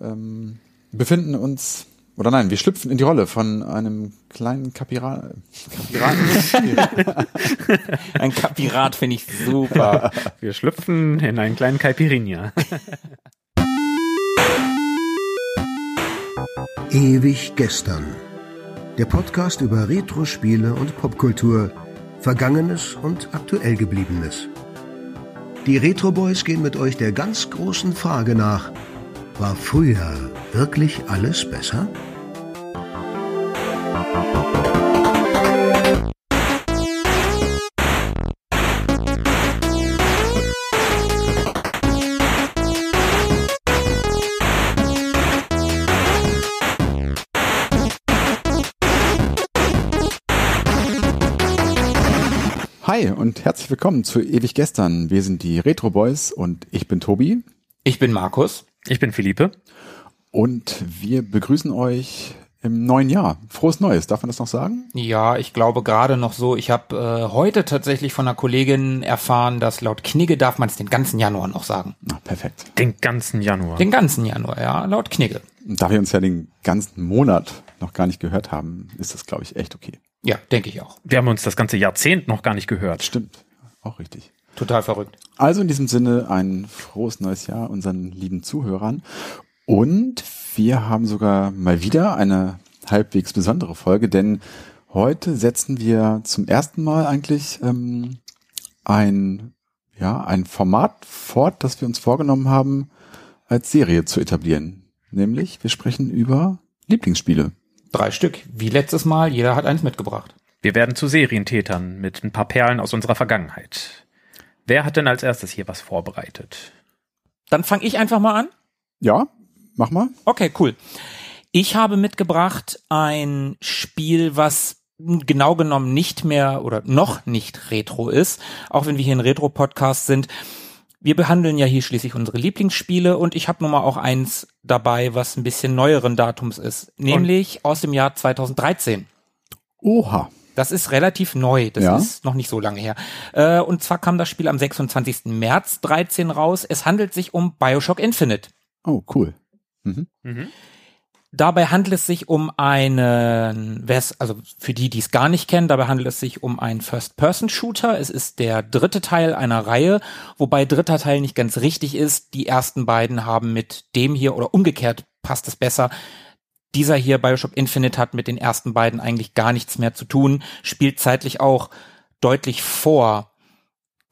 wir ähm, befinden uns, oder nein, wir schlüpfen in die Rolle von einem kleinen Kapira Kapiraten. Ein Kapirat finde ich super. Wir schlüpfen in einen kleinen Caipirinha. Ewig gestern. Der Podcast über Retro-Spiele und Popkultur, Vergangenes und aktuell gebliebenes. Die Retro Boys gehen mit euch der ganz großen Frage nach: War früher wirklich alles besser? Hi und herzlich willkommen zu Ewig Gestern. Wir sind die Retro Boys und ich bin Tobi Ich bin Markus. Ich bin Philippe. und wir begrüßen euch im neuen Jahr. Frohes Neues, darf man das noch sagen? Ja, ich glaube gerade noch so. Ich habe äh, heute tatsächlich von einer Kollegin erfahren, dass laut Knigge darf man es den ganzen Januar noch sagen. Ah, perfekt. Den ganzen Januar. Den ganzen Januar, ja, laut Knigge. Da wir uns ja den ganzen Monat noch gar nicht gehört haben, ist das, glaube ich, echt okay. Ja, denke ich auch. Wir haben uns das ganze Jahrzehnt noch gar nicht gehört. Stimmt, auch richtig. Total verrückt. Also in diesem Sinne ein frohes neues Jahr unseren lieben Zuhörern. Und wir haben sogar mal wieder eine halbwegs besondere Folge, denn heute setzen wir zum ersten Mal eigentlich ähm, ein, ja, ein Format fort, das wir uns vorgenommen haben, als Serie zu etablieren. Nämlich, wir sprechen über Lieblingsspiele. Drei Stück. Wie letztes Mal, jeder hat eins mitgebracht. Wir werden zu Serientätern mit ein paar Perlen aus unserer Vergangenheit. Wer hat denn als erstes hier was vorbereitet? Dann fange ich einfach mal an. Ja, mach mal. Okay, cool. Ich habe mitgebracht ein Spiel, was genau genommen nicht mehr oder noch nicht Retro ist, auch wenn wir hier ein Retro-Podcast sind. Wir behandeln ja hier schließlich unsere Lieblingsspiele und ich habe nun mal auch eins dabei, was ein bisschen neueren Datums ist, nämlich aus dem Jahr 2013. Oha. Das ist relativ neu, das Ja. ist noch nicht so lange her. Äh, und zwar kam das Spiel am 26. März 13 raus. Es handelt sich um Bioshock Infinite. Oh, cool. Mhm. Dabei handelt es sich um einen, also für die, die es gar nicht kennen, dabei handelt es sich um einen First-Person-Shooter. Es ist der dritte Teil einer Reihe, wobei dritter Teil nicht ganz richtig ist. Die ersten beiden haben mit dem hier oder umgekehrt passt es besser. Dieser hier, Bioshock Infinite, hat mit den ersten beiden eigentlich gar nichts mehr zu tun, spielt zeitlich auch deutlich vor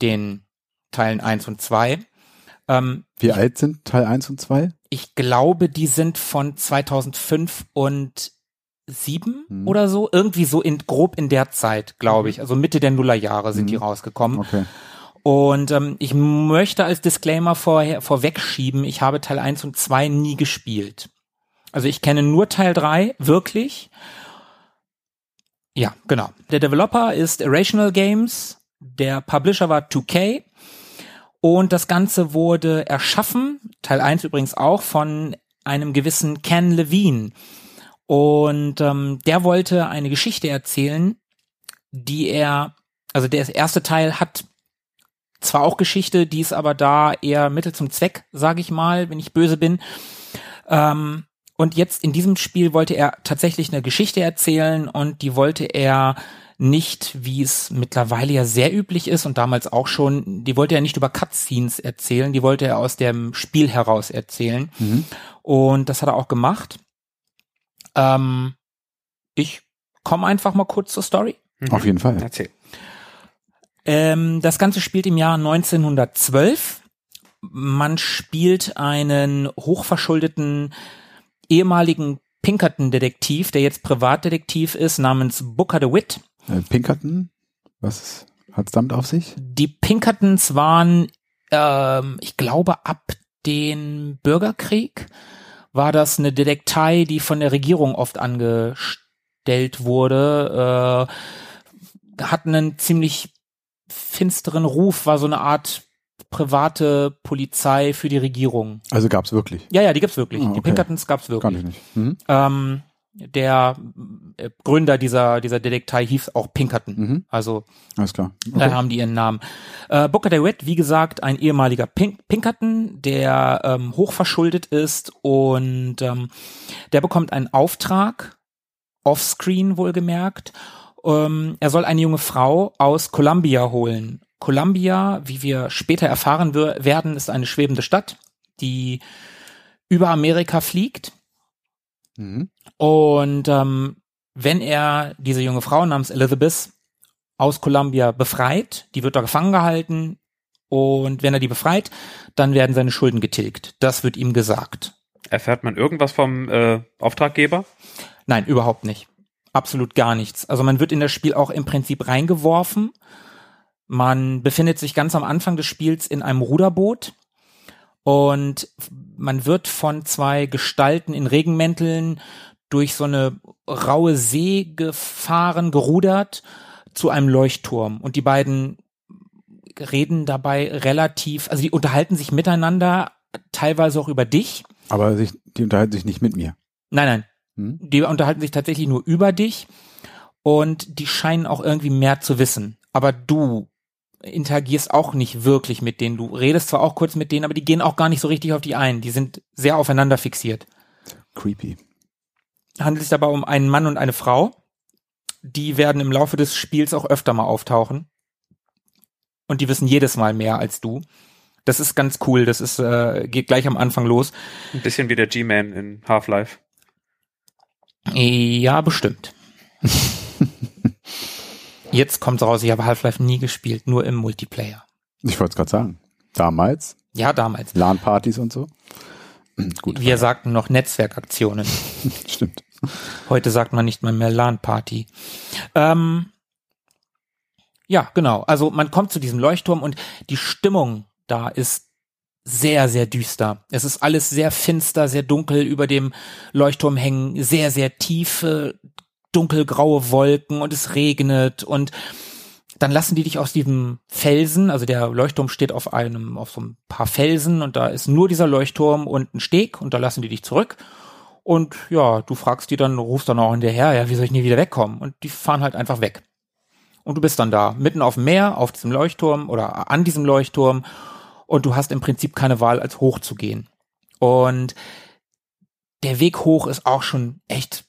den Teilen 1 und 2. Ähm, Wie alt sind Teil 1 und 2? ich glaube, die sind von 2005 und 7 Hm. oder so. Irgendwie so in, grob in der Zeit, glaube ich. Also Mitte der Nullerjahre sind die rausgekommen. Okay. Und ähm, ich möchte als Disclaimer vorher, vorwegschieben, ich habe Teil 1 und 2 nie gespielt. Also ich kenne nur Teil 3, wirklich. Ja, genau. Der Developer ist Irrational Games, der Publisher war 2K und das Ganze wurde erschaffen, Teil 1 übrigens auch, von einem gewissen Ken Levine. Und ähm, der wollte eine Geschichte erzählen, die er, also der erste Teil hat zwar auch Geschichte, die ist aber da eher Mittel zum Zweck, sage ich mal, wenn ich böse bin. Ähm, und jetzt in diesem Spiel wollte er tatsächlich eine Geschichte erzählen und die wollte er nicht, wie es mittlerweile ja sehr üblich ist und damals auch schon, die wollte er nicht über Cutscenes erzählen, die wollte er aus dem Spiel heraus erzählen. Mhm. Und das hat er auch gemacht. Ähm, ich komme einfach mal kurz zur Story. Mhm. Auf jeden Fall. Erzähl. Ähm, das Ganze spielt im Jahr 1912. Man spielt einen hochverschuldeten ehemaligen Pinkerton-Detektiv, der jetzt Privatdetektiv ist, namens Booker DeWitt. Äh, Pinkerton, was hat's damit auf sich? Die Pinkertons waren, ähm, ich glaube, ab den Bürgerkrieg war das eine Detektei, die von der Regierung oft angestellt wurde, äh, hat einen ziemlich finsteren Ruf, war so eine Art private Polizei für die Regierung. Also gab's wirklich. Ja, ja, die gibt's wirklich. Die okay. Pinkertons gab's wirklich. Kann ich nicht. Mhm. Ähm, der äh, Gründer dieser, dieser Detektei hieß auch Pinkerton. Mhm. Also Alles klar. da haben die ihren Namen. Äh, Booker DeWitt, wie gesagt, ein ehemaliger Pink Pinkerton, der ähm, hochverschuldet ist und ähm, der bekommt einen Auftrag, offscreen wohlgemerkt. Ähm, er soll eine junge Frau aus Columbia holen. Columbia, wie wir später erfahren werden, ist eine schwebende Stadt, die über Amerika fliegt. Mhm. Und ähm, wenn er diese junge Frau namens Elizabeth aus Columbia befreit, die wird da gefangen gehalten und wenn er die befreit, dann werden seine Schulden getilgt. Das wird ihm gesagt. Erfährt man irgendwas vom äh, Auftraggeber? Nein, überhaupt nicht. Absolut gar nichts. Also man wird in das Spiel auch im Prinzip reingeworfen. Man befindet sich ganz am Anfang des Spiels in einem Ruderboot und man wird von zwei Gestalten in Regenmänteln durch so eine raue See gefahren, gerudert zu einem Leuchtturm. Und die beiden reden dabei relativ, also die unterhalten sich miteinander, teilweise auch über dich. Aber sich, die unterhalten sich nicht mit mir. Nein, nein, Hm? die unterhalten sich tatsächlich nur über dich und die scheinen auch irgendwie mehr zu wissen. Aber du interagierst auch nicht wirklich mit denen. Du redest zwar auch kurz mit denen, aber die gehen auch gar nicht so richtig auf die ein. Die sind sehr aufeinander fixiert. Creepy. Handelt sich dabei um einen Mann und eine Frau. Die werden im Laufe des Spiels auch öfter mal auftauchen. Und die wissen jedes Mal mehr als du. Das ist ganz cool. Das ist, äh, geht gleich am Anfang los. Ein bisschen wie der G-Man in Half-Life. Ja, bestimmt. Jetzt kommt's raus, ich habe Half-Life nie gespielt, nur im Multiplayer. Ich wollte es gerade sagen. Damals, Ja, damals. LAN-Partys und so. Gut, Wir sagten noch Netzwerkaktionen. stimmt. Heute sagt man nicht mal mehr LAN-Party. Ähm, ja, genau. Also man kommt zu diesem Leuchtturm und die Stimmung da ist sehr, sehr düster. Es ist alles sehr finster, sehr dunkel. Über dem Leuchtturm hängen sehr, sehr tiefe, dunkelgraue Wolken und es regnet und dann lassen die dich aus diesem Felsen, also der Leuchtturm steht auf einem, auf so ein paar Felsen und da ist nur dieser Leuchtturm und ein Steg und da lassen die dich zurück. Und ja, du fragst die dann, rufst dann auch hinterher, ja, wie soll ich nie wieder wegkommen? Und die fahren halt einfach weg. Und du bist dann da, mitten auf dem Meer, auf diesem Leuchtturm oder an diesem Leuchtturm und du hast im Prinzip keine Wahl, als hochzugehen. Und der Weg hoch ist auch schon echt,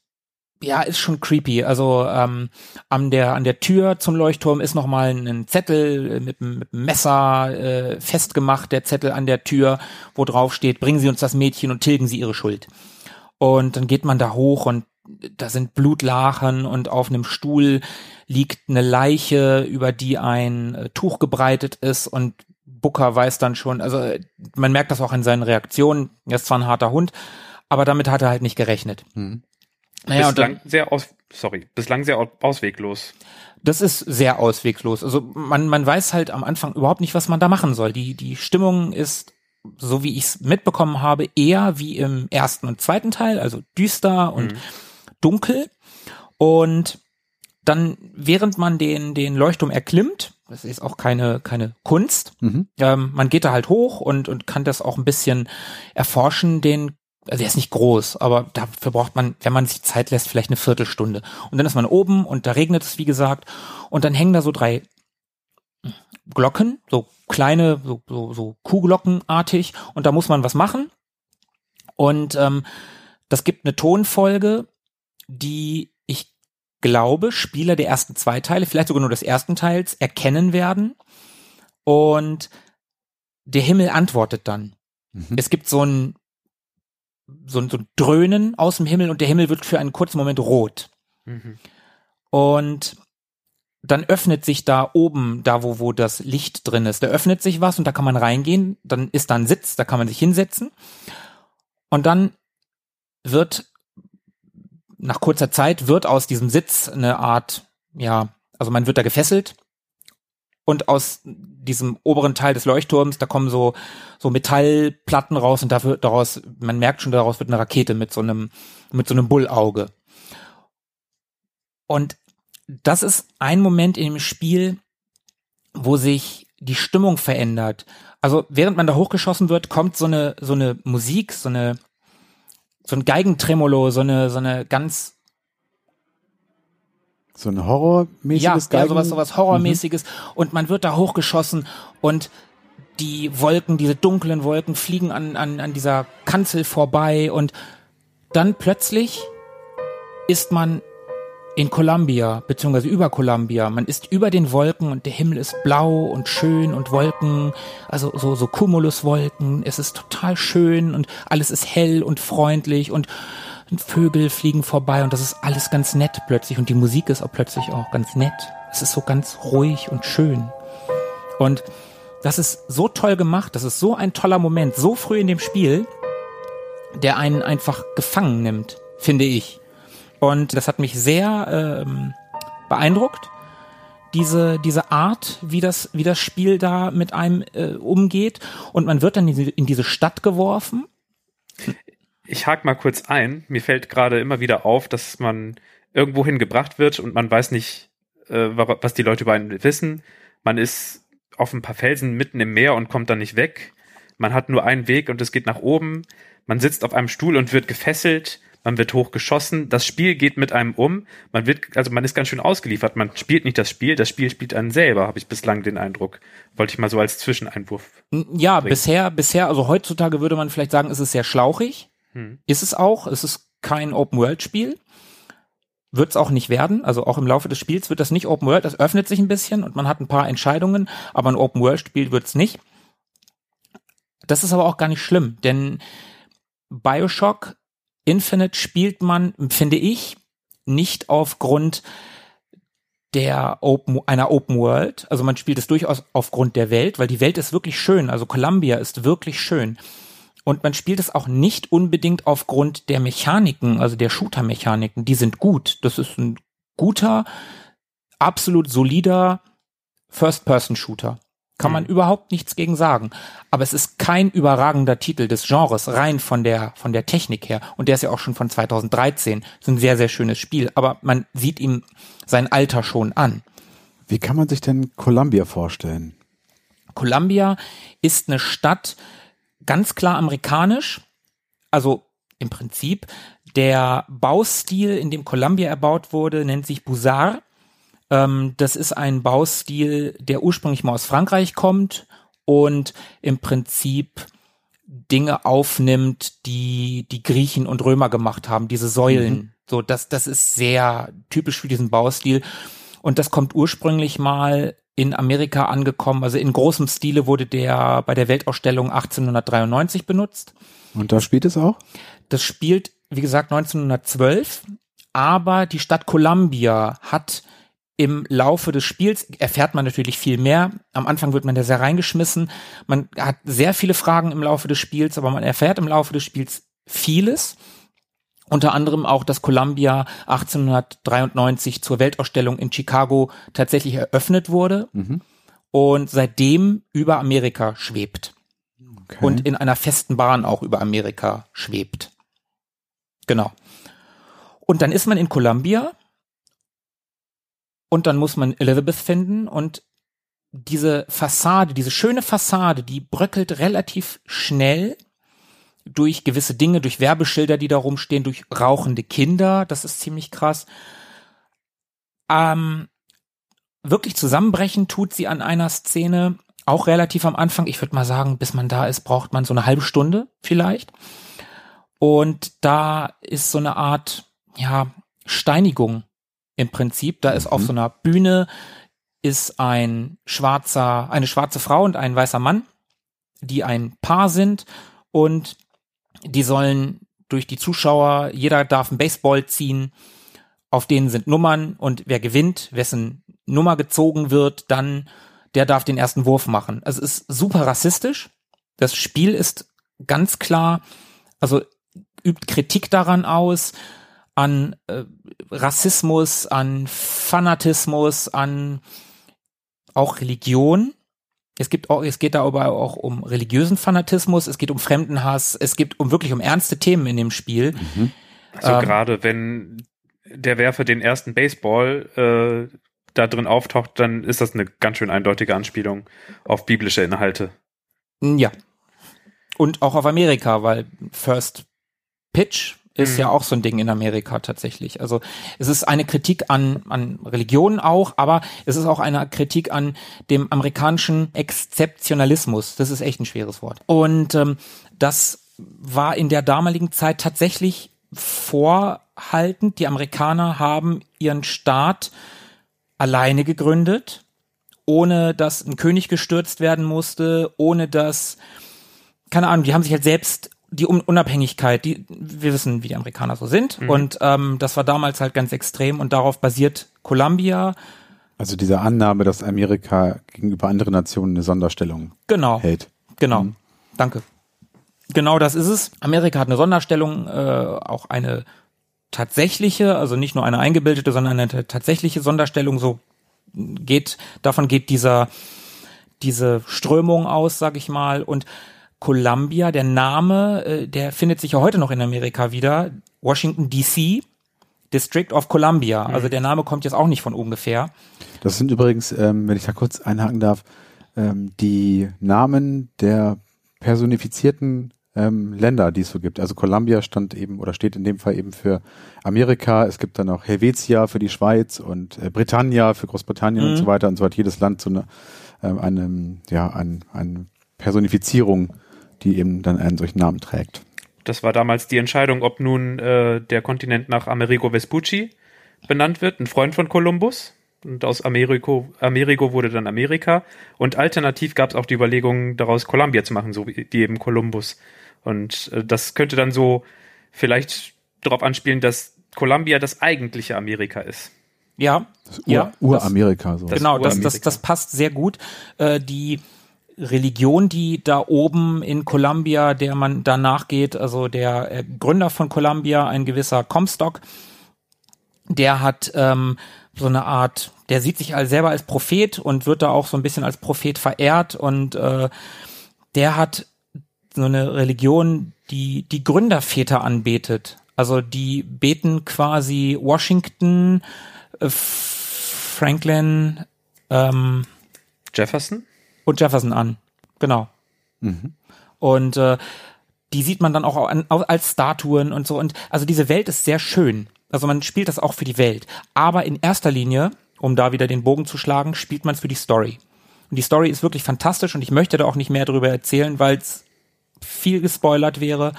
ja, ist schon creepy. Also ähm, an der an der Tür zum Leuchtturm ist noch mal ein Zettel mit, einem- mit einem Messer äh, festgemacht. Der Zettel an der Tür, wo drauf steht: Bringen Sie uns das Mädchen und tilgen Sie ihre Schuld. Und dann geht man da hoch und da sind Blutlachen und auf einem Stuhl liegt eine Leiche, über die ein äh, Tuch gebreitet ist und Booker weiß dann schon, also äh, man merkt das auch in seinen Reaktionen, er ist zwar ein harter Hund, aber damit hat er halt nicht gerechnet. Hm. Naja, und dann, bislang sehr aus, sorry, bislang sehr au- ausweglos. das ist sehr ausweglos. Also man, man weiß halt am Anfang überhaupt nicht, was man da machen soll. Die, die Stimmung ist, so wie ich es mitbekommen habe, eher wie im ersten und zweiten Teil, also düster und dunkel. Und dann, während man den, den Leuchtturm erklimmt, das ist auch keine, keine Kunst, Mhm. ähm, man geht da halt hoch und, und kann das auch ein bisschen erforschen, den, also der ist nicht groß, aber dafür braucht man, wenn man sich Zeit lässt, vielleicht eine Viertelstunde. Und dann ist man oben und da regnet es, wie gesagt, und dann hängen da so drei Glocken, so kleine, so, so, so Kuhglockenartig, und da muss man was machen. Und ähm, das gibt eine Tonfolge, die ich glaube, Spieler der ersten zwei Teile, vielleicht sogar nur des ersten Teils, erkennen werden. Und der Himmel antwortet dann. Mhm. Es gibt so ein, so ein, so ein Dröhnen aus dem Himmel und der Himmel wird für einen kurzen Moment rot. Mhm. Und dann öffnet sich da oben, da wo, wo das Licht drin ist, da öffnet sich was und da kann man reingehen, dann ist da ein Sitz, da kann man sich hinsetzen. Und dann wird nach kurzer Zeit wird aus diesem Sitz eine Art, ja, also man wird da gefesselt und aus diesem oberen Teil des Leuchtturms, da kommen so, so Metallplatten raus und dafür, daraus, man merkt schon, daraus wird eine Rakete mit so einem, mit so einem Bullauge. Und das ist ein Moment in dem Spiel, wo sich die Stimmung verändert. Also während man da hochgeschossen wird, kommt so eine so eine Musik, so eine so ein Geigentremolo, so eine so eine ganz So ein horrormäßiges ja, Geigen? ja, sowas, sowas Horrormäßiges. Und man wird da hochgeschossen und die Wolken, diese dunklen Wolken fliegen an, an, an dieser Kanzel vorbei und dann plötzlich ist man in Columbia, beziehungsweise über Columbia. Man ist über den Wolken und der Himmel ist blau und schön und Wolken, also so, so Cumuluswolken. Es ist total schön und alles ist hell und freundlich und Vögel fliegen vorbei und das ist alles ganz nett plötzlich und die Musik ist auch plötzlich auch ganz nett. Es ist so ganz ruhig und schön. Und das ist so toll gemacht, das ist so ein toller Moment, so früh in dem Spiel, der einen einfach gefangen nimmt, finde ich. Und das hat mich sehr ähm, beeindruckt, diese, diese Art, wie das, wie das Spiel da mit einem äh, umgeht. Und man wird dann in diese, in diese Stadt geworfen. Ich hake mal kurz ein. Mir fällt gerade immer wieder auf, dass man irgendwo hingebracht wird und man weiß nicht, äh, was die Leute über einen wissen. Man ist auf ein paar Felsen mitten im Meer und kommt dann nicht weg. Man hat nur einen Weg und es geht nach oben. Man sitzt auf einem Stuhl und wird gefesselt man wird hochgeschossen, das Spiel geht mit einem um, man wird, also man ist ganz schön ausgeliefert, man spielt nicht das Spiel, das Spiel spielt einen selber, habe ich bislang den Eindruck. Wollte ich mal so als Zwischeneinwurf. Ja, bringen. bisher, bisher, also heutzutage würde man vielleicht sagen, ist es sehr schlauchig. Hm. Ist es auch, es ist kein Open-World-Spiel. Wird es auch nicht werden, also auch im Laufe des Spiels wird das nicht Open World, das öffnet sich ein bisschen und man hat ein paar Entscheidungen, aber ein Open World-Spiel wird es nicht. Das ist aber auch gar nicht schlimm, denn Bioshock Infinite spielt man, finde ich, nicht aufgrund der Open, einer Open World. Also man spielt es durchaus aufgrund der Welt, weil die Welt ist wirklich schön. Also Columbia ist wirklich schön. Und man spielt es auch nicht unbedingt aufgrund der Mechaniken, also der Shooter-Mechaniken. Die sind gut. Das ist ein guter, absolut solider First-Person-Shooter. Kann man mhm. überhaupt nichts gegen sagen. Aber es ist kein überragender Titel des Genres, rein von der, von der Technik her. Und der ist ja auch schon von 2013. Das ist ein sehr, sehr schönes Spiel. Aber man sieht ihm sein Alter schon an. Wie kann man sich denn Columbia vorstellen? Columbia ist eine Stadt, ganz klar amerikanisch. Also im Prinzip der Baustil, in dem Columbia erbaut wurde, nennt sich Bouzard. Ähm, das ist ein Baustil, der ursprünglich mal aus Frankreich kommt und im Prinzip Dinge aufnimmt, die die Griechen und Römer gemacht haben, diese Säulen. Mhm. So, das, das ist sehr typisch für diesen Baustil. Und das kommt ursprünglich mal in Amerika angekommen. Also in großem Stile wurde der bei der Weltausstellung 1893 benutzt. Und da spielt es auch? Das spielt, wie gesagt, 1912. Aber die Stadt Columbia hat im Laufe des Spiels erfährt man natürlich viel mehr. Am Anfang wird man da sehr reingeschmissen. Man hat sehr viele Fragen im Laufe des Spiels, aber man erfährt im Laufe des Spiels vieles. Unter anderem auch, dass Columbia 1893 zur Weltausstellung in Chicago tatsächlich eröffnet wurde mhm. und seitdem über Amerika schwebt. Okay. Und in einer festen Bahn auch über Amerika schwebt. Genau. Und dann ist man in Columbia und dann muss man Elizabeth finden und diese Fassade, diese schöne Fassade, die bröckelt relativ schnell durch gewisse Dinge, durch Werbeschilder, die da rumstehen, durch rauchende Kinder, das ist ziemlich krass. Ähm, wirklich zusammenbrechen tut sie an einer Szene, auch relativ am Anfang. Ich würde mal sagen, bis man da ist, braucht man so eine halbe Stunde vielleicht. Und da ist so eine Art, ja, Steinigung im Prinzip. Da ist auf mhm. so einer Bühne ist ein schwarzer, eine schwarze Frau und ein weißer Mann, die ein Paar sind und die sollen durch die Zuschauer, jeder darf einen Baseball ziehen, auf denen sind Nummern und wer gewinnt, wessen Nummer gezogen wird, dann der darf den ersten Wurf machen. Es ist super rassistisch. Das Spiel ist ganz klar, also übt Kritik daran aus, an äh, Rassismus, an Fanatismus, an auch Religion. Es gibt auch, es geht da aber auch um religiösen Fanatismus, es geht um Fremdenhass, es geht um wirklich um ernste Themen in dem Spiel. Mhm. Also ähm, gerade wenn der Werfer den ersten Baseball äh, da drin auftaucht, dann ist das eine ganz schön eindeutige Anspielung auf biblische Inhalte. Ja. Und auch auf Amerika, weil First Pitch ist ja auch so ein Ding in Amerika tatsächlich. Also es ist eine Kritik an, an Religionen auch, aber es ist auch eine Kritik an dem amerikanischen Exzeptionalismus. Das ist echt ein schweres Wort. Und ähm, das war in der damaligen Zeit tatsächlich vorhaltend. Die Amerikaner haben ihren Staat alleine gegründet, ohne dass ein König gestürzt werden musste, ohne dass, keine Ahnung, die haben sich halt selbst die Unabhängigkeit, die, wir wissen, wie die Amerikaner so sind. Mhm. Und ähm, das war damals halt ganz extrem und darauf basiert Columbia. Also diese Annahme, dass Amerika gegenüber anderen Nationen eine Sonderstellung genau, hält. Genau. Mhm. Danke. Genau das ist es. Amerika hat eine Sonderstellung, äh, auch eine tatsächliche, also nicht nur eine eingebildete, sondern eine tatsächliche Sonderstellung. So geht, davon geht dieser, diese Strömung aus, sag ich mal. Und Columbia, der Name, äh, der findet sich ja heute noch in Amerika wieder. Washington DC, District of Columbia. Mhm. Also der Name kommt jetzt auch nicht von ungefähr. Das sind übrigens, ähm, wenn ich da kurz einhaken darf, ähm, die Namen der personifizierten ähm, Länder, die es so gibt. Also Columbia stand eben oder steht in dem Fall eben für Amerika. Es gibt dann auch Helvetia für die Schweiz und äh, Britannia für Großbritannien mhm. und so weiter. Und so hat jedes Land so eine, ähm, eine, ja, ein, eine Personifizierung die eben dann einen solchen Namen trägt. Das war damals die Entscheidung, ob nun äh, der Kontinent nach Amerigo Vespucci benannt wird, ein Freund von Kolumbus. Und aus Americo, Amerigo wurde dann Amerika. Und alternativ gab es auch die Überlegung, daraus Columbia zu machen, so wie die eben Kolumbus. Und äh, das könnte dann so vielleicht darauf anspielen, dass Columbia das eigentliche Amerika ist. Ja, das Ur, ja, Uramerika. So. Genau, das, das, das passt sehr gut. Äh, die Religion, die da oben in Columbia, der man danach geht, also der äh, Gründer von Columbia, ein gewisser Comstock, der hat ähm, so eine Art, der sieht sich als selber als Prophet und wird da auch so ein bisschen als Prophet verehrt und äh, der hat so eine Religion, die die Gründerväter anbetet. Also die beten quasi Washington, äh, Franklin, ähm, Jefferson? Und Jefferson an. Genau. Mhm. Und äh, die sieht man dann auch an, als Statuen und so. Und also diese Welt ist sehr schön. Also man spielt das auch für die Welt. Aber in erster Linie, um da wieder den Bogen zu schlagen, spielt man es für die Story. Und die Story ist wirklich fantastisch und ich möchte da auch nicht mehr darüber erzählen, weil es viel gespoilert wäre,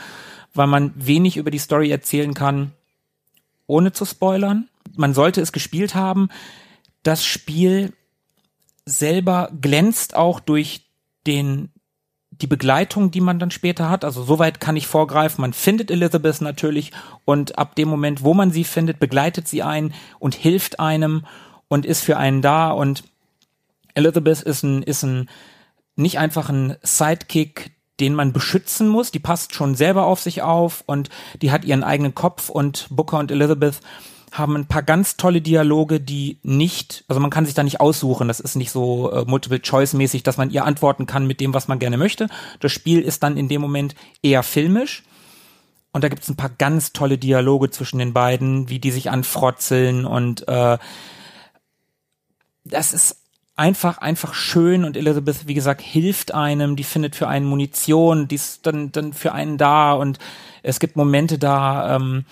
weil man wenig über die Story erzählen kann, ohne zu spoilern. Man sollte es gespielt haben. Das Spiel selber glänzt auch durch den die Begleitung, die man dann später hat. Also soweit kann ich vorgreifen. Man findet Elizabeth natürlich und ab dem Moment, wo man sie findet, begleitet sie einen und hilft einem und ist für einen da. Und Elizabeth ist ein, ist ein nicht einfach ein Sidekick, den man beschützen muss. Die passt schon selber auf sich auf und die hat ihren eigenen Kopf und Booker und Elizabeth haben ein paar ganz tolle Dialoge, die nicht, also man kann sich da nicht aussuchen, das ist nicht so äh, Multiple-Choice-mäßig, dass man ihr antworten kann mit dem, was man gerne möchte. Das Spiel ist dann in dem Moment eher filmisch. Und da gibt es ein paar ganz tolle Dialoge zwischen den beiden, wie die sich anfrotzeln und äh, das ist einfach, einfach schön und Elizabeth, wie gesagt, hilft einem, die findet für einen Munition, die ist dann, dann für einen da und es gibt Momente da, ähm,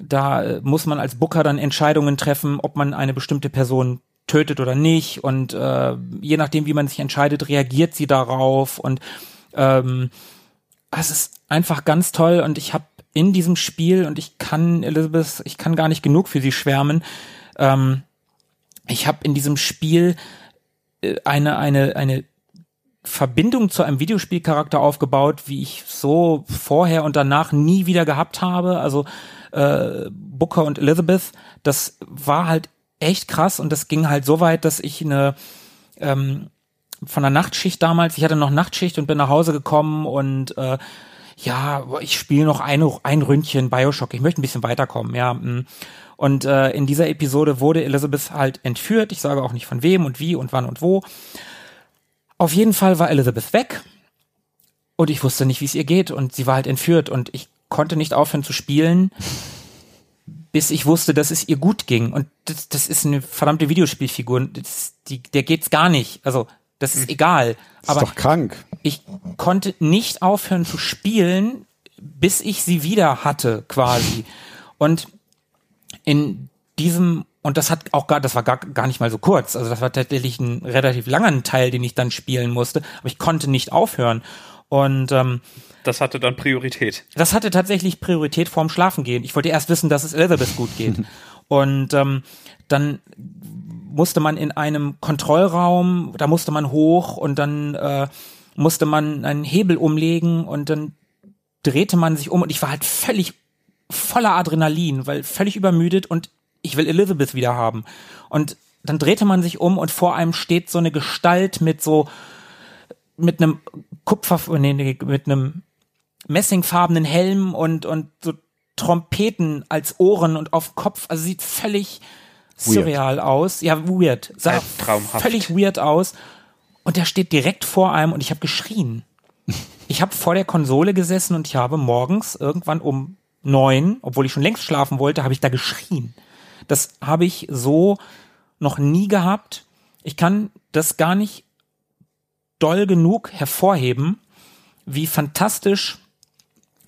da äh, muss man als Booker dann Entscheidungen treffen, ob man eine bestimmte Person tötet oder nicht. Und äh, je nachdem, wie man sich entscheidet, reagiert sie darauf. Und ähm, es ist einfach ganz toll. Und ich habe in diesem Spiel, und ich kann Elizabeth, ich kann gar nicht genug für sie schwärmen, ähm, ich habe in diesem Spiel äh, eine, eine, eine Verbindung zu einem Videospielcharakter aufgebaut, wie ich so vorher und danach nie wieder gehabt habe. Also äh, Booker und Elizabeth, das war halt echt krass und das ging halt so weit, dass ich eine ähm, von der Nachtschicht damals, ich hatte noch Nachtschicht und bin nach Hause gekommen und äh, ja, ich spiele noch ein, ein Ründchen Bioshock, ich möchte ein bisschen weiterkommen, ja. Mm. Und äh, in dieser Episode wurde Elizabeth halt entführt, ich sage auch nicht von wem und wie und wann und wo. Auf jeden Fall war Elizabeth weg und ich wusste nicht, wie es ihr geht und sie war halt entführt und ich konnte nicht aufhören zu spielen, bis ich wusste, dass es ihr gut ging. Und das, das ist eine verdammte Videospielfigur. Das, die, der geht's gar nicht. Also, das ist hm. egal. Aber ist doch krank. Ich konnte nicht aufhören zu spielen, bis ich sie wieder hatte, quasi. Und in diesem, und das hat auch gar, das war gar, gar nicht mal so kurz, also das war tatsächlich ein relativ langer Teil, den ich dann spielen musste, aber ich konnte nicht aufhören. Und ähm, das hatte dann Priorität. Das hatte tatsächlich Priorität vorm Schlafengehen. Ich wollte erst wissen, dass es Elizabeth gut geht. und ähm, dann musste man in einem Kontrollraum, da musste man hoch und dann äh, musste man einen Hebel umlegen und dann drehte man sich um und ich war halt völlig voller Adrenalin, weil völlig übermüdet und ich will Elizabeth wieder haben. Und dann drehte man sich um und vor einem steht so eine Gestalt mit so mit einem Kupfer, nee, mit einem messingfarbenen Helm und und so Trompeten als Ohren und auf Kopf. Also sieht völlig surreal weird. aus. Ja, weird. Sah völlig weird aus. Und der steht direkt vor einem und ich habe geschrien. Ich habe vor der Konsole gesessen und ich habe morgens irgendwann um neun, obwohl ich schon längst schlafen wollte, habe ich da geschrien. Das habe ich so noch nie gehabt. Ich kann das gar nicht doll genug hervorheben, wie fantastisch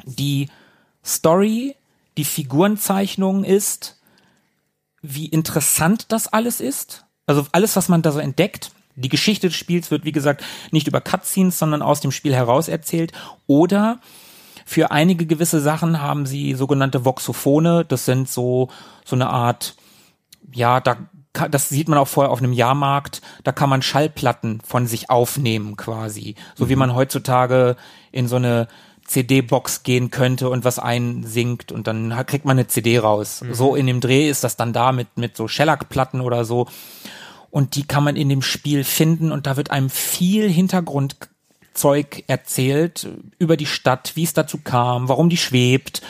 die Story, die Figurenzeichnung ist, wie interessant das alles ist. Also alles, was man da so entdeckt. Die Geschichte des Spiels wird, wie gesagt, nicht über Cutscenes, sondern aus dem Spiel heraus erzählt. Oder für einige gewisse Sachen haben sie sogenannte Voxophone. Das sind so, so eine Art, ja, da, das sieht man auch vorher auf einem Jahrmarkt. Da kann man Schallplatten von sich aufnehmen quasi. So mhm. wie man heutzutage in so eine CD-Box gehen könnte und was einsingt und dann kriegt man eine CD raus. Mhm. So in dem Dreh ist das dann da mit, mit so Shellac-Platten oder so. Und die kann man in dem Spiel finden und da wird einem viel Hintergrundzeug erzählt über die Stadt, wie es dazu kam, warum die schwebt.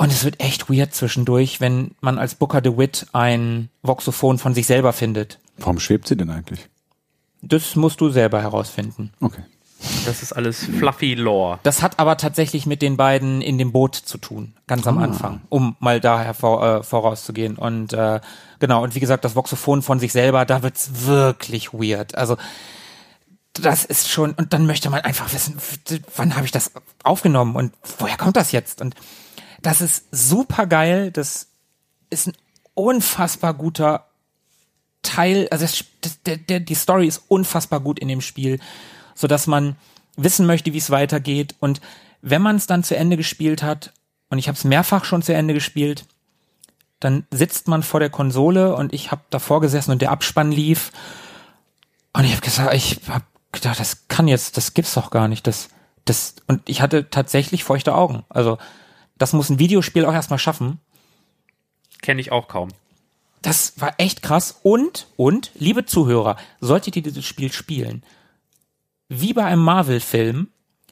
Und es wird echt weird zwischendurch, wenn man als Booker DeWitt ein Voxophon von sich selber findet. Warum schwebt sie denn eigentlich? Das musst du selber herausfinden. Okay. Das ist alles fluffy Lore. Das hat aber tatsächlich mit den beiden in dem Boot zu tun, ganz am ah. Anfang, um mal daher vor, äh, vorauszugehen. Und äh, genau, und wie gesagt, das Voxophon von sich selber, da wird's wirklich weird. Also das ist schon, und dann möchte man einfach wissen, wann habe ich das aufgenommen und woher kommt das jetzt? Und das ist super geil, das ist ein unfassbar guter Teil, also das, der, der, die Story ist unfassbar gut in dem Spiel so dass man wissen möchte, wie es weitergeht. Und wenn man es dann zu Ende gespielt hat, und ich habe es mehrfach schon zu Ende gespielt, dann sitzt man vor der Konsole und ich habe davor gesessen und der Abspann lief. Und ich habe gesagt, ich habe gedacht, das kann jetzt, das gibt's doch gar nicht. Das, das, und ich hatte tatsächlich feuchte Augen. Also, das muss ein Videospiel auch erstmal schaffen. Kenne ich auch kaum. Das war echt krass. Und, und, liebe Zuhörer, solltet ihr dieses Spiel spielen, wie bei einem Marvel-Film,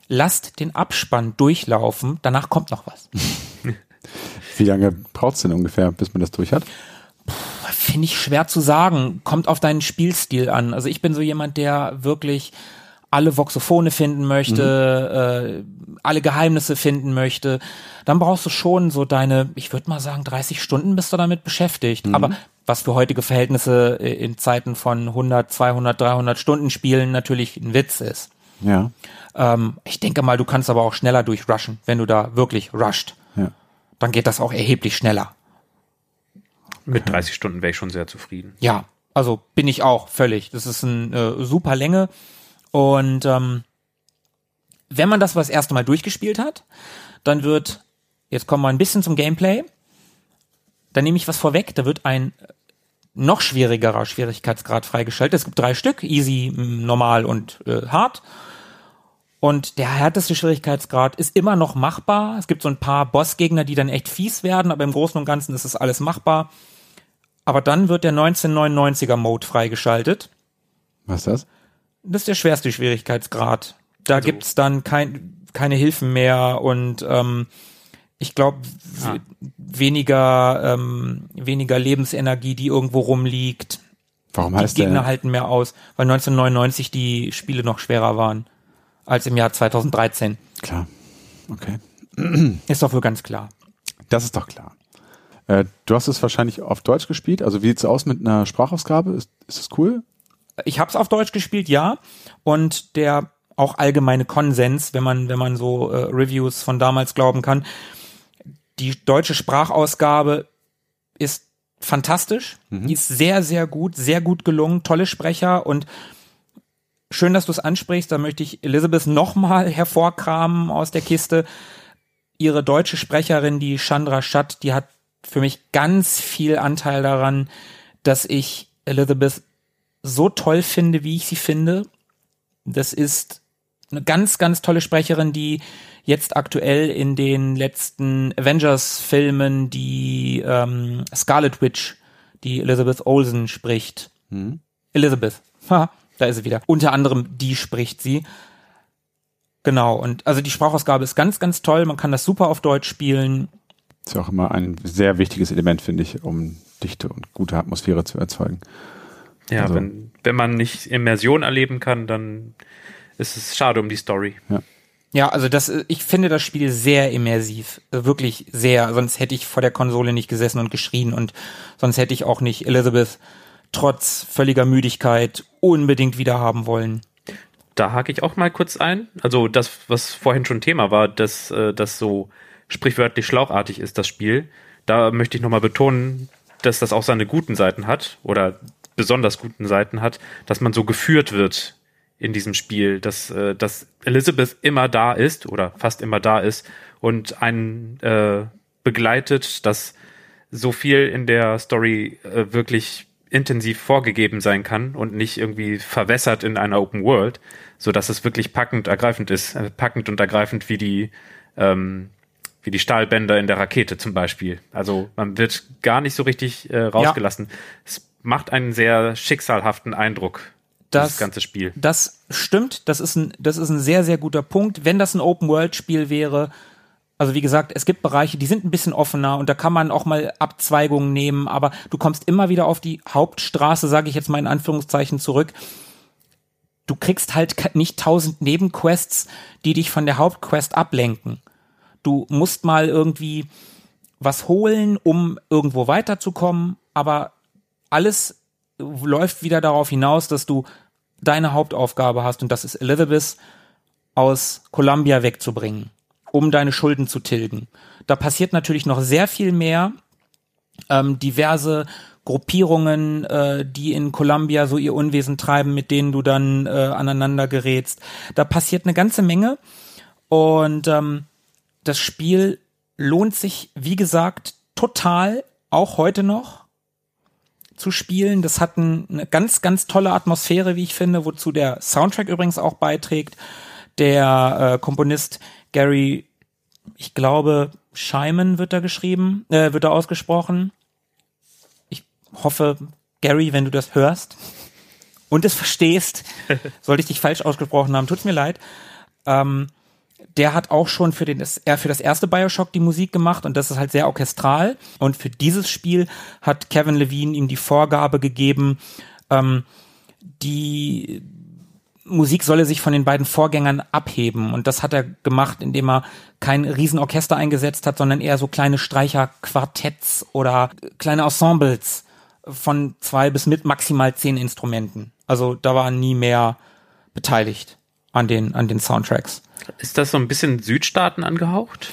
lasst den Abspann durchlaufen, danach kommt noch was. Wie lange braucht es denn ungefähr, bis man das durch hat? Finde ich schwer zu sagen. Kommt auf deinen Spielstil an. Also ich bin so jemand, der wirklich alle Voxophone finden möchte, mhm. äh, alle Geheimnisse finden möchte, dann brauchst du schon so deine, ich würde mal sagen, 30 Stunden bist du damit beschäftigt. Mhm. Aber was für heutige Verhältnisse in Zeiten von 100, 200, 300 Stunden Spielen natürlich ein Witz ist. Ja. Ähm, ich denke mal, du kannst aber auch schneller durchrushen, wenn du da wirklich rusht. Ja. Dann geht das auch erheblich schneller. Mit 30 Stunden wäre ich schon sehr zufrieden. Ja, also bin ich auch völlig. Das ist eine äh, super Länge. Und ähm, wenn man das was erste Mal durchgespielt hat, dann wird, jetzt kommen wir ein bisschen zum Gameplay, dann nehme ich was vorweg, da wird ein noch schwierigerer Schwierigkeitsgrad freigeschaltet. Es gibt drei Stück, easy, normal und äh, hart. Und der härteste Schwierigkeitsgrad ist immer noch machbar. Es gibt so ein paar Bossgegner, die dann echt fies werden, aber im Großen und Ganzen ist es alles machbar. Aber dann wird der 1999er Mode freigeschaltet. Was ist das? Das ist der schwerste Schwierigkeitsgrad. Da also. gibt's dann kein, keine Hilfen mehr und ähm, ich glaube ah. weniger ähm, weniger Lebensenergie, die irgendwo rumliegt. Warum heißt die Gegner der? halten mehr aus, weil 1999 die Spiele noch schwerer waren als im Jahr 2013. Klar. Okay. Ist doch wohl ganz klar. Das ist doch klar. Äh, du hast es wahrscheinlich auf Deutsch gespielt. Also wie sieht's aus mit einer Sprachausgabe? Ist, ist das cool? Ich habe es auf Deutsch gespielt, ja. Und der auch allgemeine Konsens, wenn man, wenn man so äh, Reviews von damals glauben kann. Die deutsche Sprachausgabe ist fantastisch. Mhm. Die ist sehr, sehr gut, sehr gut gelungen, tolle Sprecher und schön, dass du es ansprichst. Da möchte ich Elizabeth nochmal hervorkramen aus der Kiste. Ihre deutsche Sprecherin, die Chandra Schatt, die hat für mich ganz viel Anteil daran, dass ich Elizabeth so toll finde, wie ich sie finde. Das ist eine ganz, ganz tolle Sprecherin, die jetzt aktuell in den letzten Avengers-Filmen die ähm, Scarlet Witch, die Elizabeth Olsen spricht. Hm. Elizabeth. Ha, da ist sie wieder. Unter anderem die spricht sie. Genau, und also die Sprachausgabe ist ganz, ganz toll. Man kann das super auf Deutsch spielen. Ist ja auch immer ein sehr wichtiges Element, finde ich, um dichte und gute Atmosphäre zu erzeugen. Ja, also, wenn, wenn man nicht Immersion erleben kann, dann ist es schade um die Story. Ja. Ja, also das, ich finde das Spiel sehr immersiv, wirklich sehr. Sonst hätte ich vor der Konsole nicht gesessen und geschrien und sonst hätte ich auch nicht Elizabeth trotz völliger Müdigkeit unbedingt wieder haben wollen. Da hake ich auch mal kurz ein. Also das, was vorhin schon Thema war, dass äh, das so sprichwörtlich schlauchartig ist, das Spiel. Da möchte ich nochmal betonen, dass das auch seine guten Seiten hat oder besonders guten Seiten hat, dass man so geführt wird in diesem Spiel, dass, äh, dass Elizabeth immer da ist oder fast immer da ist und einen äh, begleitet, dass so viel in der Story äh, wirklich intensiv vorgegeben sein kann und nicht irgendwie verwässert in einer Open World, so dass es wirklich packend ergreifend ist, äh, packend und ergreifend wie die ähm, wie die Stahlbänder in der Rakete zum Beispiel. Also man wird gar nicht so richtig äh, rausgelassen. Ja. Macht einen sehr schicksalhaften Eindruck das, das ganze Spiel. Das stimmt, das ist ein, das ist ein sehr, sehr guter Punkt. Wenn das ein Open-World-Spiel wäre, also wie gesagt, es gibt Bereiche, die sind ein bisschen offener und da kann man auch mal Abzweigungen nehmen, aber du kommst immer wieder auf die Hauptstraße, sage ich jetzt mal in Anführungszeichen, zurück. Du kriegst halt nicht tausend Nebenquests, die dich von der Hauptquest ablenken. Du musst mal irgendwie was holen, um irgendwo weiterzukommen, aber alles läuft wieder darauf hinaus, dass du deine Hauptaufgabe hast und das ist Elizabeth aus Columbia wegzubringen, um deine Schulden zu tilgen. Da passiert natürlich noch sehr viel mehr. Ähm, diverse Gruppierungen, äh, die in Columbia so ihr Unwesen treiben, mit denen du dann äh, aneinander gerätst. Da passiert eine ganze Menge und ähm, das Spiel lohnt sich, wie gesagt, total, auch heute noch zu spielen. Das hat ein, eine ganz, ganz tolle Atmosphäre, wie ich finde, wozu der Soundtrack übrigens auch beiträgt. Der äh, Komponist Gary, ich glaube, Scheiman wird da geschrieben, äh, wird da ausgesprochen. Ich hoffe, Gary, wenn du das hörst und es verstehst, sollte ich dich falsch ausgesprochen haben, tut's mir leid. Ähm, der hat auch schon für, den, er für das erste Bioshock die Musik gemacht und das ist halt sehr orchestral. Und für dieses Spiel hat Kevin Levine ihm die Vorgabe gegeben, ähm, die Musik solle sich von den beiden Vorgängern abheben. Und das hat er gemacht, indem er kein Riesenorchester eingesetzt hat, sondern eher so kleine Streicherquartetts oder kleine Ensembles von zwei bis mit maximal zehn Instrumenten. Also da war nie mehr beteiligt an den, an den Soundtracks. Ist das so ein bisschen Südstaaten angehaucht?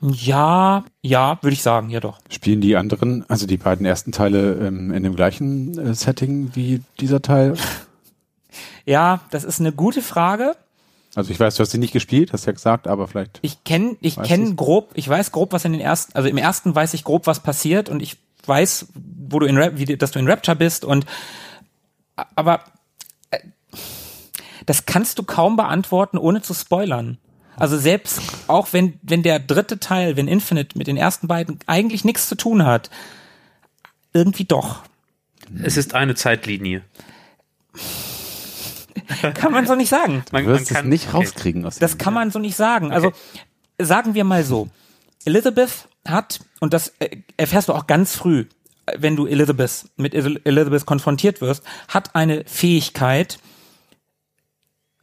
Ja, ja, würde ich sagen, ja doch. Spielen die anderen, also die beiden ersten Teile ähm, in dem gleichen äh, Setting wie dieser Teil? ja, das ist eine gute Frage. Also ich weiß, du hast sie nicht gespielt, hast ja gesagt, aber vielleicht. Ich kenne, ich kenne grob, ich weiß grob, was in den ersten, also im ersten weiß ich grob, was passiert und ich weiß, wo du in Rap, wie, dass du in Rapture bist und aber das kannst du kaum beantworten, ohne zu spoilern. Also selbst auch wenn, wenn der dritte Teil, wenn Infinite mit den ersten beiden eigentlich nichts zu tun hat, irgendwie doch. Es ist eine Zeitlinie. kann man so nicht sagen. Man, man kann, es nicht okay. rauskriegen aus Das kann man so nicht sagen. Also sagen wir mal so. Elizabeth hat, und das äh, erfährst du auch ganz früh, wenn du Elizabeth mit Elizabeth konfrontiert wirst, hat eine Fähigkeit,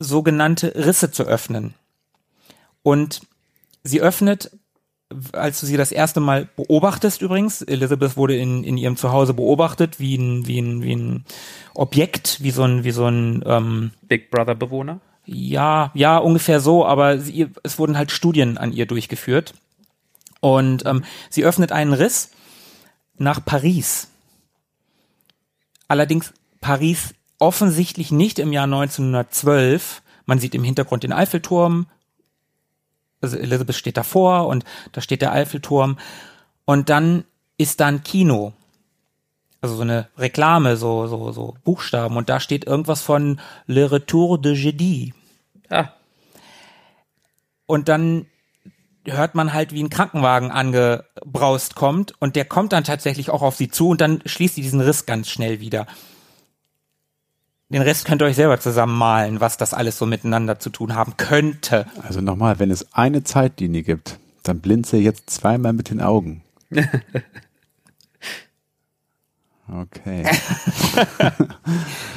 sogenannte Risse zu öffnen. Und sie öffnet, als du sie das erste Mal beobachtest übrigens, Elizabeth wurde in, in ihrem Zuhause beobachtet, wie ein, wie ein, wie ein Objekt, wie so ein, wie so ein ähm, Big Brother Bewohner. Ja, ja, ungefähr so, aber sie, es wurden halt Studien an ihr durchgeführt. Und ähm, sie öffnet einen Riss nach Paris. Allerdings Paris offensichtlich nicht im Jahr 1912. Man sieht im Hintergrund den Eiffelturm. Also Elizabeth steht davor und da steht der Eiffelturm. Und dann ist da ein Kino. Also so eine Reklame, so, so, so Buchstaben. Und da steht irgendwas von Le Retour de Jeudi. Ah, Und dann hört man halt, wie ein Krankenwagen angebraust kommt und der kommt dann tatsächlich auch auf sie zu und dann schließt sie diesen Riss ganz schnell wieder. Den Rest könnt ihr euch selber zusammenmalen, was das alles so miteinander zu tun haben könnte. Also nochmal, wenn es eine Zeitlinie gibt, dann blinze jetzt zweimal mit den Augen. Okay.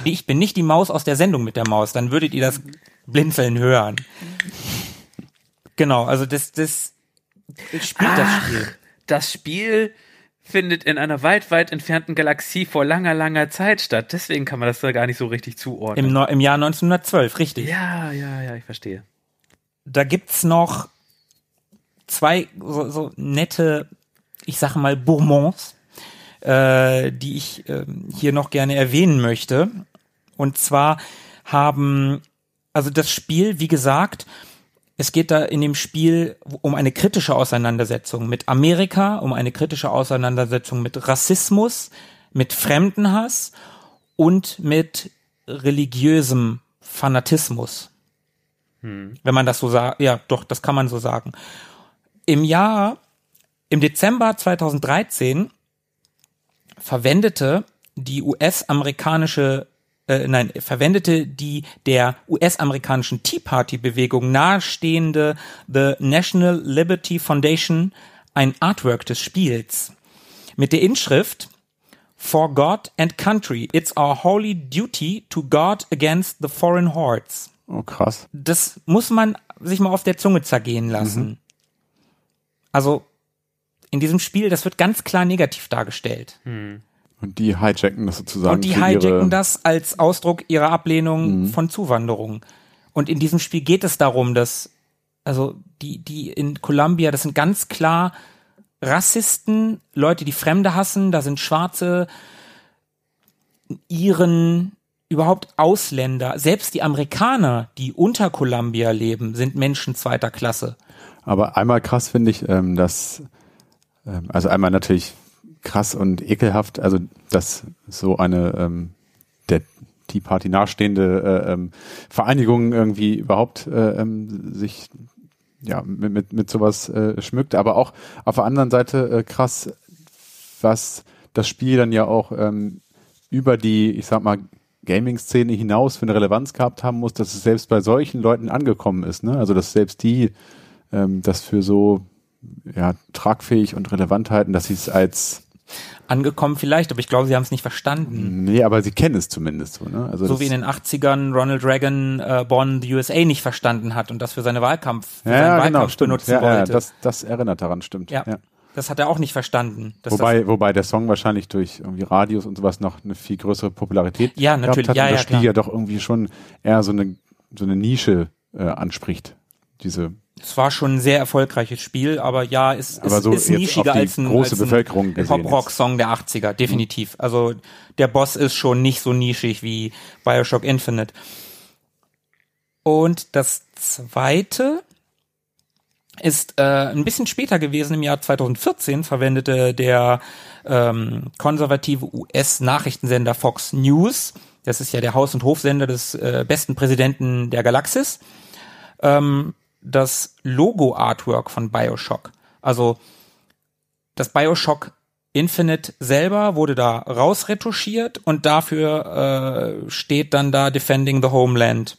Ich bin nicht die Maus aus der Sendung mit der Maus, dann würdet ihr das Blinzeln hören. Genau, also das, das spielt das Ach, Spiel. das Spiel findet in einer weit, weit entfernten Galaxie vor langer, langer Zeit statt. Deswegen kann man das da gar nicht so richtig zuordnen. Im, Neu- Im Jahr 1912, richtig. ja, ja, ja, ich verstehe. da gibt's noch zwei so, so nette, ich sage mal Bourbons, äh, die ich ähm, hier noch gerne erwähnen möchte. Und zwar haben, also das Spiel, wie gesagt, es geht da in dem Spiel um eine kritische Auseinandersetzung mit Amerika, um eine kritische Auseinandersetzung mit Rassismus, mit Fremdenhass und mit religiösem Fanatismus wenn man das so sagt. Ja, doch, das kann man so sagen. Im Jahr, im Dezember 2013 verwendete die US-amerikanische, äh, nein, verwendete die der US-amerikanischen Tea Party-Bewegung nahestehende The National Liberty Foundation ein Artwork des Spiels mit der Inschrift For God and Country, it's our holy duty to guard against the foreign hordes Oh, krass. das muss man sich mal auf der Zunge zergehen lassen. Also in diesem Spiel, das wird ganz klar negativ dargestellt. Und die hijacken das sozusagen. Und die hijacken das als Ausdruck ihrer Ablehnung von Zuwanderung. Und in diesem Spiel geht es darum, dass, also die, die in Columbia, das sind ganz klar Rassisten, Leute, die Fremde hassen, da sind Schwarze, Iren, überhaupt Ausländer, selbst die Amerikaner, die unter Columbia leben, sind Menschen zweiter Klasse. Aber einmal krass finde ich, ähm, dass, ähm, also einmal natürlich krass und ekelhaft, also dass so eine ähm, der Tea Party nahestehende äh, ähm, Vereinigung irgendwie überhaupt äh, ähm, sich ja mit, mit, mit sowas äh, schmückt, aber auch auf der anderen Seite äh, krass, was das Spiel dann ja auch ähm, über die, ich sag mal, Gaming-Szene hinaus für eine Relevanz gehabt haben muss, dass es selbst bei solchen Leuten angekommen ist. Ne? Also dass selbst die ähm, das für so ja, tragfähig und relevant halten, dass sie es als Angekommen vielleicht, aber ich glaube, sie haben es nicht verstanden. nee, aber sie kennen es zumindest so. Ne? Also So wie in den 80ern Ronald Reagan äh, Born the USA nicht verstanden hat und das für seine Wahlkampf, für ja, seinen ja, Wahlkampf genau, stimmt. benutzen Ja, ja, wollte. das, das erinnert daran, stimmt. ja, Ja. das hat er auch nicht verstanden. Wobei, wobei der Song wahrscheinlich durch irgendwie Radios und sowas noch eine viel größere Popularität Ja, natürlich, hat ja, und ja, das Spiel klar. ja doch irgendwie schon eher so eine so eine Nische äh, anspricht. Diese es war schon ein sehr erfolgreiches Spiel, aber ja, es Aber ist, so ist nischiger als ein, große als ein Bevölkerung Pop-Rock-Song der 80er, definitiv. Also der Boss ist schon nicht so nischig wie Bioshock Infinite. Und das zweite ist äh, ein bisschen später gewesen, im Jahr 2014 verwendete der ähm, konservative US-Nachrichtensender Fox News, das ist ja der Haus- und Hofsender des äh, besten Präsidenten der Galaxis, ähm, das Logo-Artwork von Bioshock. Also das Bioshock Infinite selber wurde da rausretuschiert und dafür äh, steht dann da Defending the Homeland.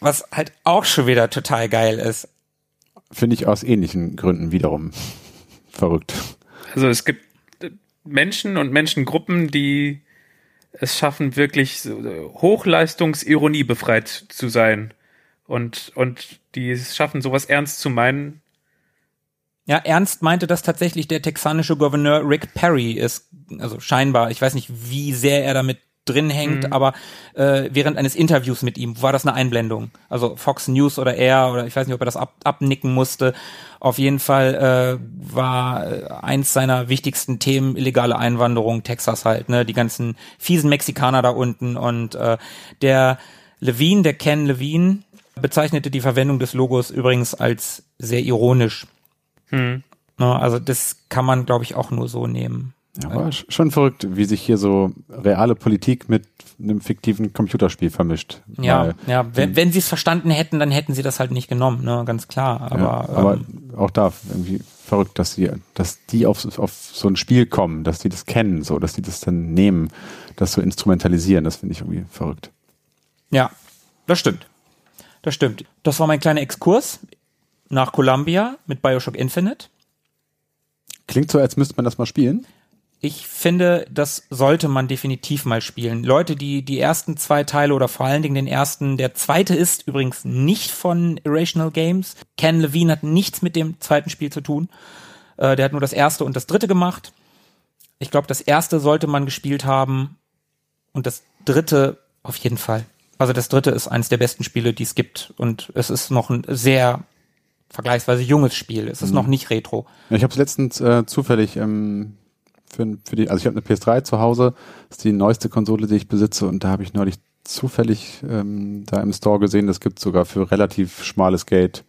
Was halt auch schon wieder total geil ist. finde ich aus ähnlichen Gründen wiederum verrückt. Also es gibt äh, Menschen und Menschengruppen, die es schaffen, wirklich Hochleistungsironie befreit zu sein. Und, und die es schaffen, sowas ernst zu meinen. Ja, Ernst meinte, dass tatsächlich der texanische Gouverneur Rick Perry ist, also scheinbar, ich weiß nicht, wie sehr er damit drin hängt, aber äh, während eines Interviews mit ihm war das eine Einblendung. Also Fox News oder er oder ich weiß nicht, ob er das ab, abnicken musste. Auf jeden Fall äh, war äh, eins seiner wichtigsten Themen illegale Einwanderung, Texas halt, ne, die ganzen fiesen Mexikaner da unten und äh, der Levine, der Ken Levine, bezeichnete die Verwendung des Logos übrigens als sehr ironisch. Hm. Ne, also das kann man, glaube ich, auch nur so nehmen. Ja, aber sch- schon verrückt, wie sich hier so reale Politik mit einem fiktiven Computerspiel vermischt. Ja, Weil, ja. Wenn, wenn sie es verstanden hätten, dann hätten sie das halt nicht genommen, ne, ganz klar. Aber, ja, aber ähm, auch da irgendwie verrückt, dass die, dass die auf, auf so ein Spiel kommen, dass die das kennen, so, dass die das dann nehmen, das so instrumentalisieren, das finde ich irgendwie verrückt. ja, das stimmt. Das stimmt. Das war mein kleiner Exkurs nach Columbia mit Bioshock Infinite. Klingt so, als müsste man das mal spielen. Ich finde, das sollte man definitiv mal spielen. Leute, die die ersten zwei Teile oder vor allen Dingen den ersten, der zweite ist übrigens nicht von Irrational Games. Ken Levine hat nichts mit dem zweiten Spiel zu tun. Äh, der hat nur das erste und das dritte gemacht. Ich glaube, das erste sollte man gespielt haben und das dritte auf jeden Fall. Also das dritte ist eines der besten Spiele, die es gibt und es ist noch ein sehr vergleichsweise junges Spiel. Es ist noch nicht retro. Ich habe es letztens äh, zufällig ähm, für, für die, also ich habe eine PS3 zu Hause, das ist die neueste Konsole, die ich besitze und da habe ich neulich zufällig ähm, da im Store gesehen, das gibt sogar für relativ schmales Geld,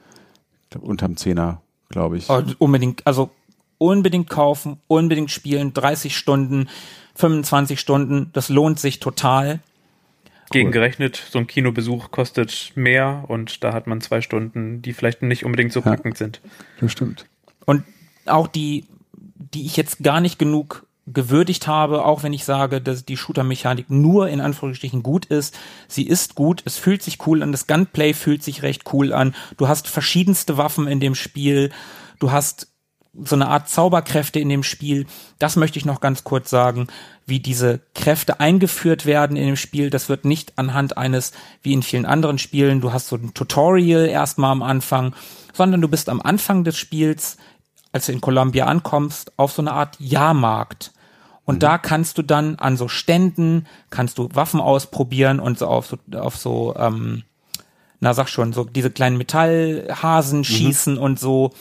glaub, unterm Zehner, glaube ich. Oh, unbedingt, also unbedingt kaufen, unbedingt spielen, 30 Stunden, 25 Stunden, das lohnt sich total. Gegengerechnet, so ein Kinobesuch kostet mehr und da hat man zwei Stunden, die vielleicht nicht unbedingt so Ja. packend sind. Das stimmt. Und auch die, die ich jetzt gar nicht genug gewürdigt habe, auch wenn ich sage, dass die Shooter-Mechanik nur in Anführungsstrichen gut ist. Sie ist gut, es fühlt sich cool an, das Gunplay fühlt sich recht cool an. Du hast verschiedenste Waffen in dem Spiel. Du hast so eine Art Zauberkräfte in dem Spiel. Das möchte ich noch ganz kurz sagen, wie diese Kräfte eingeführt werden in dem Spiel. Das wird nicht anhand eines, wie in vielen anderen Spielen, du hast so ein Tutorial erstmal am Anfang, sondern du bist am Anfang des Spiels, als du in Columbia ankommst, auf so eine Art Jahrmarkt. Und da kannst du dann an so Ständen, kannst du Waffen ausprobieren und so auf so, auf so ähm, na sag schon, so diese kleinen Metallhasen schießen und so.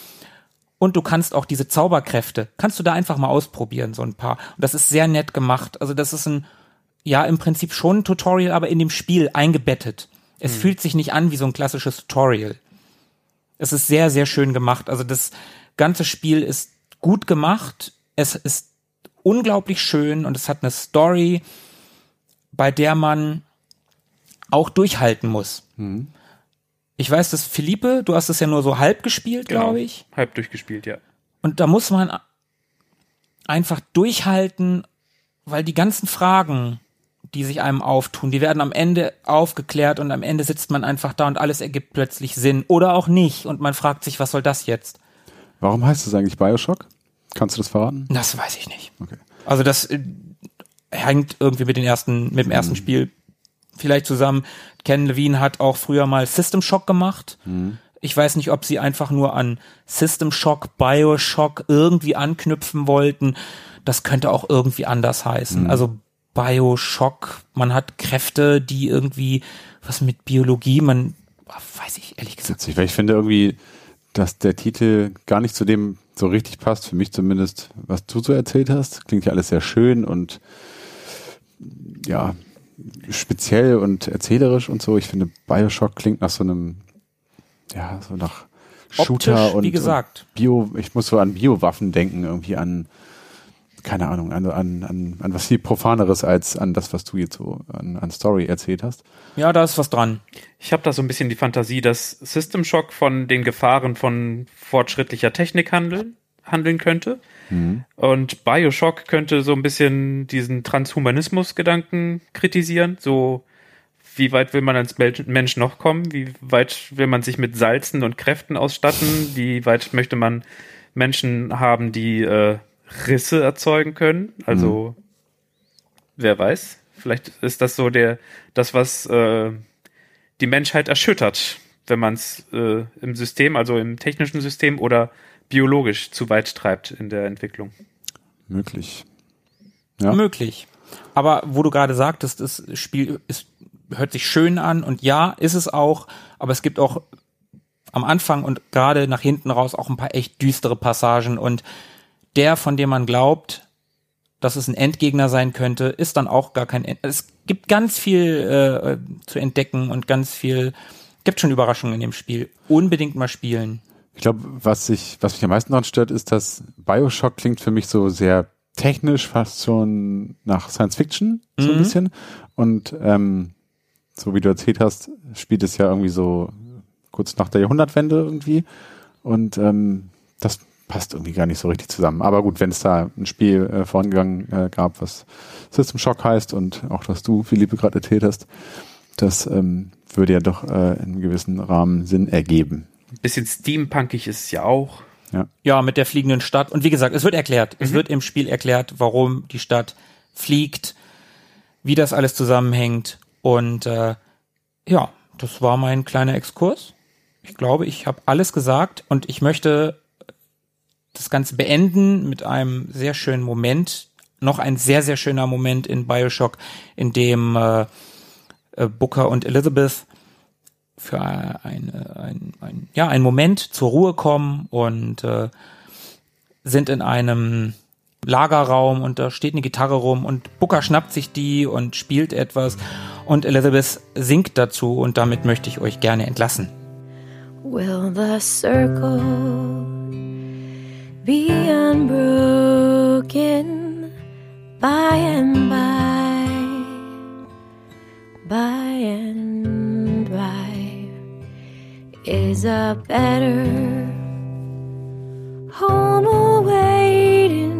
Und du kannst auch diese Zauberkräfte, kannst du da einfach mal ausprobieren, so ein paar. Und das ist sehr nett gemacht. Also das ist ein, ja, im Prinzip schon ein Tutorial, aber in dem Spiel eingebettet. Es fühlt sich nicht an wie so ein klassisches Tutorial. Es ist sehr, sehr schön gemacht. Also das ganze Spiel ist gut gemacht. Es ist unglaublich schön und es hat eine Story, bei der man auch durchhalten muss. Ich weiß, dass Philippe, du hast es ja nur so halb gespielt, Genau. glaube ich. Halb durchgespielt, ja. Und da muss man einfach durchhalten, weil die ganzen Fragen, die sich einem auftun, die werden am Ende aufgeklärt und am Ende sitzt man einfach da und alles ergibt plötzlich Sinn oder auch nicht und man fragt sich, was soll das jetzt? Warum heißt es eigentlich Bioshock? Kannst du das verraten? Das weiß ich nicht. Okay. Also das äh, hängt irgendwie mit den ersten, mit dem ersten Spiel vielleicht zusammen. Ken Levine hat auch früher mal System Shock gemacht. Ich weiß nicht, ob sie einfach nur an System Shock, Bioshock irgendwie anknüpfen wollten. Das könnte auch irgendwie anders heißen. Also Bioshock, man hat Kräfte, die irgendwie was mit Biologie, man weiß ich ehrlich gesagt. Witzig, weil ich finde irgendwie, dass der Titel gar nicht zu dem so richtig passt, für mich zumindest, was du so erzählt hast. Klingt ja alles sehr schön und ja, speziell und erzählerisch und so. Ich finde, Bioshock klingt nach so einem, ja, so nach Shooter Optisch, und, wie gesagt. und Bio, ich muss so an Biowaffen denken, irgendwie an, keine Ahnung, an, an, an, an was viel Profaneres als an das, was du jetzt so an, an Story erzählt hast. Ja, da ist was dran. Ich habe da so ein bisschen die Fantasie, dass System Shock von den Gefahren von fortschrittlicher Technik handeln, handeln könnte. Und Bioshock könnte so ein bisschen diesen Transhumanismus-Gedanken kritisieren. So, wie weit will man als Mensch noch kommen? Wie weit will man sich mit Salzen und Kräften ausstatten? Wie weit möchte man Menschen haben, die äh, Risse erzeugen können? Also, wer weiß? Vielleicht ist das so der, das, was äh, die Menschheit erschüttert, wenn man es äh, im System, also im technischen System oder biologisch zu weit treibt in der Entwicklung. Möglich. Ja. Möglich. Aber wo du gerade sagtest, das Spiel ist, hört sich schön an und ja, ist es auch, aber es gibt auch am Anfang und gerade nach hinten raus auch ein paar echt düstere Passagen und der, von dem man glaubt, dass es ein Endgegner sein könnte, ist dann auch gar kein End. Es gibt ganz viel äh, zu entdecken und ganz viel, gibt schon Überraschungen in dem Spiel. Unbedingt mal spielen. Ich glaube, was ich, was mich am meisten daran stört, ist, dass Bioshock klingt für mich so sehr technisch, fast schon nach Science Fiction, so ein Mhm. bisschen. Und ähm, so wie du erzählt hast, spielt es ja irgendwie so kurz nach der Jahrhundertwende irgendwie. Und ähm, das passt irgendwie gar nicht so richtig zusammen. Aber gut, wenn es da ein Spiel äh, vorangegangen äh, gab, was System Shock heißt und auch das du, Philippe, gerade erzählt hast, das ähm, würde ja doch äh, in einem gewissen Rahmen Sinn ergeben. Ein bisschen steampunkig ist es ja auch. Ja, mit der fliegenden Stadt. Und wie gesagt, es wird erklärt. Es wird im Spiel erklärt, warum die Stadt fliegt, wie das alles zusammenhängt. Und äh, ja, das war mein kleiner Exkurs. Ich glaube, ich habe alles gesagt und ich möchte das Ganze beenden mit einem sehr schönen Moment. Noch ein sehr, sehr schöner Moment in Bioshock, in dem äh, äh, Booker und Elizabeth für eine, ein, ein, ja, einen Moment zur Ruhe kommen und äh, sind in einem Lagerraum und da steht eine Gitarre rum und Booker schnappt sich die und spielt etwas und Elizabeth singt dazu und damit möchte ich euch gerne entlassen. Will the circle be unbroken by and by, by and by? Is a better home awaiting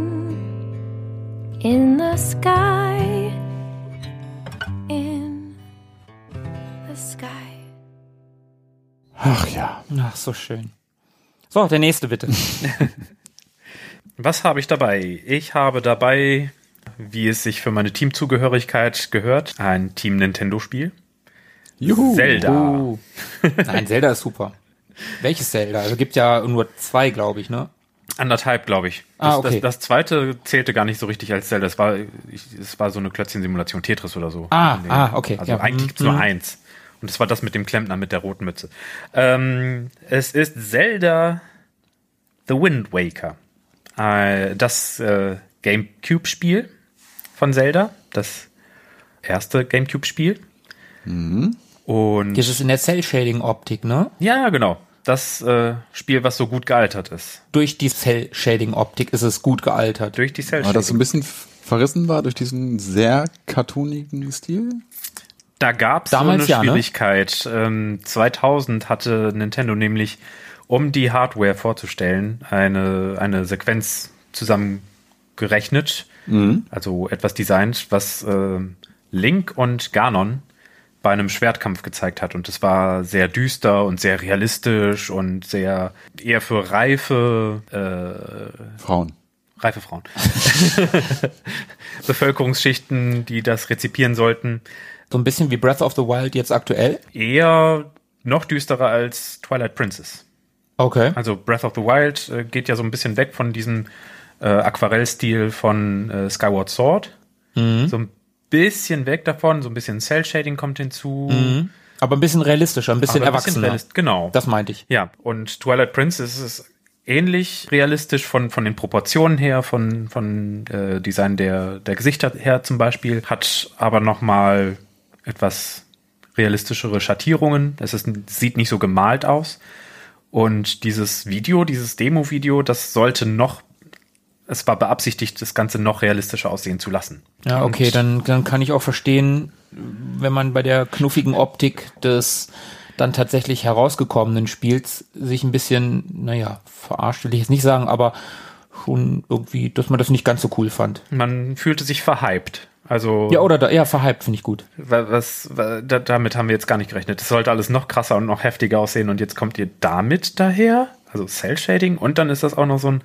in the sky? In the sky. Ach ja. Ach, so schön. So, der nächste bitte. Was habe ich dabei? Ich habe dabei, wie es sich für meine Teamzugehörigkeit gehört, ein Team Nintendo-Spiel. Juhu. Zelda. Uh. Nein, Zelda ist super. Welches Zelda? Also gibt ja nur zwei, glaube ich, ne? Anderthalb, glaube ich. Das, Ah, okay. das, das zweite zählte gar nicht so richtig als Zelda. Es war, es war so eine Klötzchen-Simulation, Tetris oder so. Ah, Nee. ah, okay. Also Ja, eigentlich mhm, gibt's nur mhm. eins. Und es war das mit dem Klempner mit der roten Mütze. Ähm, es ist Zelda The Wind Waker. Äh, das äh, GameCube-Spiel von Zelda. Das erste GameCube-Spiel. Und Das ist in der Cell-Shading-Optik, ne? ja, genau. Das äh, Spiel, was so gut gealtert ist. Durch die Cell-Shading-Optik ist es gut gealtert. Durch die cell Aber das so ein bisschen verrissen war durch diesen sehr cartoonigen Stil. Da gab es so Damals eine ja, ne? Schwierigkeit. Ähm, 2000 hatte Nintendo nämlich, um die Hardware vorzustellen, eine, eine Sequenz zusammengerechnet, also etwas designt, was ähm, Link und Ganon bei einem Schwertkampf gezeigt hat. Und es war sehr düster und sehr realistisch und sehr eher für reife, äh, Frauen. reife Frauen. Bevölkerungsschichten, die das rezipieren sollten. So ein bisschen wie Breath of the Wild jetzt aktuell. eher noch düsterer als Twilight Princess. Okay. Also Breath of the Wild äh, geht ja so ein bisschen weg von diesem äh, Aquarellstil von äh, Skyward Sword. Mhm. So ein bisschen weg davon, so ein bisschen Cell Shading kommt hinzu. Aber ein bisschen realistischer, ein bisschen aber ein erwachsener. realist- genau. das meinte ich. ja, und Twilight Princess ist ähnlich realistisch von, von den Proportionen her, von, von äh, Design der, der Gesichter her zum Beispiel, hat aber nochmal etwas realistischere Schattierungen. Es ist, sieht nicht so gemalt aus. Und dieses Video, dieses Demo-Video, das sollte noch, es war beabsichtigt, das Ganze noch realistischer aussehen zu lassen. Ja, okay, Und dann, dann kann ich auch verstehen, wenn man bei der knuffigen Optik des dann tatsächlich herausgekommenen Spiels sich ein bisschen, naja, verarscht will ich jetzt nicht sagen, aber schon irgendwie, dass man das nicht ganz so cool fand. Man fühlte sich verhypt. Also Ja, oder da, ja, verhypt finde ich gut. wa- was, wa- da, damit haben wir jetzt gar nicht gerechnet. Das sollte alles noch krasser und noch heftiger aussehen und jetzt kommt ihr damit daher? Also Cell Shading und dann ist das auch noch so ein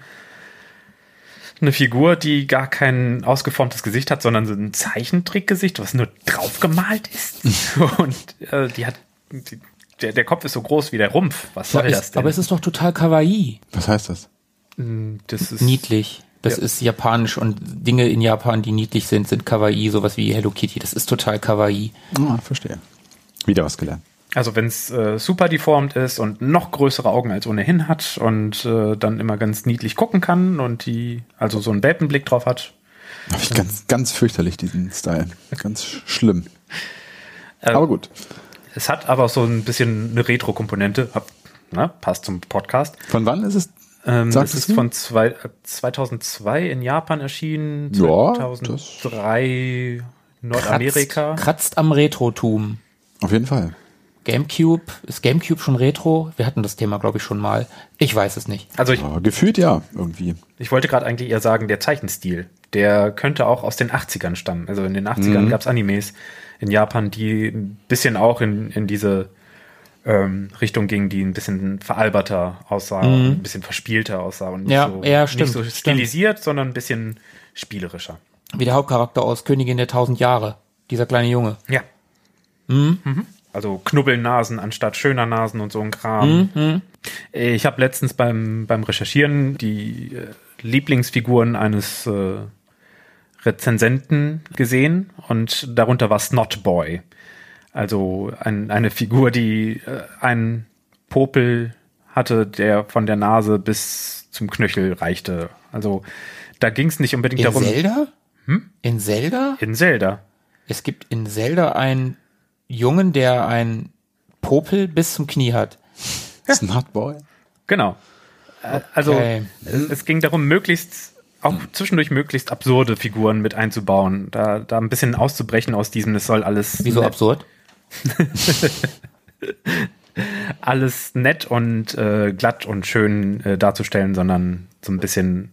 eine Figur, die gar kein ausgeformtes Gesicht hat, sondern so ein Zeichentrickgesicht, was nur draufgemalt ist. und äh, die hat die, der, der Kopf ist so groß wie der Rumpf. Was soll Ja, das ist, denn? aber es ist doch total kawaii. Was heißt das? das ist Niedlich. Das Ja. ist japanisch und Dinge in Japan, die niedlich sind, sind Kawaii, sowas wie Hello Kitty. Das ist total Kawaii. Ah, verstehe. Wieder was gelernt. Also wenn es äh, super deformt ist und noch größere Augen als ohnehin hat und äh, dann immer ganz niedlich gucken kann und die also so einen Welpenblick drauf hat. Hab ich ganz, ganz fürchterlich, diesen Style. Ganz sch- schlimm. Ähm, Aber gut. Es hat aber so ein bisschen eine Retro-Komponente. Na, passt zum Podcast. Von wann ist es? Ähm, Sagst es ist du? von zwei, äh, 2002 in Japan erschienen, Ja, 2003 Nordamerika. Kratzt, kratzt am Retrotum. Auf jeden Fall. Gamecube, ist Gamecube schon Retro? Wir hatten das Thema, glaube ich, schon mal. Ich weiß es nicht. Also ich, Aber gefühlt ja, irgendwie. ich wollte gerade eigentlich eher sagen, der Zeichenstil, der könnte auch aus den 80ern stammen. Also in den 80ern Mhm. gab's Animes in Japan, die ein bisschen auch in, in diese ähm, Richtung gingen, die ein bisschen veralberter aussah, und ein bisschen verspielter aussah und nicht, Mhm. Ja, so, ja, stimmt, nicht so stimmt. stilisiert, sondern ein bisschen spielerischer. Wie der Hauptcharakter aus Königin der Tausend Jahre. Dieser kleine Junge. Ja. Mhm. Also Knubbelnasen anstatt schöner Nasen und so ein Kram. Ich habe letztens beim, beim Recherchieren die äh, Lieblingsfiguren eines äh, Rezensenten gesehen und darunter war Snotboy. Also ein, eine Figur, die äh, einen Popel hatte, der von der Nase bis zum Knöchel reichte. Also da ging es nicht unbedingt In darum. Zelda? In Zelda? In Zelda. Es gibt in Zelda einen Jungen, der einen Popel bis zum Knie hat. Snotboy. Genau. Äh, Also Okay. es, es ging darum, möglichst auch zwischendurch möglichst absurde Figuren mit einzubauen, da, da ein bisschen auszubrechen aus diesem, es soll alles Wieso nett, absurd? alles nett und äh, glatt und schön äh, darzustellen, sondern so ein bisschen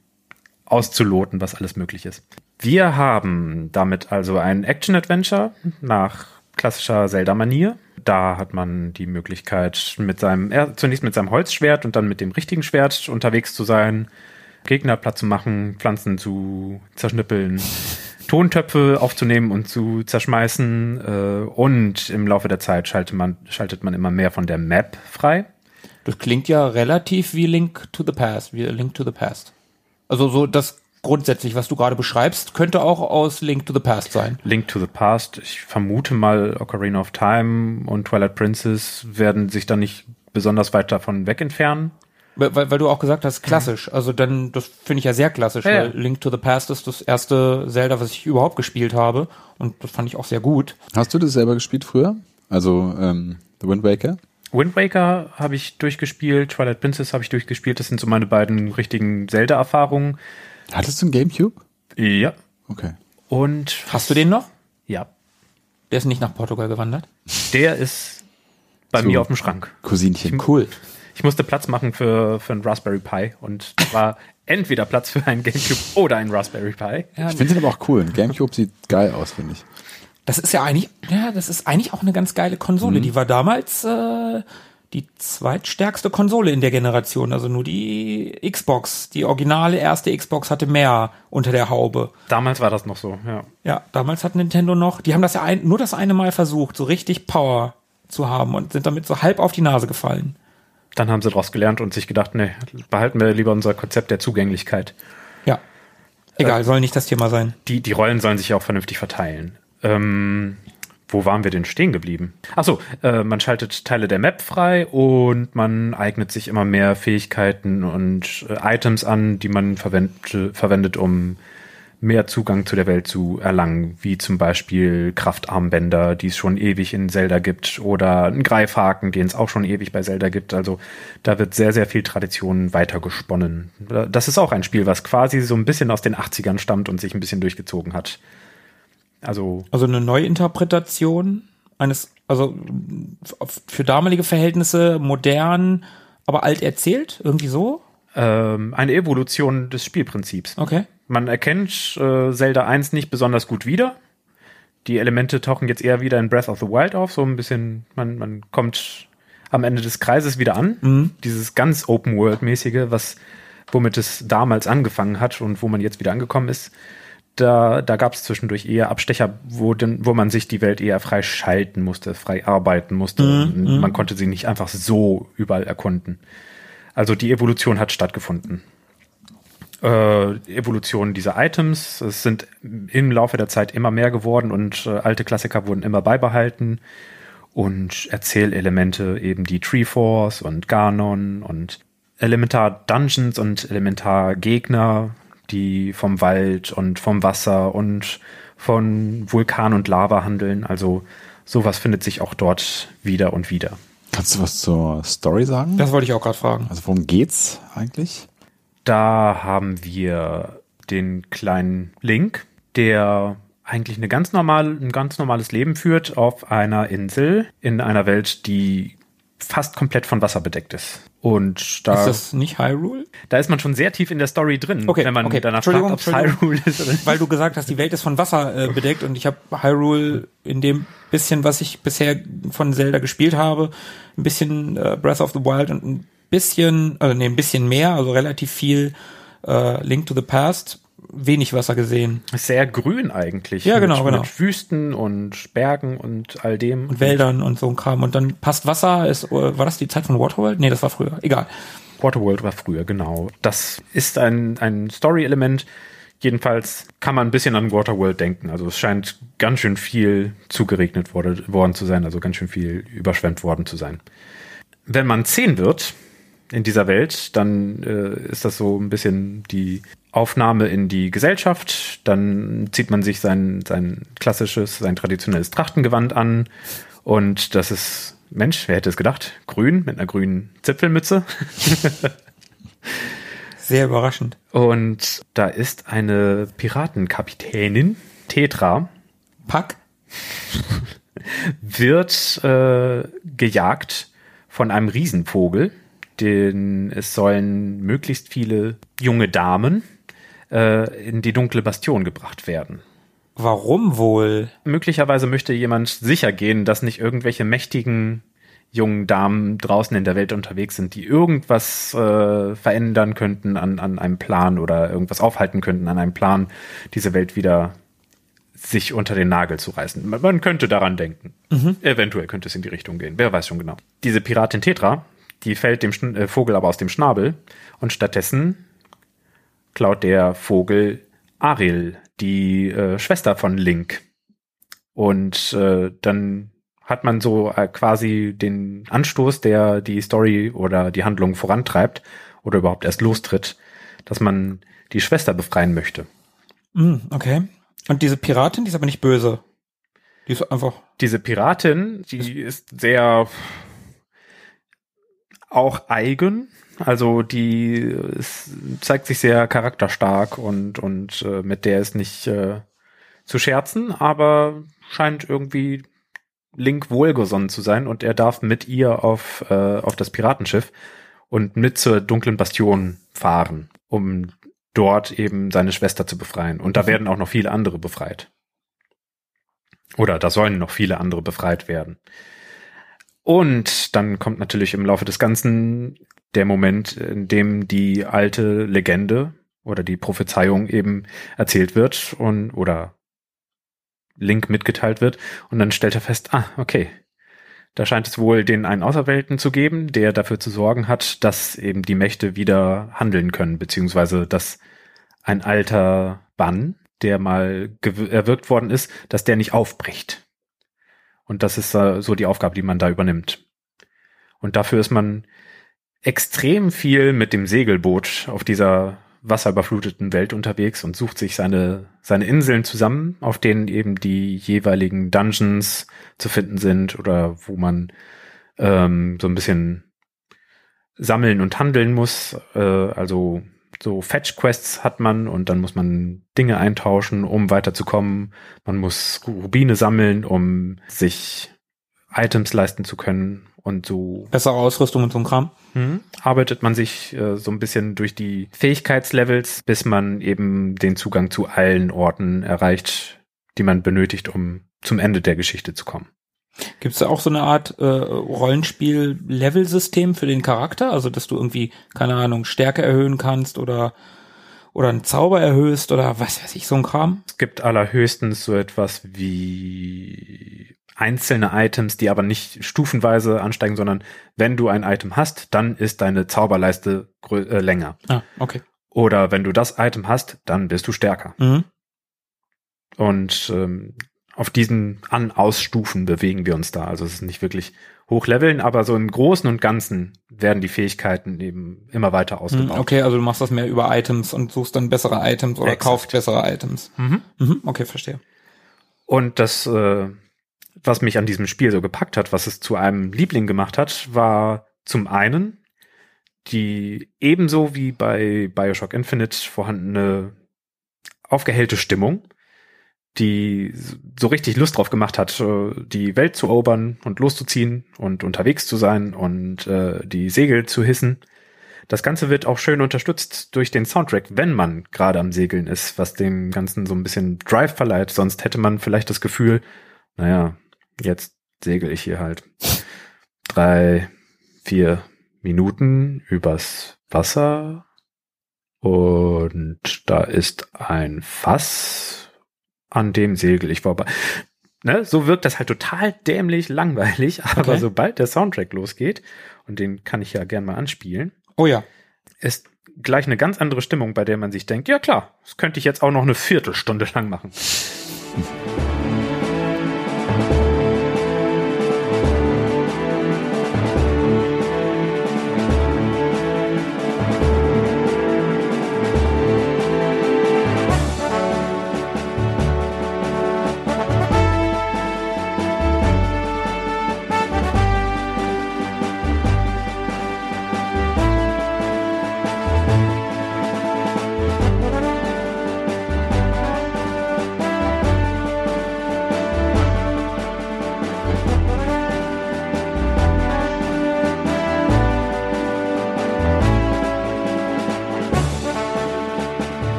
auszuloten, was alles möglich ist. Wir haben damit also ein Action-Adventure nach klassischer Zelda-Manier. Da hat man die Möglichkeit, mit seinem, er, zunächst mit seinem Holzschwert und dann mit dem richtigen Schwert unterwegs zu sein, Gegner platt zu machen, Pflanzen zu zerschnippeln, Tontöpfe aufzunehmen und zu zerschmeißen. Äh, und im Laufe der Zeit schaltet man, schaltet man immer mehr von der Map frei. Das klingt ja relativ wie Link to the Past, wie Link to the Past. Also so das grundsätzlich, was du gerade beschreibst, könnte auch aus Link to the Past sein. Link to the Past. Ich vermute mal, Ocarina of Time und Twilight Princess werden sich da nicht besonders weit davon weg entfernen. Weil, weil du auch gesagt hast, klassisch. Also dann, das finde ich ja sehr klassisch, Ja, ja. weil Link to the Past ist das erste Zelda, was ich überhaupt gespielt habe. Und das fand ich auch sehr gut. Hast du das selber gespielt früher? Also ähm, The Wind Waker? Wind Waker habe ich durchgespielt, Twilight Princess habe ich durchgespielt. Das sind so meine beiden richtigen Zelda-Erfahrungen. Hattest du einen Gamecube? Ja. Okay. Und Hast du den noch? ja, Der ist nicht nach Portugal gewandert. der ist bei So. mir auf dem Schrank. Cousinchen. Cool. Ich musste Platz machen für, für einen Raspberry Pi und es war entweder Platz für einen Gamecube oder einen Raspberry Pi. Ja, Ich finde den aber auch cool. Ein Gamecube sieht geil aus, finde ich. Das ist ja eigentlich, ja, das ist eigentlich auch eine ganz geile Konsole. Die war damals äh, die zweitstärkste Konsole in der Generation. Also nur die Xbox, die originale erste Xbox hatte mehr unter der Haube. Damals war das noch so, ja. Ja, damals hat Nintendo noch, die haben das ja ein, nur das eine Mal versucht, so richtig Power zu haben und sind damit so halb auf die Nase gefallen. Dann haben sie daraus gelernt und sich gedacht, nee, behalten wir lieber unser Konzept der Zugänglichkeit. Ja. Egal, soll nicht das Thema sein. Die, die Rollen sollen sich ja auch vernünftig verteilen. Ähm, wo waren wir denn stehen geblieben? Achso, äh, man schaltet Teile der Map frei und man eignet sich immer mehr Fähigkeiten und äh, Items an, die man verwend, verwendet, um mehr Zugang zu der Welt zu erlangen, wie zum Beispiel Kraftarmbänder, die es schon ewig in Zelda gibt, oder ein Greifhaken, den es auch schon ewig bei Zelda gibt. Also da wird sehr, sehr viel Tradition weitergesponnen. Das ist auch ein Spiel, was quasi so ein bisschen aus den 80ern stammt und sich ein bisschen durchgezogen hat. Also Also eine Neuinterpretation eines, also für damalige Verhältnisse modern, aber alt erzählt, irgendwie so. ähm, eine Evolution des Spielprinzips. Okay. Man erkennt äh, Zelda 1 nicht besonders gut wieder. Die Elemente tauchen jetzt eher wieder in Breath of the Wild auf, so ein bisschen, man, man kommt am Ende des Kreises wieder an. Dieses ganz Open-World-mäßige, was, womit es damals angefangen hat und wo man jetzt wieder angekommen ist. Da, da gab es zwischendurch eher Abstecher, wo, denn, wo man sich die Welt eher frei schalten musste, frei arbeiten musste. Und Man konnte sie nicht einfach so überall erkunden. Also die Evolution hat stattgefunden. Äh, Evolution dieser Items. Es sind im Laufe der Zeit immer mehr geworden und äh, alte Klassiker wurden immer beibehalten. Und Erzählelemente eben die Treeforce und Ganon und Elementar Dungeons und Elementar Gegner, die vom Wald und vom Wasser und von Vulkan und Lava handeln. Also sowas findet sich auch dort wieder und wieder. Kannst du was zur Story sagen? Das wollte ich auch gerade fragen. Also worum geht's eigentlich? Da haben wir den kleinen Link, der eigentlich eine ganz normal, ein ganz normales Leben führt auf einer Insel in einer Welt, die fast komplett von Wasser bedeckt ist. Und da Ist das nicht Hyrule? Da ist man schon sehr tief in der Story drin, Okay, wenn man okay. danach fragt, ob es. Hyrule ist oder nicht. Weil du gesagt hast, die Welt ist von Wasser äh, bedeckt und ich habe Hyrule in dem bisschen, was ich bisher von Zelda gespielt habe, ein bisschen äh, Breath of the Wild und ein bisschen, also nee, ein bisschen mehr, also relativ viel äh, Link to the Past, wenig Wasser gesehen. Sehr grün eigentlich. Ja, genau, mit, genau. Mit Wüsten und Bergen und all dem. Und Wäldern und so ein Kram. Und dann passt Wasser, ist, äh, war das die Zeit von Waterworld? Nee, das war früher. Egal. Waterworld war früher, genau. Das ist ein, ein Story-Element. Jedenfalls kann man ein bisschen an Waterworld denken. Also es scheint ganz schön viel zugeregnet wurde, worden zu sein, also ganz schön viel überschwemmt worden zu sein. Wenn man zehn wird in dieser Welt, dann äh, ist das so ein bisschen die Aufnahme in die Gesellschaft. Dann zieht man sich sein, sein klassisches, sein traditionelles Trachtengewand an. Und das ist, Mensch, wer hätte es gedacht? Grün mit einer grünen Zipfelmütze. Sehr überraschend. Und da ist eine Piratenkapitänin, Tetra, Pack? wird äh, gejagt von einem Riesenvogel. Den es sollen möglichst viele junge Damen äh, in die dunkle Bastion gebracht werden. Warum wohl? Möglicherweise möchte jemand sicher gehen, dass nicht irgendwelche mächtigen jungen Damen draußen in der Welt unterwegs sind, die irgendwas äh, verändern könnten an, an einem Plan oder irgendwas aufhalten könnten an einem Plan, diese Welt wieder sich unter den Nagel zu reißen. Man, man könnte daran denken. Eventuell könnte es in die Richtung gehen. Wer weiß schon genau. Diese Piratin Tetra, die fällt dem Schn äh, Vogel aber aus dem Schnabel und stattdessen klaut der Vogel Aril, die äh, Schwester von Link. Und äh, dann hat man so äh, quasi den Anstoß, der die Story oder die Handlung vorantreibt oder überhaupt erst lostritt, dass man die Schwester befreien möchte. Hm, okay. Und diese Piratin, die ist aber nicht böse. Die ist einfach. Diese Piratin, die ist sehr auch eigen. Also die ist, zeigt sich sehr charakterstark und, und äh, mit der ist nicht äh, zu scherzen, aber scheint irgendwie Link wohlgesonnen zu sein und er darf mit ihr auf, äh, auf das Piratenschiff und mit zur dunklen Bastion fahren, um dort eben seine Schwester zu befreien. Und da werden auch noch viele andere befreit. Oder da sollen noch viele andere befreit werden. Und dann kommt natürlich im Laufe des Ganzen der Moment, in dem die alte Legende oder die Prophezeiung eben erzählt wird und oder Link mitgeteilt wird. Und dann stellt er fest, ah, okay, da scheint es wohl den einen Auserwählten zu geben, der dafür zu sorgen hat, dass eben die Mächte wieder handeln können, beziehungsweise dass ein alter Bann, der mal erwirkt worden ist, dass der nicht aufbricht. Und das ist so die Aufgabe, die man da übernimmt. Und dafür ist man extrem viel mit dem Segelboot auf dieser wasserüberfluteten Welt unterwegs und sucht sich seine, seine Inseln zusammen, auf denen eben die jeweiligen Dungeons zu finden sind oder wo man ähm, so ein bisschen sammeln und handeln muss. Äh, also so Fetch-Quests hat man und dann muss man Dinge eintauschen, um weiterzukommen. Man muss Rubine sammeln, um sich Items leisten zu können und so Bessere Ausrüstung und so ein Kram. Mhm. arbeitet man sich äh, so ein bisschen durch die Fähigkeitslevels, bis man eben den Zugang zu allen Orten erreicht, die man benötigt, um zum Ende der Geschichte zu kommen. Gibt es da auch so eine Art äh, Rollenspiel-Level-System für den Charakter? Also, dass du irgendwie, keine Ahnung, Stärke erhöhen kannst oder, oder einen Zauber erhöhst oder was weiß ich, so ein Kram? Es gibt allerhöchstens so etwas wie einzelne Items, die aber nicht stufenweise ansteigen, sondern wenn du ein Item hast, dann ist deine Zauberleiste äh, länger. Ah, okay. Oder wenn du das Item hast, dann bist du stärker. Mhm. Und ähm, auf diesen An-Aus-Stufen bewegen wir uns da. Also es ist nicht wirklich hochleveln, aber so im Großen und Ganzen werden die Fähigkeiten eben immer weiter Mhm, ausgebaut. Okay, also du machst das mehr über Items und suchst dann bessere Items oder Exakt. kaufst bessere Items. Mhm. Mhm, okay, verstehe. Und das, äh, was mich an diesem Spiel so gepackt hat, was es zu einem Liebling gemacht hat, war zum einen die ebenso wie bei Bioshock Infinite vorhandene aufgehellte Stimmung, die so richtig Lust drauf gemacht hat, äh, die Welt zu erobern und loszuziehen und unterwegs zu sein und äh, die Segel zu hissen. Das Ganze wird auch schön unterstützt durch den Soundtrack, wenn man gerade am Segeln ist, was dem Ganzen so ein bisschen Drive verleiht. Sonst hätte man vielleicht das Gefühl, naja, jetzt segel ich hier halt drei, vier Minuten übers Wasser und da ist ein Fass, an dem segel ich vorbei. Ne, so wirkt das halt total dämlich, langweilig, aber Okay. sobald der Soundtrack losgeht, und den kann ich ja gern mal anspielen, Oh ja. ist gleich eine ganz andere Stimmung, bei der man sich denkt, ja klar, das könnte ich jetzt auch noch eine Viertelstunde lang machen. Ich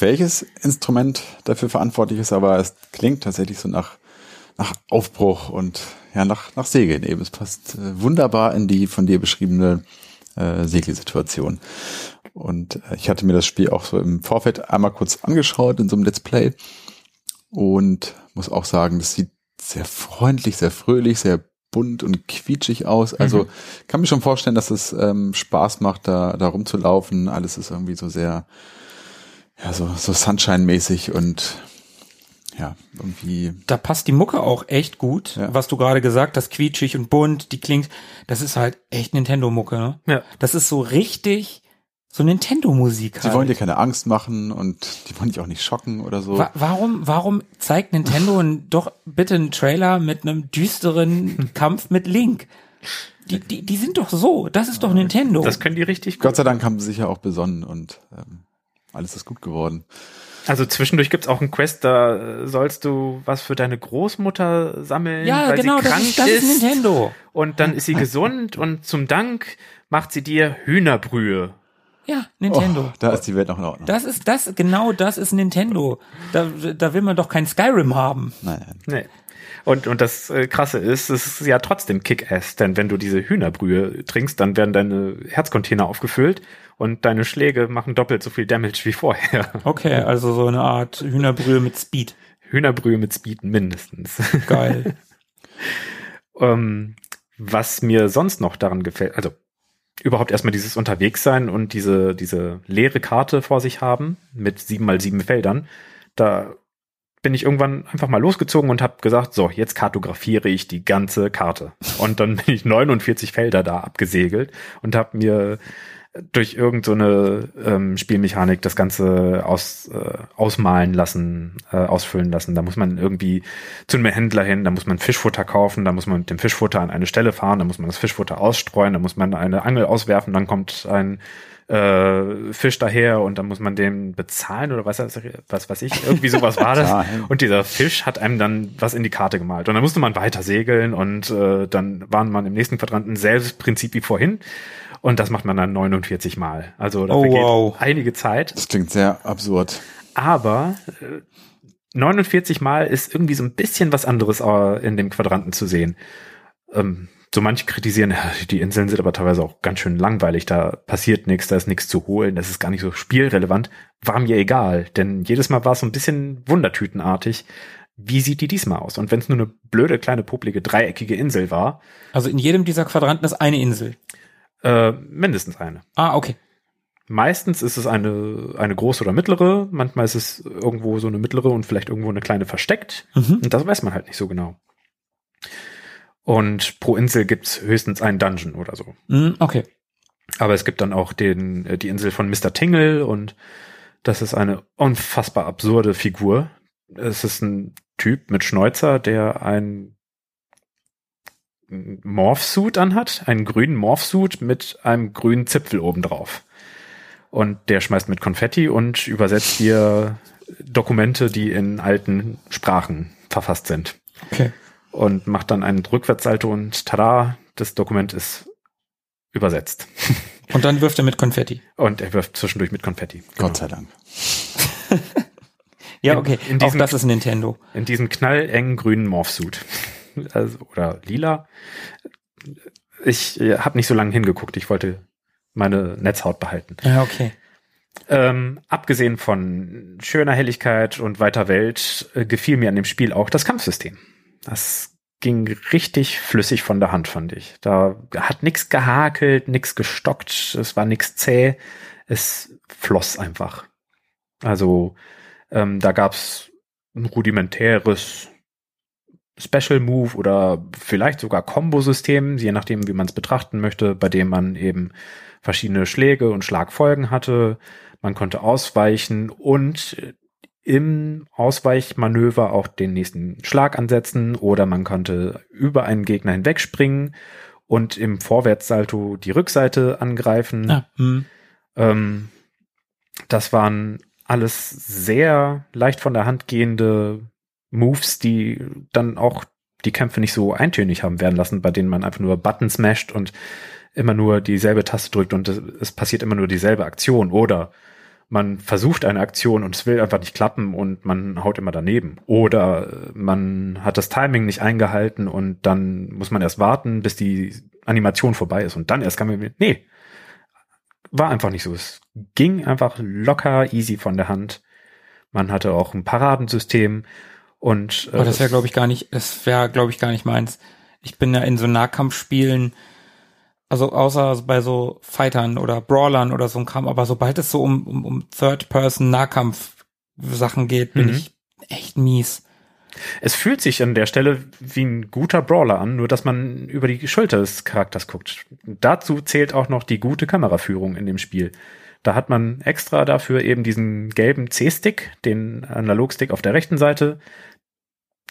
welches Instrument dafür verantwortlich ist, aber es klingt tatsächlich so nach, nach Aufbruch und ja, nach, nach Segeln eben. Es passt äh, wunderbar in die von dir beschriebene äh, Segelsituation. Und äh, ich hatte mir das Spiel auch so im Vorfeld einmal kurz angeschaut in so einem Let's Play und muss auch sagen, das sieht sehr freundlich, sehr fröhlich, sehr bunt und quietschig aus. Also kann mir schon vorstellen, dass es ähm, Spaß macht, da, da rumzulaufen. Alles ist irgendwie so sehr, ja, so, so Sunshine-mäßig und ja, irgendwie, Da passt die Mucke auch echt gut, Ja. was du gerade gesagt hast, quietschig und bunt, die klingt, das ist halt echt Nintendo-Mucke, ne? Ja. Das ist so richtig so Nintendo-Musik sie halt. wollen dir keine Angst machen und die wollen dich auch nicht schocken oder so. Wa warum, warum zeigt Nintendo doch bitte einen Trailer mit einem düsteren Kampf mit Link? Die, die, die sind doch so. Das ist doch Nintendo. Das können die richtig gut. Gott sei Dank haben sie sich ja auch besonnen und ähm, alles ist gut geworden. Also zwischendurch gibt's auch einen Quest, da äh, sollst du was für deine Großmutter sammeln, ja, weil genau, sie das krank ist, das ist Nintendo. Und dann ist sie gesund und zum Dank macht sie dir Hühnerbrühe. Ja, Nintendo. Oh, da ist die Welt noch in Ordnung. Das ist das, genau das ist Nintendo. Da, da will man doch kein Skyrim haben. nein, nein. Nee. Und, und das äh, Krasse ist, es ist ja trotzdem Kick-Ass, denn wenn du diese Hühnerbrühe trinkst, dann werden deine Herzcontainer aufgefüllt und deine Schläge machen doppelt so viel Damage wie vorher. Okay, also so eine Art Hühnerbrühe mit Speed. Hühnerbrühe mit Speed mindestens. Geil. ähm, was mir sonst noch daran gefällt, also überhaupt erstmal dieses Unterwegssein und diese, diese leere Karte vor sich haben mit sieben mal sieben Feldern, da bin ich irgendwann einfach mal losgezogen und habe gesagt, so, jetzt kartografiere ich die ganze Karte. Und dann bin ich 49 Felder da abgesegelt und habe mir durch irgendeine so ähm, Spielmechanik das Ganze aus, äh, ausmalen lassen, äh, ausfüllen lassen. Da muss man irgendwie zu einem Händler hin, da muss man Fischfutter kaufen, da muss man mit dem Fischfutter an eine Stelle fahren, da muss man das Fischfutter ausstreuen, da muss man eine Angel auswerfen, dann kommt ein äh, Fisch daher und dann muss man den bezahlen oder was, was weiß ich, irgendwie sowas war das. Und dieser Fisch hat einem dann was in die Karte gemalt. Und dann musste man weiter segeln und äh, dann waren man im nächsten Quadranten selbes Prinzip wie vorhin. Und das macht man dann 49 Mal. Also da Oh, vergeht wow. einige Zeit. Das klingt sehr absurd. Aber äh, 49 Mal ist irgendwie so ein bisschen was anderes äh, in dem Quadranten zu sehen. Ähm, so manche kritisieren, die Inseln sind aber teilweise auch ganz schön langweilig, da passiert nichts, da ist nichts zu holen, das ist gar nicht so spielrelevant. War mir egal, denn jedes Mal war es so ein bisschen wundertütenartig, wie sieht die diesmal aus? Und wenn es nur eine blöde, kleine, publige, dreieckige Insel war, Also in jedem dieser Quadranten ist eine Insel. äh, mindestens eine. Ah, okay. Meistens ist es eine, eine große oder mittlere, manchmal ist es irgendwo so eine mittlere und vielleicht irgendwo eine kleine versteckt. Mhm. Und das weiß man halt nicht so genau. Und pro Insel gibt's höchstens einen Dungeon oder so. Mhm, okay. Aber es gibt dann auch den, äh, die Insel von Mr. Tingle und das ist eine unfassbar absurde Figur. Es ist ein Typ mit Schnäuzer, der ein Morphsuit anhat, einen grünen Morphsuit mit einem grünen Zipfel obendrauf. Und der schmeißt mit Konfetti und übersetzt dir Dokumente, die in alten Sprachen verfasst sind. Okay. Und macht dann einen Rückwärtssalto und tada, das Dokument ist übersetzt. Und dann wirft er mit Konfetti. Und er wirft zwischendurch mit Konfetti. Genau. Gott sei Dank. Ja, In- okay. in Auch diesem- das ist Nintendo. In diesem knallengen grünen Morphsuit. Also, oder lila. Ich äh, habe nicht so lange hingeguckt. Ich wollte meine Netzhaut behalten. Ja, okay. Ähm, abgesehen von schöner Helligkeit und weiter Welt äh, gefiel mir an dem Spiel auch das Kampfsystem. Das ging richtig flüssig von der Hand, fand ich. Da hat nichts gehakelt, nichts gestockt, es war nichts zäh, es floss einfach. Also ähm, da gab's ein rudimentäres Special Move oder vielleicht sogar Combo-System, je nachdem, wie man es betrachten möchte, bei dem man eben verschiedene Schläge und Schlagfolgen hatte. Man konnte ausweichen und im Ausweichmanöver auch den nächsten Schlag ansetzen oder man konnte über einen Gegner hinwegspringen und im Vorwärtssalto die Rückseite angreifen. Ja, hm. Ähm, das waren alles sehr leicht von der Hand gehende Moves, die dann auch die Kämpfe nicht so eintönig haben werden lassen, bei denen man einfach nur Buttons smasht und immer nur dieselbe Taste drückt und es passiert immer nur dieselbe Aktion oder man versucht eine Aktion und es will einfach nicht klappen und man haut immer daneben. Oder man hat das Timing nicht eingehalten und dann muss man erst warten, bis die Animation vorbei ist und dann erst kann man, nee, war einfach nicht so. Es ging einfach locker, easy von der Hand. Man hatte auch ein Paradensystem und äh, Aber das wäre, glaube ich, gar nicht, das wäre, glaube ich, gar nicht meins. Ich bin ja in so Nahkampfspielen, also außer bei so Fightern oder Brawlern oder so ein Kram, aber sobald es so um, um, um Third-Person-Nahkampf-Sachen geht, bin Mhm. ich echt mies. Es fühlt sich an der Stelle wie ein guter Brawler an, nur dass man über die Schulter des Charakters guckt. Dazu zählt auch noch die gute Kameraführung in dem Spiel. Da hat man extra dafür eben diesen gelben C-Stick, den Analogstick auf der rechten Seite.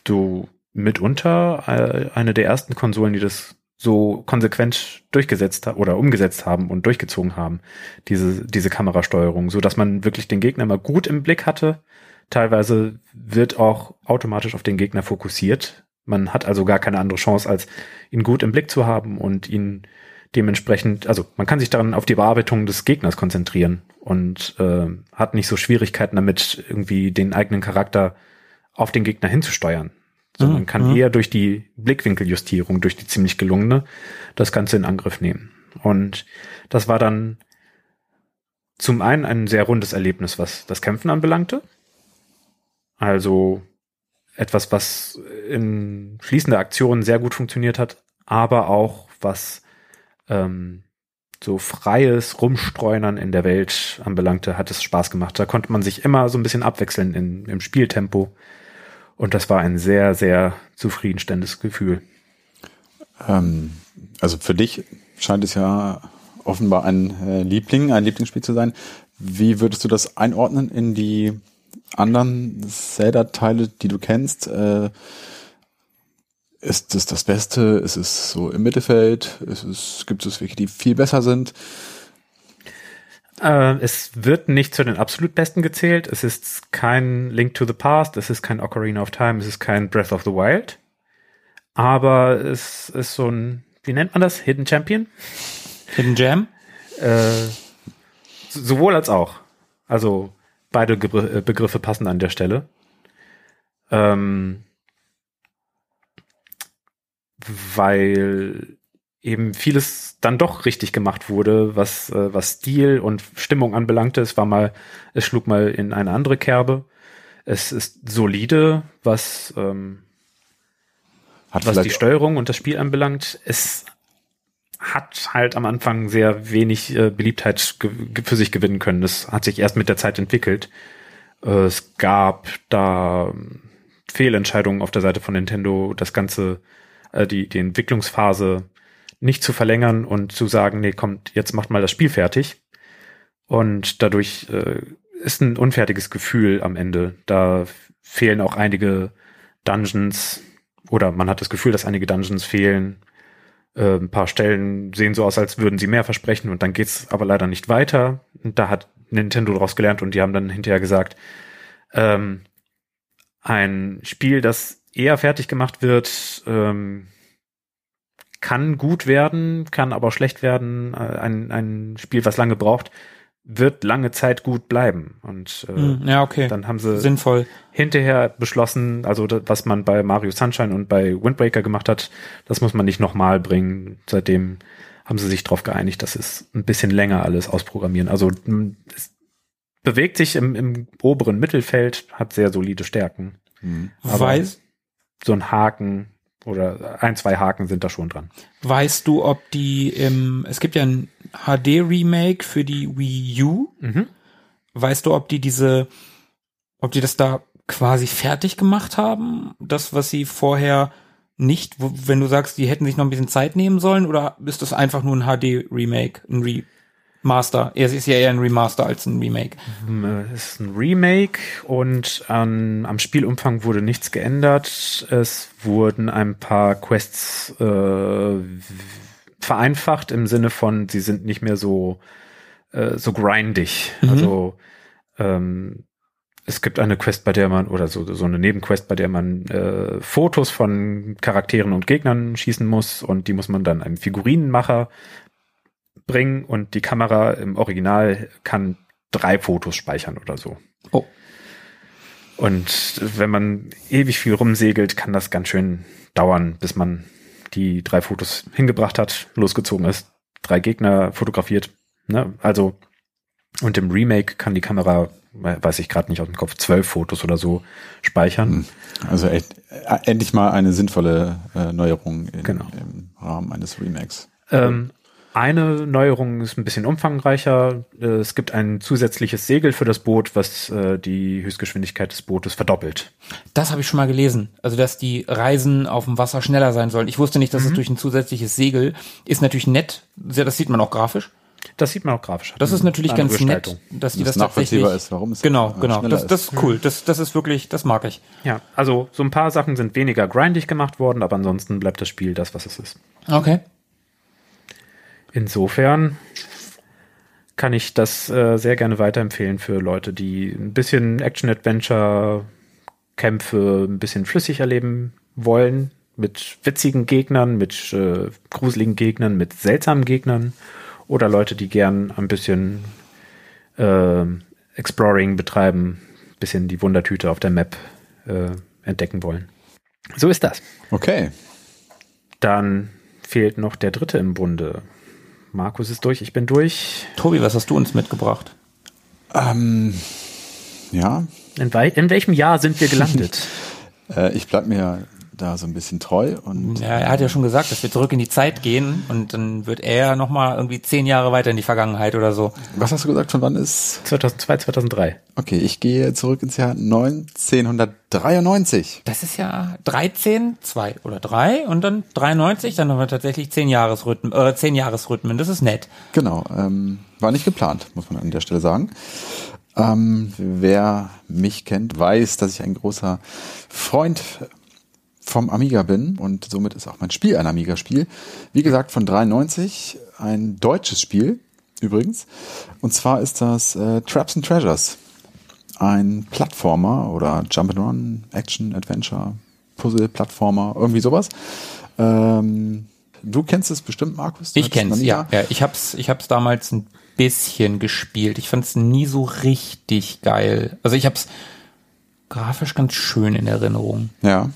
Du mitunter äh, eine der ersten Konsolen, die das so konsequent durchgesetzt oder umgesetzt haben und durchgezogen haben, diese, diese Kamerasteuerung, so dass man wirklich den Gegner immer gut im Blick hatte. Teilweise wird auch automatisch auf den Gegner fokussiert. Man hat also gar keine andere Chance, als ihn gut im Blick zu haben und ihn dementsprechend, also man kann sich dann auf die Bearbeitung des Gegners konzentrieren und äh, hat nicht so Schwierigkeiten damit, irgendwie den eigenen Charakter auf den Gegner hinzusteuern. So, Mhm, man kann mhm. eher durch die Blickwinkeljustierung, durch die ziemlich gelungene, das Ganze in Angriff nehmen. Und das war dann zum einen ein sehr rundes Erlebnis, was das Kämpfen anbelangte. Also etwas, was in fließender Aktion sehr gut funktioniert hat, aber auch was ähm, so freies Rumstreunern in der Welt anbelangte, hat es Spaß gemacht. Da konnte man sich immer so ein bisschen abwechseln in, im Spieltempo. Und das war ein sehr, sehr zufriedenstellendes Gefühl. Ähm, also für dich scheint es ja offenbar ein äh, Liebling, ein Lieblingsspiel zu sein. Wie würdest du das einordnen in die anderen Zelda-Teile, die du kennst? Äh, ist es das Beste? Ist es so im Mittelfeld? Ist es, gibt es welche, die viel besser sind? Äh, es wird nicht zu den absolut Besten gezählt. Es ist kein Link to the Past, es ist kein Ocarina of Time, es ist kein Breath of the Wild. Aber es ist so ein, wie nennt man das? Hidden Champion? Hidden Jam? Äh, so- sowohl als auch. Also beide Gebr- äh, Begriffe passen an der Stelle. Ähm, weil eben vieles dann doch richtig gemacht wurde, was, äh, was Stil und Stimmung anbelangte. Es war mal, es schlug mal in eine andere Kerbe. Es ist solide, was, ähm, Hat was die Steuerung und das Spiel anbelangt. Es hat halt am Anfang sehr wenig äh, Beliebtheit für sich gewinnen können. Das hat sich erst mit der Zeit entwickelt. Äh, es gab da ähm, Fehlentscheidungen auf der Seite von Nintendo, das Ganze, äh, die, die Entwicklungsphase nicht zu verlängern und zu sagen, nee, kommt, jetzt macht mal das Spiel fertig. Und dadurch äh, ist ein unfertiges Gefühl am Ende. Da fehlen auch einige Dungeons oder man hat das Gefühl, dass einige Dungeons fehlen. Äh, ein paar Stellen sehen so aus, als würden sie mehr versprechen und dann geht's aber leider nicht weiter. Und da hat Nintendo daraus gelernt und die haben dann hinterher gesagt, ähm, ein Spiel, das eher fertig gemacht wird, ähm, kann gut werden, kann aber schlecht werden. Äh, ein, ein Spiel, was lange braucht, wird lange Zeit gut bleiben. Und äh, Hm, ja, okay. dann haben sie Sinnvoll. hinterher beschlossen, also das, was man bei Mario Sunshine und bei Wind Waker gemacht hat, das muss man nicht nochmal bringen. Seitdem haben sie sich darauf geeinigt, dass es ein bisschen länger alles ausprogrammieren. Also m, es bewegt sich im, im oberen Mittelfeld, hat sehr solide Stärken. Hm. Aber- Weiß, So ein Haken oder ein, zwei Haken sind da schon dran. weißt du, ob die im, es gibt ja ein HD-Remake für die Wii U. Mhm. Weißt du, ob die diese, ob die das da quasi fertig gemacht haben? Das, was sie vorher nicht, wenn du sagst, die hätten sich noch ein bisschen Zeit nehmen sollen, oder ist das einfach nur ein HD-Remake, ein Remaster? Es ist ja eher ein Remaster als ein Remake. Ähm, Es ist ein Remake und an, am Spielumfang wurde nichts geändert. Es wurden ein paar Quests äh, vereinfacht im Sinne von, sie sind nicht mehr so, äh, so grindig. Mhm. Also ähm, es gibt eine Quest, bei der man, oder so, so eine Nebenquest, bei der man äh, Fotos von Charakteren und Gegnern schießen muss und die muss man dann einem Figurinenmacher bringen und die Kamera im Original kann drei Fotos speichern oder so. Oh. Und wenn man ewig viel rumsegelt, kann das ganz schön dauern, bis man die drei Fotos hingebracht hat, losgezogen ist, drei Gegner fotografiert. Ne? Also, und im Remake kann die Kamera, weiß ich gerade nicht aus dem Kopf, zwölf Fotos oder so speichern. Also echt, äh, endlich mal eine sinnvolle äh, Neuerung in, Genau. im Rahmen eines Remakes. Ähm, eine Neuerung ist ein bisschen umfangreicher. Äh, Es gibt ein zusätzliches Segel für das Boot, was äh, die Höchstgeschwindigkeit des Bootes verdoppelt. Das habe ich schon mal gelesen. Also, dass die Reisen auf dem Wasser schneller sein sollen. Ich wusste nicht, dass es durch ein zusätzliches Segel ist natürlich nett. Sehr, das sieht man auch grafisch. Das sieht man auch grafisch. Das ist natürlich Eine ganz nett, dass die Das das, tatsächlich. nachvollziehbar ist, warum es Genau, genau. Das, das ist. ist cool. Das, das ist wirklich, das mag ich. Ja, also so ein paar Sachen sind weniger grindig gemacht worden, aber ansonsten bleibt das Spiel das, was es ist. Okay. Insofern kann ich das äh, sehr gerne weiterempfehlen für Leute, die ein bisschen Action-Adventure, Kämpfe ein bisschen flüssig erleben wollen, mit witzigen Gegnern, mit äh, gruseligen Gegnern, mit seltsamen Gegnern oder Leute, die gern ein bisschen äh, Exploring betreiben, bisschen die Wundertüte auf der Map äh, entdecken wollen. So ist das. Okay. Dann fehlt noch der dritte im Bunde. Markus ist durch, ich bin durch. Tobi, was hast du uns mitgebracht? Ähm, ja, In, in welchem Jahr sind wir gelandet? äh, ich bleib mir da so ein bisschen treu und Ja, er hat ja schon gesagt, dass wir zurück in die Zeit gehen und dann wird er noch mal irgendwie zehn Jahre weiter in die Vergangenheit oder so. was hast du gesagt, von wann ist? 2002, 2003. Okay, ich gehe zurück ins Jahr 1993. Das ist ja 13, 2 oder 3 und dann 93, dann haben wir tatsächlich 10 Jahresrhythmen, äh, 10 Jahresrhythmen, das ist nett. Genau, ähm, war nicht geplant, muss man an der Stelle sagen. Ähm, wer mich kennt, weiß, dass ich ein großer Freund vom Amiga bin und somit ist auch mein Spiel ein Amiga-Spiel. Wie gesagt, von 93, ein deutsches Spiel übrigens. Und zwar ist das äh, Traps and Treasures. Ein Plattformer oder Jump'n'Run, Action, Adventure, Puzzle, Plattformer, irgendwie sowas. Ähm, du kennst es bestimmt, Markus? Ich kenn's, ja. Ja. Ich hab's, ich hab's damals ein bisschen gespielt. Ich fand's nie so richtig geil. Also ich hab's grafisch ganz schön in Erinnerung. Ja.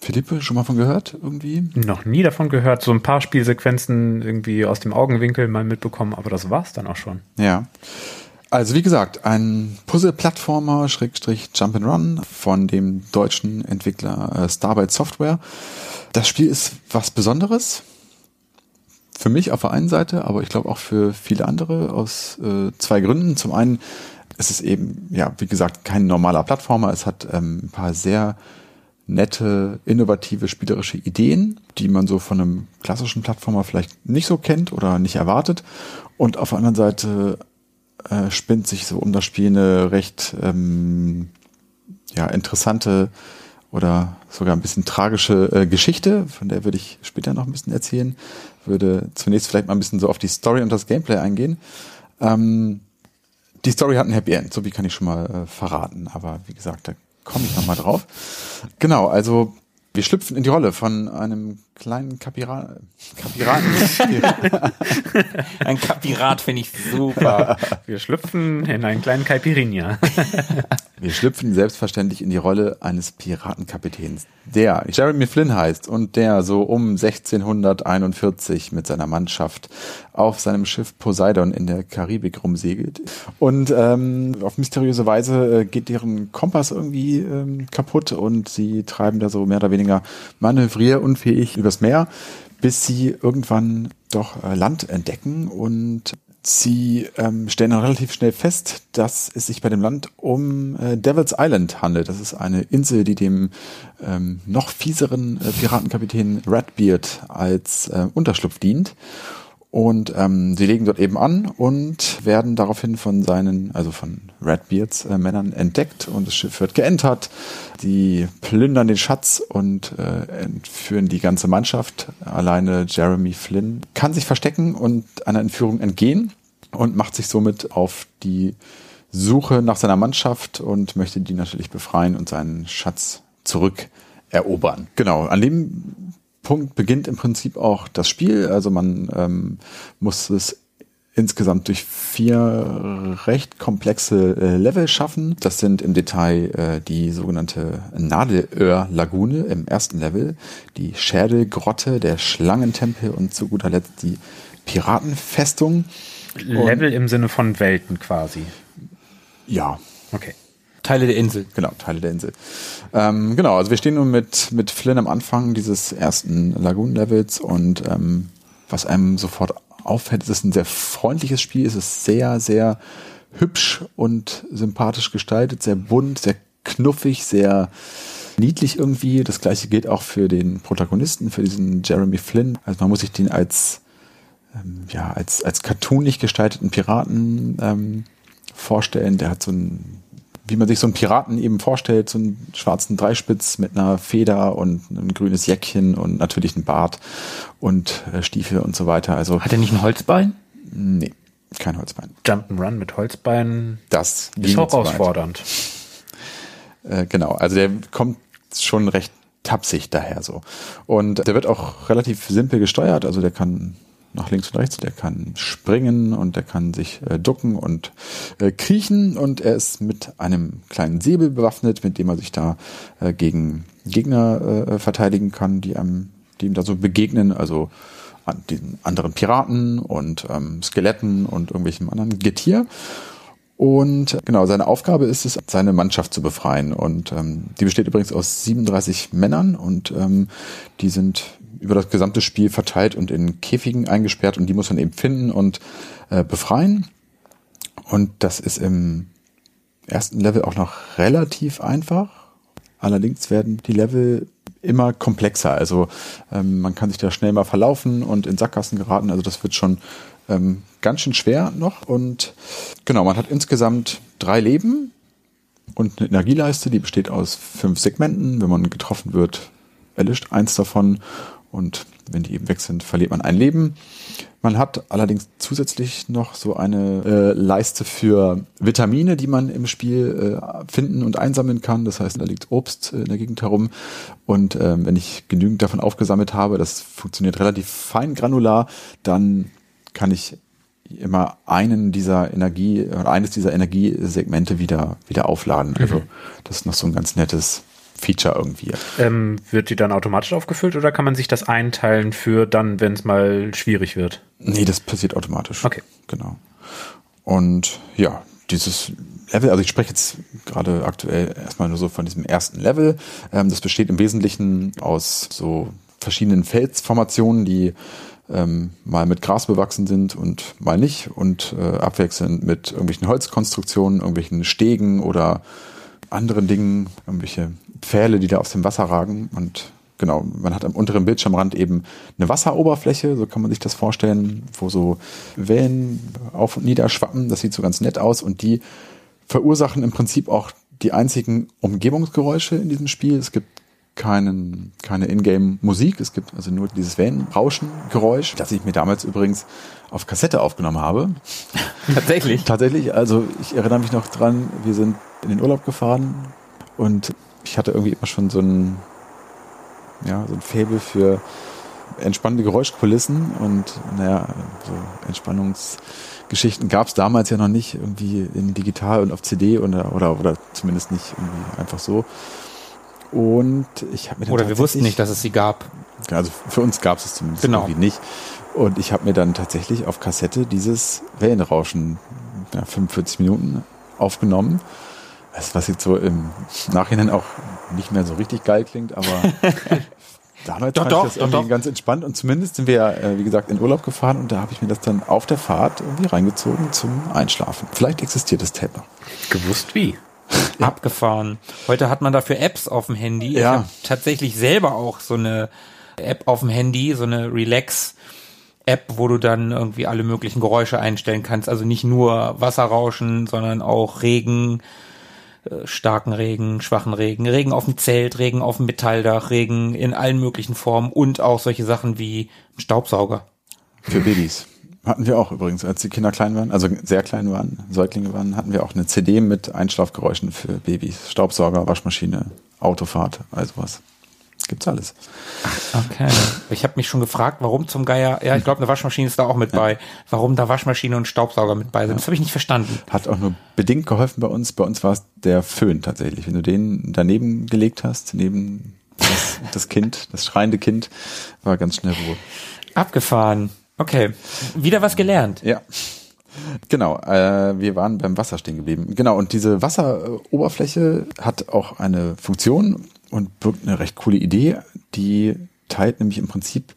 Philippe, schon mal von gehört irgendwie? Noch nie davon gehört. So ein paar Spielsequenzen irgendwie aus dem Augenwinkel mal mitbekommen, aber das war's dann auch schon. Ja. Also wie gesagt, ein Puzzle-Plattformer, Schrägstrich Jump'n'Run von dem deutschen Entwickler äh, Starbyte Software. Das Spiel ist was Besonderes. Für mich auf der einen Seite, aber ich glaube auch für viele andere aus äh, zwei Gründen. Zum einen ist es eben, ja, wie gesagt, kein normaler Plattformer. Es hat ähm, ein paar sehr nette, innovative, spielerische Ideen, die man so von einem klassischen Plattformer vielleicht nicht so kennt oder nicht erwartet. Und auf der anderen Seite äh, spinnt sich so um das Spiel eine recht ähm, ja, interessante oder sogar ein bisschen tragische äh, Geschichte, von der würde ich später noch ein bisschen erzählen. Würde zunächst vielleicht mal ein bisschen so auf die Story und das Gameplay eingehen. Ähm, die Story hat ein Happy End, so wie kann ich schon mal äh, verraten. Aber wie gesagt, da komme ich noch mal drauf. Genau, also wir schlüpfen in die Rolle von einem kleinen Kapira Kapiraten. Ein Kapirat finde ich super. Wir schlüpfen in einen kleinen Caipirinha. Wir schlüpfen selbstverständlich in die Rolle eines Piratenkapitäns, der Jeremy Flynn heißt und der so um 1641 mit seiner Mannschaft auf seinem Schiff Poseidon in der Karibik rumsegelt. Und ähm, auf mysteriöse Weise äh, geht deren Kompass irgendwie ähm, kaputt und sie treiben da so mehr oder weniger manövrierunfähig übers Meer, bis sie irgendwann doch äh, Land entdecken und Sie ähm, stellen dann relativ schnell fest, dass es sich bei dem Land um äh, Devil's Island handelt. Das ist eine Insel, die dem ähm, noch fieseren äh, Piratenkapitän Redbeard als äh, Unterschlupf dient. Und ähm, sie legen dort eben an und werden daraufhin von seinen, also von Redbeards äh, Männern entdeckt und das Schiff wird geentert. Die plündern den Schatz und äh, entführen die ganze Mannschaft. Alleine Jeremy Flynn kann sich verstecken und einer Entführung entgehen und macht sich somit auf die Suche nach seiner Mannschaft und möchte die natürlich befreien und seinen Schatz zurückerobern. Genau, an dem Punkt beginnt im Prinzip auch das Spiel. Also man ähm, muss es insgesamt durch vier recht komplexe äh, Level schaffen. Das sind im Detail äh, die sogenannte Nadelöhr-Lagune im ersten Level, die Schädelgrotte, der Schlangentempel und zu guter Letzt die Piratenfestung. Level im Sinne von Welten quasi. Ja, Okay. Teile der Insel. Genau, Teile der Insel. Ähm, genau, also wir stehen nun mit, mit Flynn am Anfang dieses ersten Lagoon-Levels und ähm, was einem sofort auffällt, ist es ein sehr freundliches Spiel, es ist sehr, sehr hübsch und sympathisch gestaltet, sehr bunt, sehr knuffig, sehr niedlich irgendwie. Das gleiche gilt auch für den Protagonisten, für diesen Jeremy Flynn. Also man muss sich den als ähm, ja, als, als cartoonlich gestalteten Piraten ähm, vorstellen. Der hat so ein wie man sich so einen Piraten eben vorstellt, so einen schwarzen Dreispitz mit einer Feder und ein grünes Jäckchen und natürlich einen Bart und äh, Stiefel und so weiter. Also Hat er nicht ein Holzbein? nee, kein Holzbein. Jump'n'Run mit Holzbeinen Das ist herausfordernd. Äh, genau, also der kommt schon recht tapsig daher so. Und der wird auch relativ simpel gesteuert, also der kann nach links und rechts, der kann springen und der kann sich äh, ducken und äh, kriechen und er ist mit einem kleinen Säbel bewaffnet, mit dem er sich da äh, gegen Gegner äh, verteidigen kann, die einem, die ihm da so begegnen, also an den anderen Piraten und ähm, Skeletten und irgendwelchem anderen Getier. Und genau, seine Aufgabe ist es, seine Mannschaft zu befreien. Und ähm, die besteht übrigens aus 37 Männern und ähm, die sind über das gesamte Spiel verteilt und in Käfigen eingesperrt und die muss man eben finden und äh, befreien. Und das ist im ersten Level auch noch relativ einfach. Allerdings werden die Level immer komplexer. Also ähm, man kann sich da schnell mal verlaufen und in Sackgassen geraten. Also das wird schon ähm, ganz schön schwer noch. Und genau, man hat insgesamt drei Leben und eine Energieleiste, die besteht aus fünf Segmenten. Wenn man getroffen wird, erlischt eins davon. Und wenn die eben weg sind, verliert man ein Leben. Man hat allerdings zusätzlich noch so eine äh, Leiste für Vitamine, die man im Spiel äh, finden und einsammeln kann. Das heißt, da liegt Obst äh, in der Gegend herum. Und ähm, wenn ich genügend davon aufgesammelt habe, das funktioniert relativ fein granular, dann kann ich immer einen dieser Energie, oder eines dieser Energiesegmente wieder, wieder aufladen. Also das ist noch so ein ganz nettes Feature irgendwie. Ähm, wird die dann automatisch aufgefüllt oder kann man sich das einteilen für dann, wenn es mal schwierig wird? Nee, das passiert automatisch. Okay. Genau. Und ja, dieses Level, also ich spreche jetzt gerade aktuell erstmal nur so von diesem ersten Level. Ähm, das besteht im Wesentlichen aus so verschiedenen Felsformationen, die ähm, mal mit Gras bewachsen sind und mal nicht und äh, abwechselnd mit irgendwelchen Holzkonstruktionen, irgendwelchen Stegen oder anderen Dingen, irgendwelche Pfähle, die da aus dem Wasser ragen und genau, man hat am unteren Bildschirmrand eben eine Wasseroberfläche, so kann man sich das vorstellen, wo so Wellen auf und nieder schwappen, das sieht so ganz nett aus und die verursachen im Prinzip auch die einzigen Umgebungsgeräusche in diesem Spiel. Es gibt keinen, keine Ingame-Musik. Es gibt also nur dieses Wellenrauschen-Geräusch, das ich mir damals übrigens auf Kassette aufgenommen habe. Tatsächlich. Tatsächlich, also ich erinnere mich noch dran, wir sind in den Urlaub gefahren und ich hatte irgendwie immer schon so ein, ja, so ein Faible für entspannende Geräuschkulissen und naja, so Entspannungsgeschichten gab es damals ja noch nicht irgendwie in digital und auf CD oder, oder, oder zumindest nicht irgendwie einfach so. Und ich habe mir dann Oder wir wussten nicht, dass es sie gab. also für uns gab es es zumindest Genau. irgendwie nicht. Und ich habe mir dann tatsächlich auf Kassette dieses Wellenrauschen ja, 45 Minuten aufgenommen. Das, was jetzt so im Nachhinein auch nicht mehr so richtig geil klingt, aber damals Doch, fand doch, ich das doch, irgendwie doch. ganz entspannt. Und zumindest sind wir, ja, äh, wie gesagt, in Urlaub gefahren und da habe ich mir das dann auf der Fahrt irgendwie reingezogen zum Einschlafen. Vielleicht existiert das Tape noch. Gewusst wie. Abgefahren. Heute hat man dafür Apps auf dem Handy. Ich Ja. habe tatsächlich selber auch so eine App auf dem Handy, so eine Relax-App, wo du dann irgendwie alle möglichen Geräusche einstellen kannst. Also nicht nur Wasserrauschen, sondern auch Regen, äh, starken Regen, schwachen Regen, Regen auf dem Zelt, Regen auf dem Metalldach, Regen in allen möglichen Formen und auch solche Sachen wie ein Staubsauger. Für Babys. Hatten wir auch übrigens, als die Kinder klein waren, also sehr klein waren, Säuglinge waren, hatten wir auch eine CD mit Einschlafgeräuschen für Babys. Staubsauger, Waschmaschine, Autofahrt, all sowas. Gibt's alles. Okay. Ich habe mich schon gefragt, warum zum Geier, ja, ich glaube, eine Waschmaschine ist da auch mit bei, warum da Waschmaschine und Staubsauger mit bei sind. Das habe ich nicht verstanden. Hat auch nur bedingt geholfen bei uns. Bei uns war es der Föhn tatsächlich. Wenn du den daneben gelegt hast, neben das, das Kind, das schreiende Kind, war ganz schnell Ruhe. Abgefahren. Okay. Wieder was gelernt. Ja. Genau, äh, wir waren beim Wasser stehen geblieben. Genau, und diese Wasseroberfläche hat auch eine Funktion und birgt eine recht coole Idee. Die teilt nämlich im Prinzip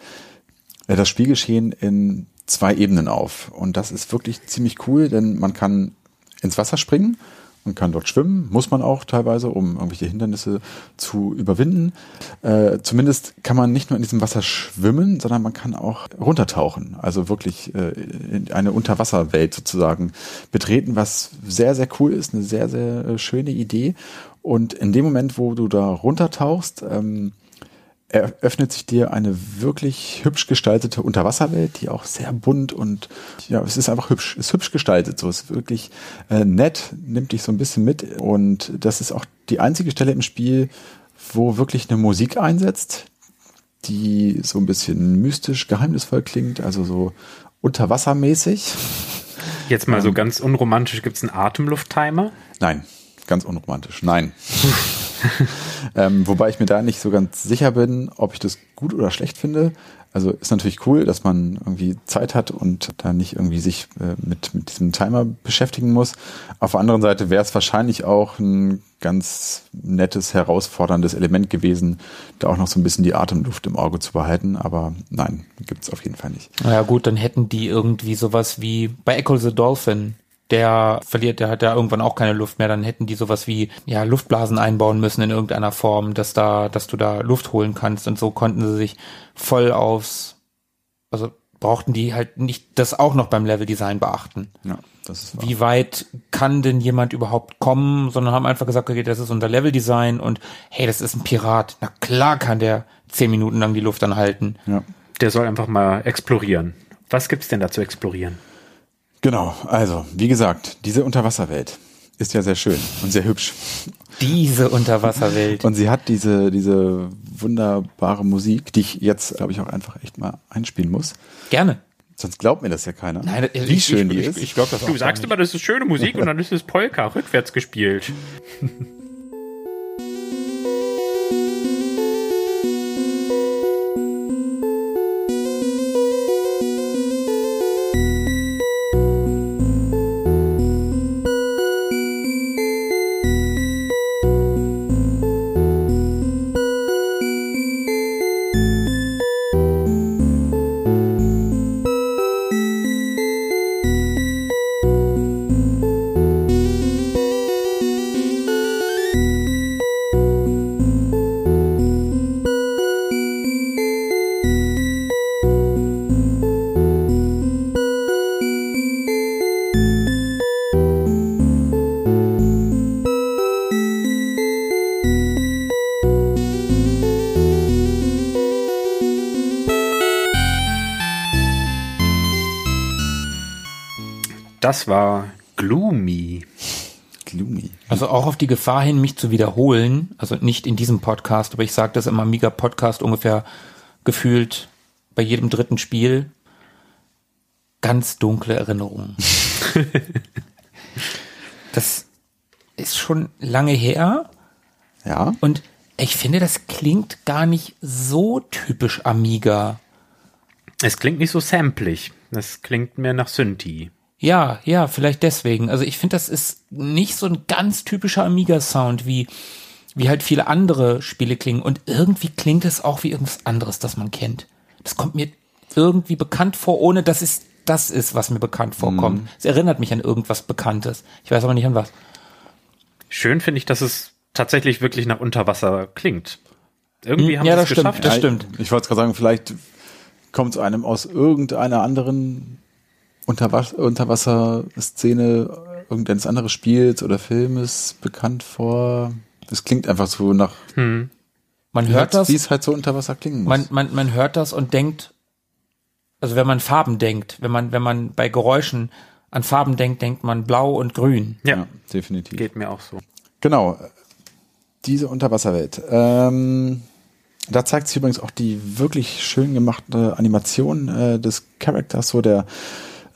äh, das Spielgeschehen in zwei Ebenen auf. Und das ist wirklich ziemlich cool, denn man kann ins Wasser springen und kann dort schwimmen, muss man auch teilweise, um irgendwelche Hindernisse zu überwinden. Äh, zumindest kann man nicht nur in diesem Wasser schwimmen, sondern man kann auch runtertauchen, also wirklich äh, in eine Unterwasserwelt sozusagen betreten, was sehr, sehr cool ist, eine sehr, sehr äh, schöne Idee. Und in dem Moment, wo du da runtertauchst, ähm, eröffnet sich dir eine wirklich hübsch gestaltete Unterwasserwelt, die auch sehr bunt und ja, es ist einfach hübsch, ist hübsch gestaltet, so ist wirklich äh, nett, nimmt dich so ein bisschen mit und das ist auch die einzige Stelle im Spiel, wo wirklich eine Musik einsetzt, die so ein bisschen mystisch, geheimnisvoll klingt, also so unterwassermäßig. Jetzt mal so ganz unromantisch, gibt's einen Atemlufttimer? Nein, ganz unromantisch. Nein. ähm, wobei ich mir da nicht so ganz sicher bin, ob ich das gut oder schlecht finde. Also ist natürlich cool, dass man irgendwie Zeit hat und da nicht irgendwie sich äh, mit, mit diesem Timer beschäftigen muss. Auf der anderen Seite wäre es wahrscheinlich auch ein ganz nettes, herausforderndes Element gewesen, da auch noch so ein bisschen die Atemluft im Auge zu behalten. Aber nein, gibt's auf jeden Fall nicht. Ja gut, dann hätten die irgendwie sowas wie bei Echo the Dolphin. Der verliert, der hat ja irgendwann auch keine Luft mehr, dann hätten die sowas wie, ja, Luftblasen einbauen müssen in irgendeiner Form, dass da, dass du da Luft holen kannst und so konnten sie sich voll aufs, also brauchten die halt nicht das auch noch beim Leveldesign beachten. Ja, das ist wahr. Wie weit kann denn jemand überhaupt kommen, sondern haben einfach gesagt, okay, das ist unser Leveldesign und hey, das ist ein Pirat. Na klar kann der zehn Minuten lang die Luft anhalten. Ja. Der soll einfach mal explorieren. Was gibt's denn da zu explorieren? Genau, also wie gesagt, diese Unterwasserwelt ist ja sehr schön und sehr hübsch. Diese Unterwasserwelt. Und sie hat diese, diese wunderbare Musik, die ich jetzt, glaube ich, auch einfach echt mal einspielen muss. Gerne. Sonst glaubt mir das ja keiner. Nein, wie ich- schön ich, die ich, ist. Ich glaube das auch Du sagst immer, das ist schöne Musik und dann ist es Polka rückwärts gespielt. Das war Gloomy. Gloomy. Also auch auf die Gefahr hin, mich zu wiederholen, also nicht in diesem Podcast, aber ich sage das im Amiga-Podcast ungefähr gefühlt bei jedem dritten Spiel. Ganz dunkle Erinnerungen. das ist schon lange her Ja. und ich finde, das klingt gar nicht so typisch Amiga. Es klingt nicht so samplig. Es klingt mehr nach Synthi. Ja, ja, vielleicht deswegen. Also ich finde, das ist nicht so ein ganz typischer Amiga-Sound, wie, wie halt viele andere Spiele klingen. Und irgendwie klingt es auch wie irgendwas anderes, das man kennt. Das kommt mir irgendwie bekannt vor, ohne dass es das ist, was mir bekannt vorkommt. Es erinnert mich an irgendwas Bekanntes. Ich weiß aber nicht an was. Schön finde ich, dass es tatsächlich wirklich nach Unterwasser klingt. Irgendwie Hm, haben ja, sie das es stimmt, geschafft. das stimmt. Ich wollte gerade sagen, vielleicht kommt es einem aus irgendeiner anderen Unterwas Unterwasserszene, irgendeines anderen Spiels oder Filmes bekannt vor. Das klingt einfach so nach, Hm. Man wie hört das, es halt so unter Wasser klingen muss. man, man, man hört das und denkt, also wenn man Farben denkt, wenn man, wenn man bei Geräuschen an Farben denkt, denkt man blau und grün. Ja, definitiv. geht mir auch so. Genau. Diese Unterwasserwelt. Ähm, da zeigt sich übrigens auch die wirklich schön gemachte Animation äh, des Charakters. So, der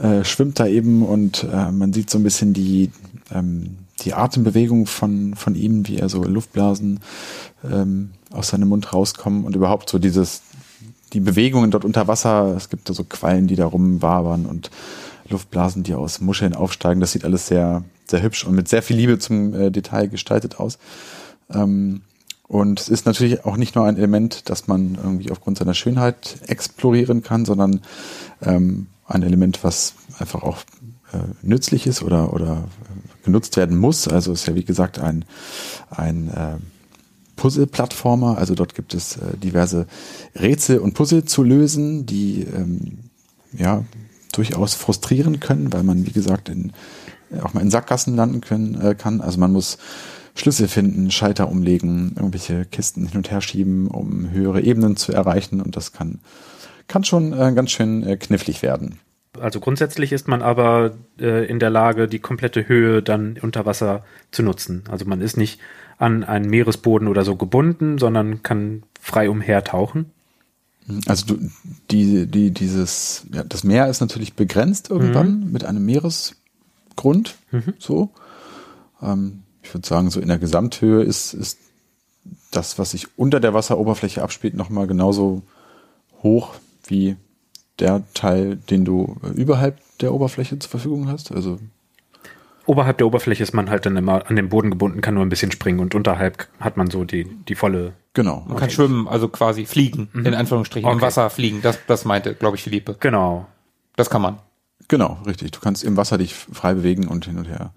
äh, schwimmt da eben und äh, man sieht so ein bisschen die, ähm, die Atembewegung von, von ihm, wie er so Luftblasen ähm, aus seinem Mund rauskommen und überhaupt so dieses, die Bewegungen dort unter Wasser. Es gibt da so Quallen, die da rumwabern und Luftblasen, die aus Muscheln aufsteigen. Das sieht alles sehr, sehr hübsch und mit sehr viel Liebe zum äh, Detail gestaltet aus. Ähm, und es ist natürlich auch nicht nur ein Element, das man irgendwie aufgrund seiner Schönheit explorieren kann, sondern ähm, ein Element, was einfach auch äh, nützlich ist oder, oder genutzt werden muss. Also ist ja wie gesagt ein, ein äh, Puzzle-Plattformer. Also dort gibt es äh, diverse Rätsel und Puzzle zu lösen, die ähm, ja durchaus frustrieren können, weil man wie gesagt in, auch mal in Sackgassen landen können, äh, kann. Also man muss Schlüssel finden, Schalter umlegen, irgendwelche Kisten hin und her schieben, um höhere Ebenen zu erreichen. Und das kann, kann schon äh, ganz schön äh, knifflig werden. Also grundsätzlich ist man aber äh, in der Lage, die komplette Höhe dann unter Wasser zu nutzen. Also man ist nicht an einen Meeresboden oder so gebunden, sondern kann frei umhertauchen. Also du, die, die, dieses, ja, das Meer ist natürlich begrenzt irgendwann mit einem Meeresgrund. So. Ähm, ich würde sagen, so in der Gesamthöhe ist, ist das, was sich unter der Wasseroberfläche abspielt, nochmal genauso hoch wie der Teil, den du äh, überhalb der Oberfläche zur Verfügung hast. Also Oberhalb der Oberfläche ist man halt dann immer an den Boden gebunden, kann nur ein bisschen springen und unterhalb hat man so die, die volle. genau. Man kann schwimmen, also quasi fliegen, in Anführungsstrichen, im Okay. Wasser fliegen. Das, das meinte, glaube ich, Philippe. Genau. Das kann man. Genau, richtig. Du kannst im Wasser dich frei bewegen und hin und her.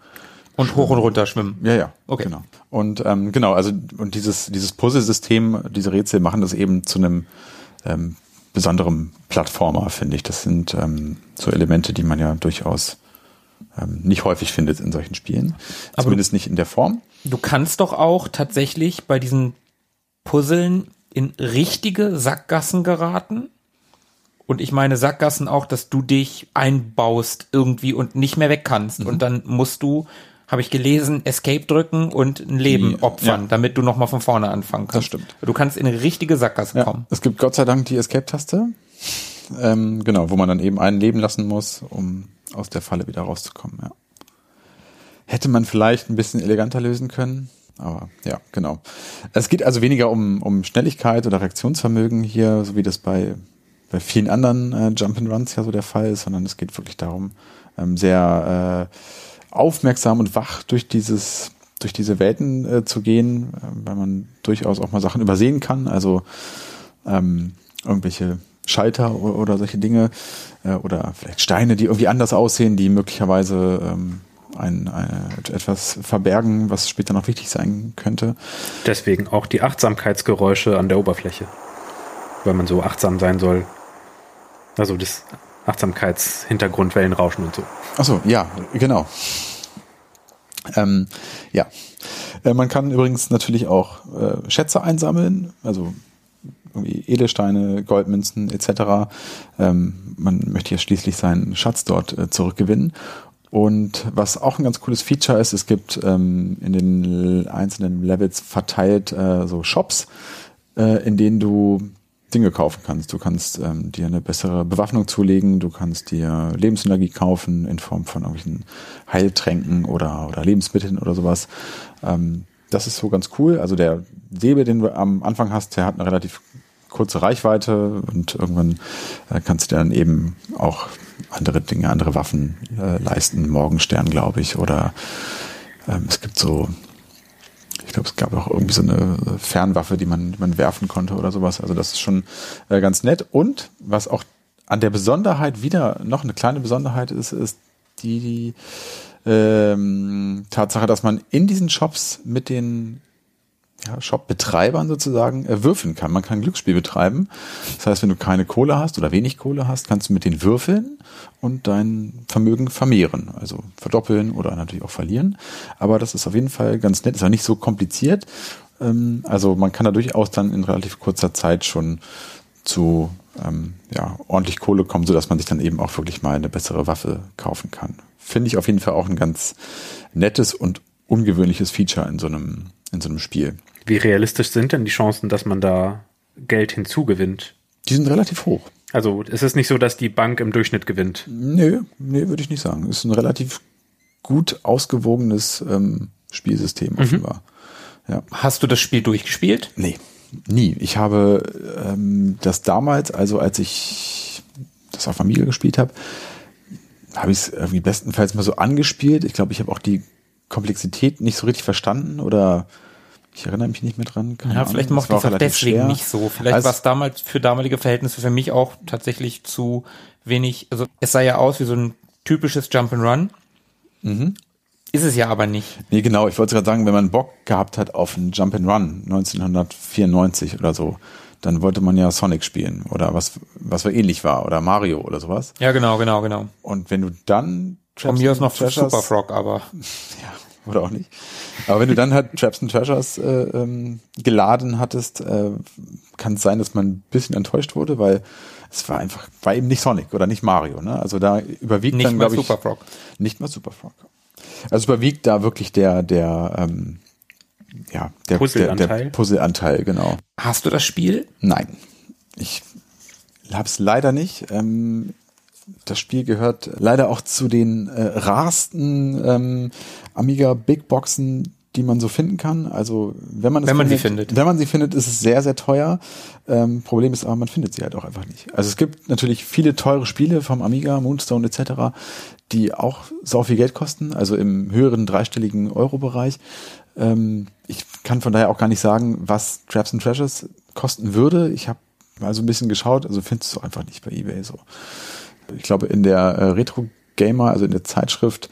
Und hoch und runter schwimmen. Ja, ja. Okay. Genau. Und ähm, genau, also und dieses dieses Puzzle-System, diese Rätsel machen das eben zu einem ähm, besonderen Plattformer, finde ich. Das sind ähm, so Elemente, die man ja durchaus ähm, nicht häufig findet in solchen Spielen. Aber Zumindest nicht in der Form. Du kannst doch auch tatsächlich bei diesen Puzzeln in richtige Sackgassen geraten. Und ich meine Sackgassen auch, dass du dich einbaust irgendwie und nicht mehr weg kannst. Mhm. Und dann musst du, habe ich gelesen, Escape drücken und ein Leben Die- opfern, ja. damit du nochmal von vorne anfangen kannst. stimmt. Du kannst in eine richtige Sackgasse Ja. kommen. Es gibt Gott sei Dank die Escape-Taste. Ähm, genau, wo man dann eben einen leben lassen muss, um aus der Falle wieder rauszukommen. Ja. Hätte man vielleicht ein bisschen eleganter lösen können, aber ja, genau. Es geht also weniger um, um Schnelligkeit oder Reaktionsvermögen hier, so wie das bei, bei vielen anderen äh, Jump'n'Runs ja so der Fall ist, sondern es geht wirklich darum, ähm, sehr äh, aufmerksam und wach durch dieses durch diese Welten äh, zu gehen, äh, weil man durchaus auch mal Sachen übersehen kann. Also ähm, irgendwelche Schalter oder, oder solche Dinge äh, oder vielleicht Steine, die irgendwie anders aussehen, die möglicherweise ähm, ein, ein, etwas verbergen, was später noch wichtig sein könnte. Deswegen auch die Achtsamkeitsgeräusche an der Oberfläche. Weil man so achtsam sein soll. Also das Achtsamkeitshintergrundwellenrauschen und so. Achso, ja, genau. Ähm, ja, äh, man kann übrigens natürlich auch äh, Schätze einsammeln, also irgendwie Edelsteine, Goldmünzen etc. Ähm, man möchte ja schließlich seinen Schatz dort äh, zurückgewinnen. Und was auch ein ganz cooles Feature ist, es gibt ähm, in den einzelnen Levels verteilt äh, so Shops, äh, in denen du Dinge kaufen kannst. Du kannst ähm, dir eine bessere Bewaffnung zulegen, du kannst dir Lebensenergie kaufen in Form von irgendwelchen Heiltränken oder, oder Lebensmitteln oder sowas. Ähm, das ist so ganz cool. Also der Säbel, den du am Anfang hast, der hat eine relativ kurze Reichweite und irgendwann äh, kannst du dann eben auch andere Dinge, andere Waffen äh, leisten. Morgenstern, glaube ich, oder ähm, es gibt so ich glaube, es gab auch irgendwie so eine Fernwaffe, die man, die man werfen konnte oder sowas. Also das ist schon äh, ganz nett. Und was auch an der Besonderheit wieder noch eine kleine Besonderheit ist, ist die, die ähm, Tatsache, dass man in diesen Shops mit den ja, Shop-Betreibern sozusagen äh, würfeln kann. Man kann Glücksspiel betreiben. Das heißt, wenn du keine Kohle hast oder wenig Kohle hast, kannst du mit den würfeln und dein Vermögen vermehren. Also verdoppeln oder natürlich auch verlieren. Aber das ist auf jeden Fall ganz nett. Ist auch nicht so kompliziert. Ähm, also man kann da durchaus dann in relativ kurzer Zeit schon zu ähm, ja, ordentlich Kohle kommen, sodass man sich dann eben auch wirklich mal eine bessere Waffe kaufen kann. Finde ich auf jeden Fall auch ein ganz nettes und ungewöhnliches Feature in so einem, in so einem Spiel. Wie realistisch sind denn die Chancen, dass man da Geld hinzugewinnt? Die sind relativ hoch. Also es ist nicht so, dass die Bank im Durchschnitt gewinnt. Nö, nee, würde ich nicht sagen. Es ist ein relativ gut ausgewogenes ähm, Spielsystem Mhm. offenbar. Ja. Hast du das Spiel durchgespielt? Nee, nie. Ich habe ähm, das damals, also als ich das auf Amiga gespielt habe, habe ich es irgendwie bestenfalls mal so angespielt. Ich glaube, ich habe auch die Komplexität nicht so richtig verstanden oder ich erinnere mich nicht mehr dran. Keine Ja, Ahnung. vielleicht mochte war ich es auch deswegen schwer. nicht so. Vielleicht Also- war es damals für damalige Verhältnisse für mich auch tatsächlich zu wenig. Also es sah ja aus wie so ein typisches Jump'n'Run. Mhm. Ist es ja aber nicht. Nee, genau. Ich wollte gerade sagen, wenn man Bock gehabt hat auf einen Jump and Run 1994 oder so, dann wollte man ja Sonic spielen oder was, was so ähnlich war oder Mario oder sowas. Ja, genau, genau, genau. Und wenn du dann Von Traps mir aus and noch Treasures- Super Frog, aber ja, oder auch nicht. Aber wenn du dann halt Traps and Treasures äh, ähm, geladen hattest, äh, kann es sein, dass man ein bisschen enttäuscht wurde, weil es war einfach, war eben nicht Sonic oder nicht Mario. Ne? Also da überwiegt nicht dann, mal glaube ich, Super Frog. nicht mal Super Frog. Also überwiegt da wirklich der, der, ähm, ja, der Puzzleanteil? Der, der Puzzleanteil, genau. Hast du das Spiel? Nein, ich hab's leider nicht. Ähm, das Spiel gehört leider auch zu den äh, rarsten ähm, Amiga Big Boxen, die man so finden kann. Also wenn man Wenn man sie findet, findet. wenn man sie findet, ist es sehr sehr teuer. Ähm, Problem ist aber, man findet sie halt auch einfach nicht. Also es gibt natürlich viele teure Spiele vom Amiga, Moonstone etc., die auch sau viel Geld kosten, also im höheren dreistelligen Euro-Bereich. Ähm, ich kann von daher auch gar nicht sagen, was Traps and Treasures kosten würde. Ich habe mal so ein bisschen geschaut, also findest du einfach nicht bei eBay so. Ich glaube, in der äh, Retro Gamer, also in der Zeitschrift,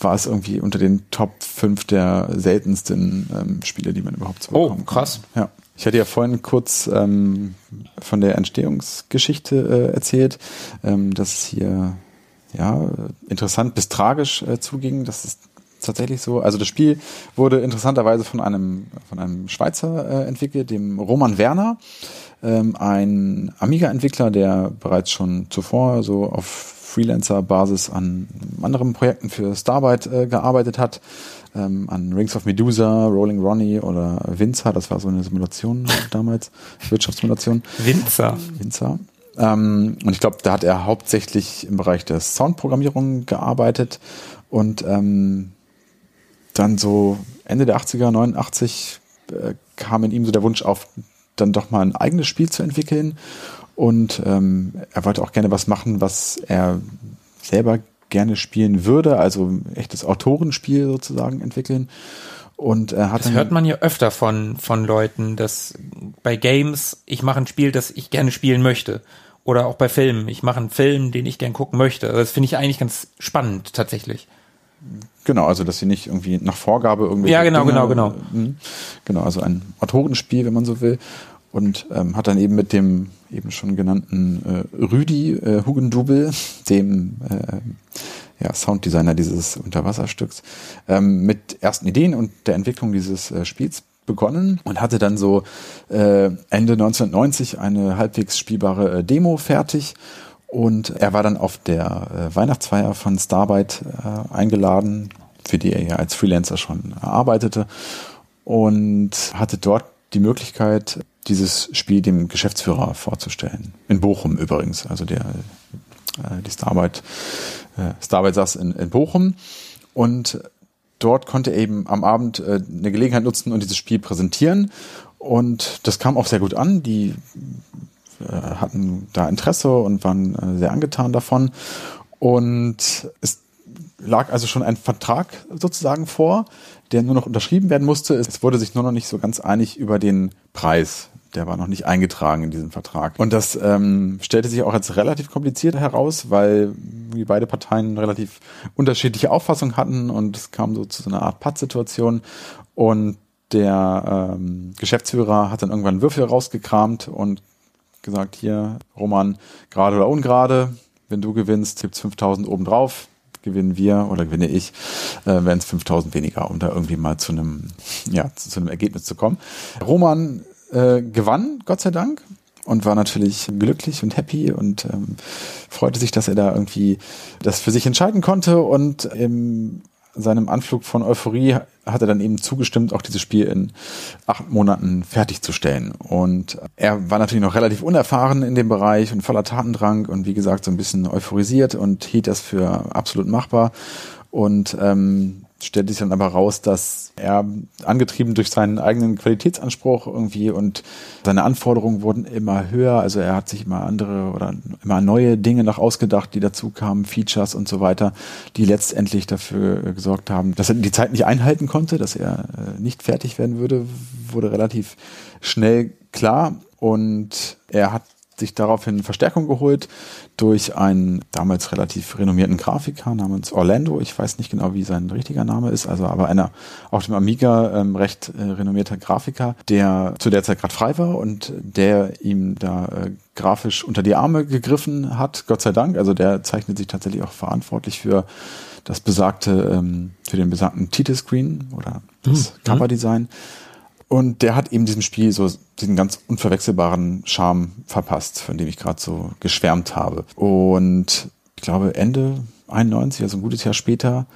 war es irgendwie unter den Top 5 der seltensten ähm, Spiele, die man überhaupt so Oh, bekommen kann. krass. Ja. Ich hatte ja vorhin kurz ähm, von der Entstehungsgeschichte äh, erzählt, ähm, dass es hier ja interessant bis tragisch äh, zuging. Das ist tatsächlich so. Also das Spiel wurde interessanterweise von einem von einem Schweizer äh, entwickelt, dem Roman Werner, ähm, ein Amiga-Entwickler, der bereits schon zuvor so auf Freelancer-Basis an anderen Projekten für Starbyte äh, gearbeitet hat, ähm, an Rings of Medusa, Rolling Ronnie oder Winzer, das war so eine Simulation damals, Wirtschaftssimulation. Winzer. Winzer. Ähm, und ich glaube, da hat er hauptsächlich im Bereich der Soundprogrammierung gearbeitet und ähm, dann so Ende der 80er, 89 äh, kam in ihm so der Wunsch auf, dann doch mal ein eigenes Spiel zu entwickeln. Und ähm, er wollte auch gerne was machen, was er selber gerne spielen würde, also ein echtes Autorenspiel sozusagen entwickeln. Und er hat Das hört man ja öfter von, von Leuten, dass bei Games, ich mache ein Spiel, das ich gerne spielen möchte. Oder auch bei Filmen, ich mache einen Film, den ich gern gucken möchte. Also Das finde ich eigentlich ganz spannend, tatsächlich. Genau, also dass sie nicht irgendwie nach Vorgabe irgendwie. Ja, genau, genau, genau. Genau, also ein Autorenspiel, wenn man so will. Und ähm, hat dann eben mit dem eben schon genannten äh, Rüdi äh, Hugendubel, dem äh, ja, Sounddesigner dieses Unterwasserstücks, ähm, mit ersten Ideen und der Entwicklung dieses äh, Spiels begonnen und hatte dann so äh, Ende 1990 eine halbwegs spielbare äh, Demo fertig Und er war dann auf der äh, Weihnachtsfeier von Starbite äh, eingeladen, für die er ja als Freelancer schon arbeitete und hatte dort die Möglichkeit, dieses Spiel dem Geschäftsführer vorzustellen. In Bochum übrigens. Also der äh, die Starbite, äh, Starbite saß in, in Bochum und dort konnte er eben am Abend eine Gelegenheit nutzen und dieses Spiel präsentieren. Und das kam auch sehr gut an. Die hatten da Interesse und waren äh, sehr angetan davon. Und es lag also schon ein Vertrag sozusagen vor, der nur noch unterschrieben werden musste. Es wurde sich nur noch nicht so ganz einig über den Preis. Der war noch nicht eingetragen in diesem Vertrag. Und das ähm, stellte sich auch als relativ kompliziert heraus, weil wie beide Parteien relativ unterschiedliche Auffassungen hatten und es kam so zu so einer Art Pattsituation. Und der ähm, Geschäftsführer hat dann irgendwann Würfel rausgekramt und gesagt, hier, Roman, gerade oder ungerade, wenn du gewinnst, gibt's 5000 obendrauf, gewinnen wir oder gewinne ich, äh, werden es 5000 weniger, um da irgendwie mal zu einem, ja, zu, zu einem Ergebnis zu kommen. Roman äh, gewann, Gott sei Dank, und war natürlich glücklich und happy und ähm, freute sich, dass er da irgendwie das für sich entscheiden konnte und im seinem Anflug von Euphorie hat er dann eben zugestimmt, auch dieses Spiel in acht Monaten fertigzustellen. Und er war natürlich noch relativ unerfahren in dem Bereich und voller Tatendrang und wie gesagt so ein bisschen euphorisiert und hielt das für absolut machbar. Und ähm, stellte sich dann aber raus, dass er angetrieben durch seinen eigenen Qualitätsanspruch irgendwie und seine Anforderungen wurden immer höher. Also er hat sich immer andere oder immer neue Dinge noch ausgedacht, die dazu kamen, Features und so weiter, die letztendlich dafür gesorgt haben, dass er die Zeit nicht einhalten konnte, dass er äh, nicht fertig werden würde, wurde relativ schnell klar. Und er hat sich daraufhin Verstärkung geholt durch einen damals relativ renommierten Grafiker namens Orlando. Ich weiß nicht genau, wie sein richtiger Name ist, also aber einer auf dem Amiga ähm, recht äh, renommierter Grafiker, der zu der Zeit gerade frei war und der ihm da äh, grafisch unter die Arme gegriffen hat, Gott sei Dank. Also der zeichnet sich tatsächlich auch verantwortlich für das besagte, ähm, für den besagten Titelscreen oder das mhm. Coverdesign. Und der hat eben diesem Spiel so diesen ganz unverwechselbaren Charme verpasst, von dem ich gerade so geschwärmt habe. Und ich glaube, Ende 91, also ein gutes Jahr später,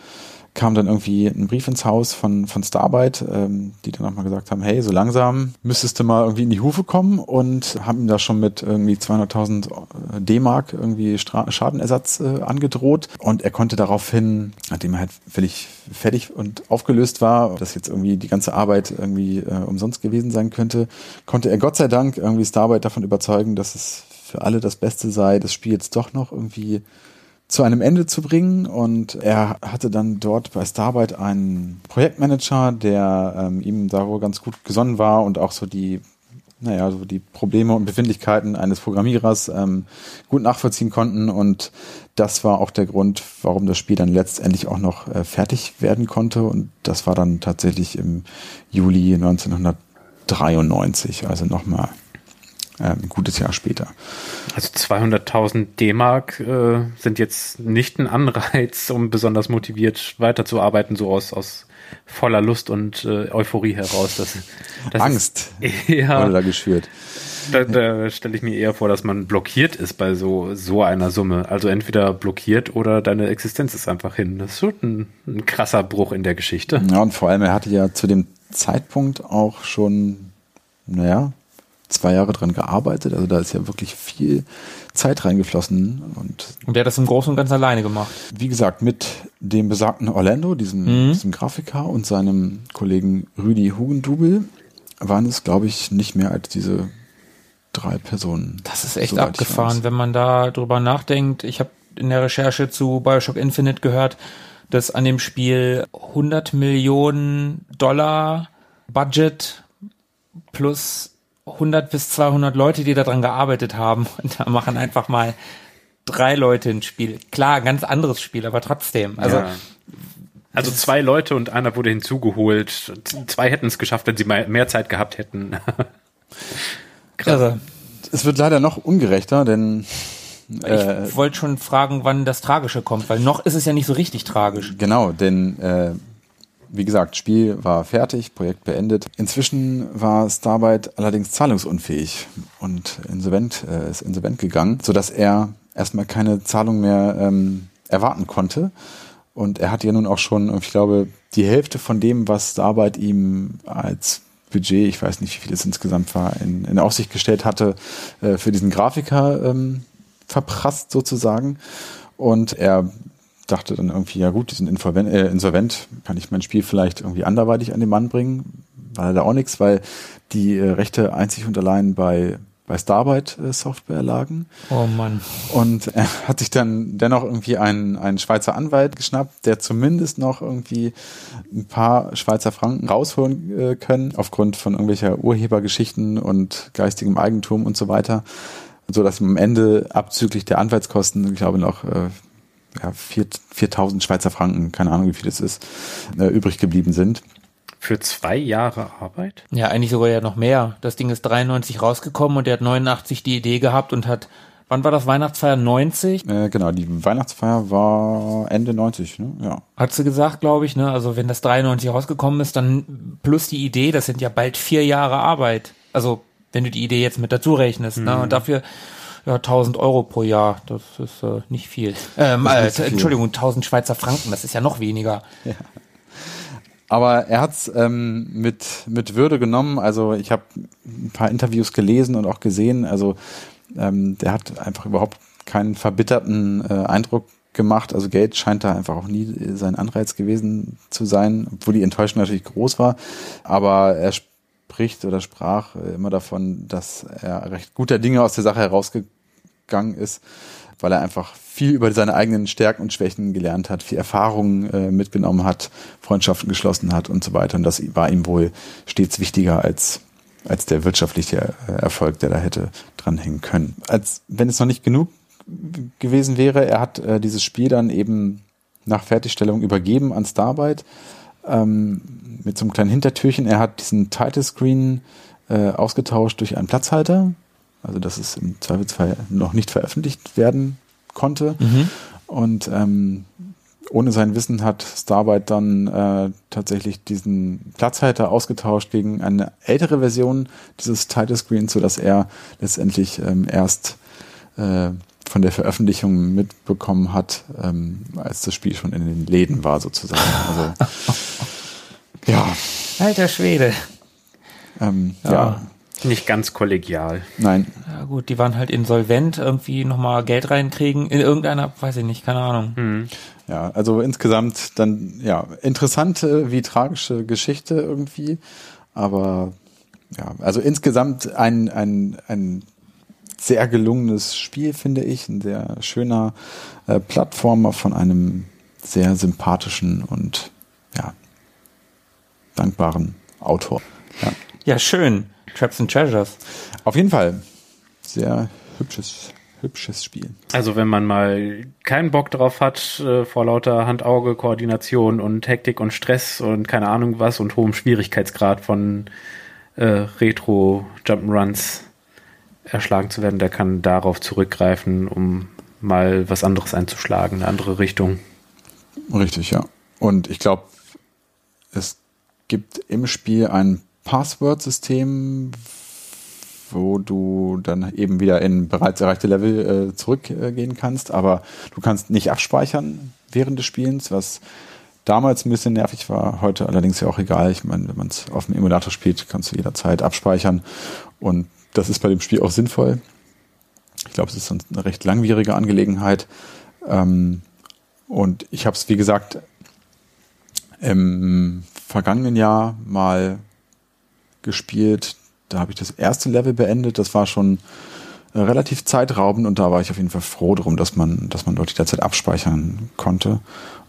kam dann irgendwie ein Brief ins Haus von, von Starbite, ähm, die dann auch mal gesagt haben, hey, so langsam müsstest du mal irgendwie in die Hufe kommen und haben ihm da schon mit irgendwie 200.000 äh, D-Mark irgendwie Stra Schadenersatz äh, angedroht. Und er konnte daraufhin, nachdem er halt völlig fertig und aufgelöst war, dass jetzt irgendwie die ganze Arbeit irgendwie äh, umsonst gewesen sein könnte, konnte er Gott sei Dank irgendwie Starbite davon überzeugen, dass es für alle das Beste sei, das Spiel jetzt doch noch irgendwie zu einem Ende zu bringen. Und er hatte dann dort bei Starbite einen Projektmanager, der ähm, ihm da wohl ganz gut gesonnen war und auch so die naja, so die Probleme und Befindlichkeiten eines Programmierers ähm, gut nachvollziehen konnten. Und das war auch der Grund, warum das Spiel dann letztendlich auch noch äh, fertig werden konnte. Und das war dann tatsächlich im Juli 1993, also nochmal ein gutes Jahr später. Also 200.000 D-Mark äh, sind jetzt nicht ein Anreiz, um besonders motiviert weiterzuarbeiten, so aus, aus voller Lust und äh, Euphorie heraus. Das, das Angst ja, wurde da geschürt. Da, da stelle ich mir eher vor, dass man blockiert ist bei so, so einer Summe. Also entweder blockiert oder deine Existenz ist einfach hin. Das ist schon ein, ein krasser Bruch in der Geschichte. Ja, und vor allem, er hatte ja zu dem Zeitpunkt auch schon, naja, zwei Jahre dran gearbeitet. Also da ist ja wirklich viel Zeit reingeflossen. Und, und der hat das im Großen und Ganzen alleine gemacht. Wie gesagt, mit dem besagten Orlando, diesem, mhm. diesem Grafiker und seinem Kollegen Rüdi Hugendubel waren es, glaube ich, nicht mehr als diese drei Personen. Das ist echt abgefahren, wenn man da drüber nachdenkt. Ich habe in der Recherche zu Bioshock Infinite gehört, dass an dem Spiel 100 Millionen Dollar Budget plus 100 bis 200 Leute, die daran gearbeitet haben und da machen einfach mal drei Leute ein Spiel. Klar, ganz anderes Spiel, aber trotzdem. Also, ja. also zwei Leute und einer wurde hinzugeholt. Zwei hätten es geschafft, wenn sie mal mehr Zeit gehabt hätten. Krass. Also, es wird leider noch ungerechter, denn ich äh, wollte schon fragen, wann das Tragische kommt, weil noch ist es ja nicht so richtig tragisch. Genau, denn äh, wie gesagt, Spiel war fertig, Projekt beendet. Inzwischen war Starbite allerdings zahlungsunfähig und insolvent, äh, ist insolvent gegangen, sodass er erstmal keine Zahlung mehr ähm, erwarten konnte. Und er hat ja nun auch schon, ich glaube, die Hälfte von dem, was Arbeit ihm als Budget, ich weiß nicht, wie viel es insgesamt war, in, in Aussicht gestellt hatte, äh, für diesen Grafiker ähm, verprasst sozusagen. Und er dachte dann irgendwie, ja gut, die sind insolvent, äh, insolvent, kann ich mein Spiel vielleicht irgendwie anderweitig an den Mann bringen? War da auch nichts, weil die äh, Rechte einzig und allein bei bei Starbyte äh, Software lagen. Oh Mann. Und er hat sich dann dennoch irgendwie einen, einen Schweizer Anwalt geschnappt, der zumindest noch irgendwie ein paar Schweizer Franken rausholen äh, können, aufgrund von irgendwelcher Urhebergeschichten und geistigem Eigentum und so weiter. So dass am Ende abzüglich der Anwaltskosten, ich glaube noch, äh, ja, 4000 Schweizer Franken, keine Ahnung wie viel das ist, äh, übrig geblieben sind. Für zwei Jahre Arbeit? Ja, eigentlich sogar ja noch mehr. Das Ding ist 93 rausgekommen und er hat 89 die Idee gehabt und hat, wann war das Weihnachtsfeier? 90? Äh, genau, die Weihnachtsfeier war Ende 90, ne? Ja. Hat sie gesagt, glaube ich, ne? Also wenn das 93 rausgekommen ist, dann plus die Idee, das sind ja bald vier Jahre Arbeit. Also wenn du die Idee jetzt mit dazu rechnest, ne? Und dafür ja, 1000 Euro pro Jahr, das ist äh, nicht viel. Ähm, äh, so viel. Entschuldigung, 1000 Schweizer Franken, das ist ja noch weniger. Aber er hat's ähm, mit, mit Würde genommen. Also ich habe ein paar Interviews gelesen und auch gesehen. Also ähm, der hat einfach überhaupt keinen verbitterten äh, Eindruck gemacht. Also Geld scheint da einfach auch nie sein Anreiz gewesen zu sein, obwohl die Enttäuschung natürlich groß war. Aber er spricht oder sprach äh, immer davon, dass er recht guter Dinge aus der Sache herausgegangen ist, weil er einfach viel über seine eigenen Stärken und Schwächen gelernt hat, viel Erfahrungen äh, mitgenommen hat, Freundschaften geschlossen hat und so weiter. Und das war ihm wohl stets wichtiger als als der wirtschaftliche äh, Erfolg, der da hätte dranhängen können. Als wenn es noch nicht genug gewesen wäre, er hat äh, dieses Spiel dann eben nach Fertigstellung übergeben an Starbyte ähm, mit so einem kleinen Hintertürchen. Er hat diesen Title Screen äh, ausgetauscht durch einen Platzhalter, also dass es im Zweifelsfall noch nicht veröffentlicht werden konnte. Und ähm, ohne sein Wissen hat Starbyte dann äh, tatsächlich diesen Platzhalter ausgetauscht gegen eine ältere Version dieses Title Screens, sodass er letztendlich ähm, erst äh, von der Veröffentlichung mitbekommen hat, ähm, als das Spiel schon in den Läden war sozusagen. Also ja, Alter Schwede. ähm, ja. Ja. Nicht ganz kollegial. nein, Ja gut, die waren halt insolvent, irgendwie nochmal Geld reinkriegen, in irgendeiner, weiß ich nicht, keine Ahnung. Hm. Ja, also insgesamt dann, ja, interessante wie tragische Geschichte irgendwie. Aber ja, also insgesamt ein, ein, ein sehr gelungenes Spiel, finde ich. Ein sehr schöner äh, Plattformer von einem sehr sympathischen und ja, dankbaren Autor. Ja. Ja, schön. Traps and Treasures. Auf jeden Fall sehr hübsches, hübsches Spiel. Also wenn man mal keinen Bock drauf hat, äh, vor lauter Hand-Auge-Koordination und Hektik und Stress und keine Ahnung was und hohem Schwierigkeitsgrad von äh, Retro-Jump'n'Runs erschlagen zu werden, der kann darauf zurückgreifen, um mal was anderes einzuschlagen, eine andere Richtung. Richtig, ja. Und ich glaube, es gibt im Spiel ein Passwort-System, wo du dann eben wieder in bereits erreichte Level äh, zurückgehen kannst, aber du kannst nicht abspeichern während des Spielens, was damals ein bisschen nervig war, heute allerdings ja auch egal. Ich meine, wenn man es auf dem Emulator spielt, kannst du jederzeit abspeichern und das ist bei dem Spiel auch sinnvoll. Ich glaube, es ist sonst eine recht langwierige Angelegenheit. Ähm, und ich habe es, wie gesagt, im vergangenen Jahr mal gespielt. Da habe ich das erste Level beendet. Das war schon äh, relativ zeitraubend und da war ich auf jeden Fall froh drum, dass man, dass man dort jederzeit abspeichern konnte.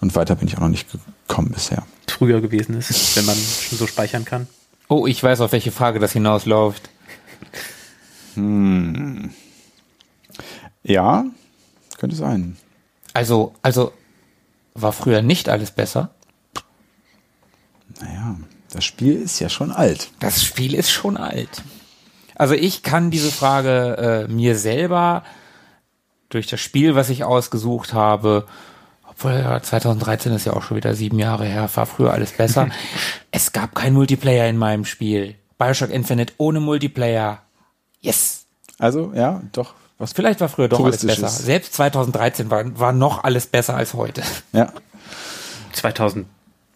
Und weiter bin ich auch noch nicht gekommen bisher. Früher gewesen ist, wenn man schon so speichern kann. Oh, ich weiß, auf welche Frage das hinausläuft. Ja, könnte sein. Also, also, war früher nicht alles besser? Naja, das Spiel ist ja schon alt. Das Spiel ist schon alt. Also ich kann diese Frage äh, mir selber durch das Spiel, was ich ausgesucht habe, obwohl ja, 2013 ist ja auch schon wieder sieben Jahre her, war früher alles besser. es gab kein Multiplayer in meinem Spiel. Bioshock Infinite ohne Multiplayer. Yes. Also, ja, doch, Was Vielleicht war früher doch alles besser. Selbst 2013 war, war noch alles besser als heute. Ja.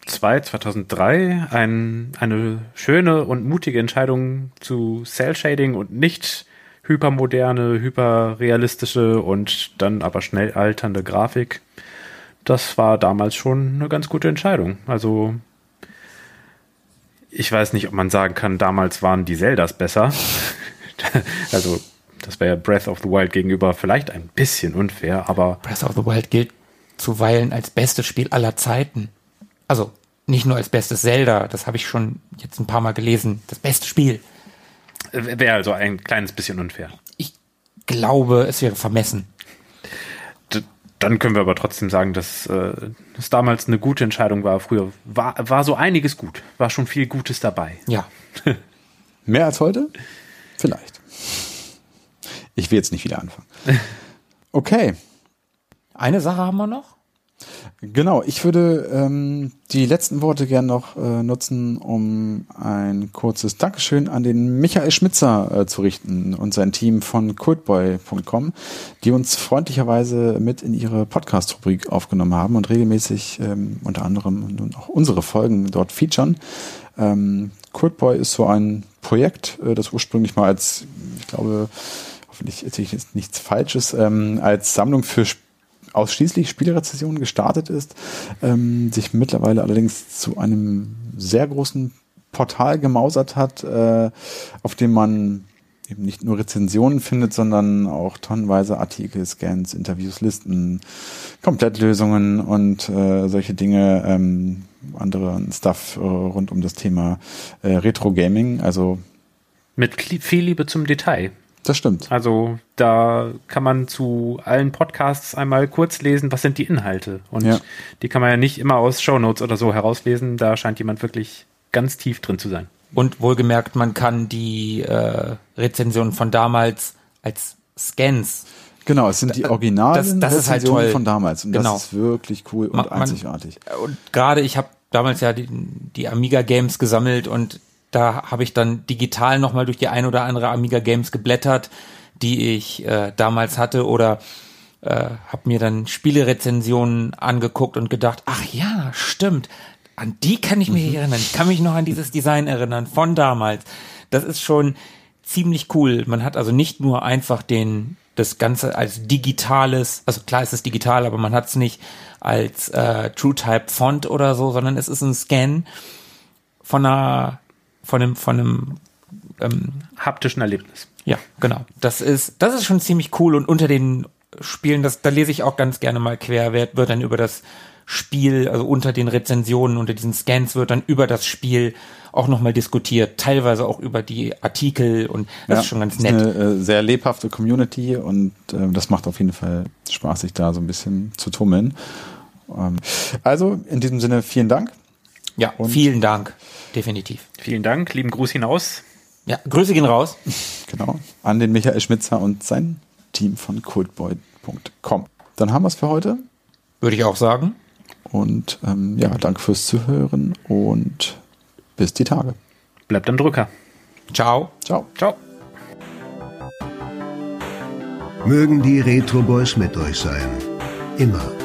2002, 2003 ein, eine schöne und mutige Entscheidung zu Cell Shading und nicht hypermoderne, hyperrealistische und dann aber schnell alternde Grafik. Das war damals schon eine ganz gute Entscheidung. Also ich weiß nicht, ob man sagen kann, damals waren die Zeldas besser. also das wäre Breath of the Wild gegenüber vielleicht ein bisschen unfair, aber Breath of the Wild gilt zuweilen als bestes Spiel aller Zeiten. Also nicht nur als bestes Zelda, das habe ich schon jetzt ein paar Mal gelesen. Das beste Spiel. wäre also ein kleines bisschen unfair. Ich glaube, es wäre vermessen. D dann können wir aber trotzdem sagen, dass äh, es damals eine gute Entscheidung war. Früher war, war so einiges gut, war schon viel Gutes dabei. Ja. Mehr als heute? Vielleicht. Ich will jetzt nicht wieder anfangen. Okay, Eine Sache haben wir noch. Genau. Ich würde ähm, die letzten Worte gern noch äh, nutzen, um ein kurzes Dankeschön an den Michael Schmitzer äh, zu richten und sein Team von cultboy.com, die uns freundlicherweise mit in ihre Podcast-Rubrik aufgenommen haben und regelmäßig ähm, unter anderem nun auch unsere Folgen dort featuren. Ähm, Cultboy ist so ein Projekt, äh, das ursprünglich mal als, ich glaube, hoffentlich erzähle ich jetzt nichts Falsches, ähm, als Sammlung für Sp ausschließlich Spielerezessionen gestartet ist, ähm, sich mittlerweile allerdings zu einem sehr großen Portal gemausert hat, äh, auf dem man eben nicht nur Rezensionen findet, sondern auch tonnenweise Artikel, Scans, Interviews, Listen, Komplettlösungen und äh, solche Dinge, ähm, andere Stuff äh, rund um das Thema äh, Retro Gaming. Also Mit viel Liebe zum Detail. Das stimmt. Also da kann man zu allen Podcasts einmal kurz lesen, was sind die Inhalte. Und Ja. die kann man ja nicht immer aus Shownotes oder so herauslesen. Da scheint jemand wirklich ganz tief drin zu sein. Und wohlgemerkt, man kann die äh, Rezensionen von damals als Scans. Genau, es sind die Originalen das- das ist halt toll. von damals und Genau. das ist wirklich cool und Man- man- einzigartig. Und gerade ich habe damals ja die, die Amiga Games gesammelt und da habe ich dann digital nochmal durch die ein oder andere Amiga Games geblättert, die ich äh, damals hatte oder äh, habe mir dann Spielerezensionen angeguckt und gedacht, ach ja, stimmt, an die kann ich mich erinnern. Ich kann mich noch an dieses Design erinnern von damals. Das ist schon ziemlich cool. Man hat also nicht nur einfach den das Ganze als digitales, also klar ist es digital, aber man hat es nicht als äh, TrueType Font oder so, sondern es ist ein Scan von einer von einem von einem ähm, Haptischen Erlebnis. ja, genau. Das ist, das ist schon ziemlich cool und unter den Spielen, das, da lese ich auch ganz gerne mal quer, wird, wird dann über das Spiel, also unter den Rezensionen, unter diesen Scans wird dann über das Spiel auch nochmal diskutiert, teilweise auch über die Artikel und das ist schon ganz ist nett. eine äh, sehr lebhafte Community und äh, das macht auf jeden Fall Spaß, sich da so ein bisschen zu tummeln. Ähm, also in diesem Sinne vielen Dank. Ja, und- vielen Dank. Definitiv. Vielen Dank, lieben Gruß hinaus. Ja, Grüße gehen raus. Genau. An den Michael Schmitzer und sein Team von cultboy.com. Dann haben wir es für heute. Würde ich auch sagen. Und ähm, ja, danke fürs Zuhören und bis die Tage. Bleibt am Drücker. Ciao. Ciao. Ciao. Mögen die Retro Boys mit euch sein. Immer.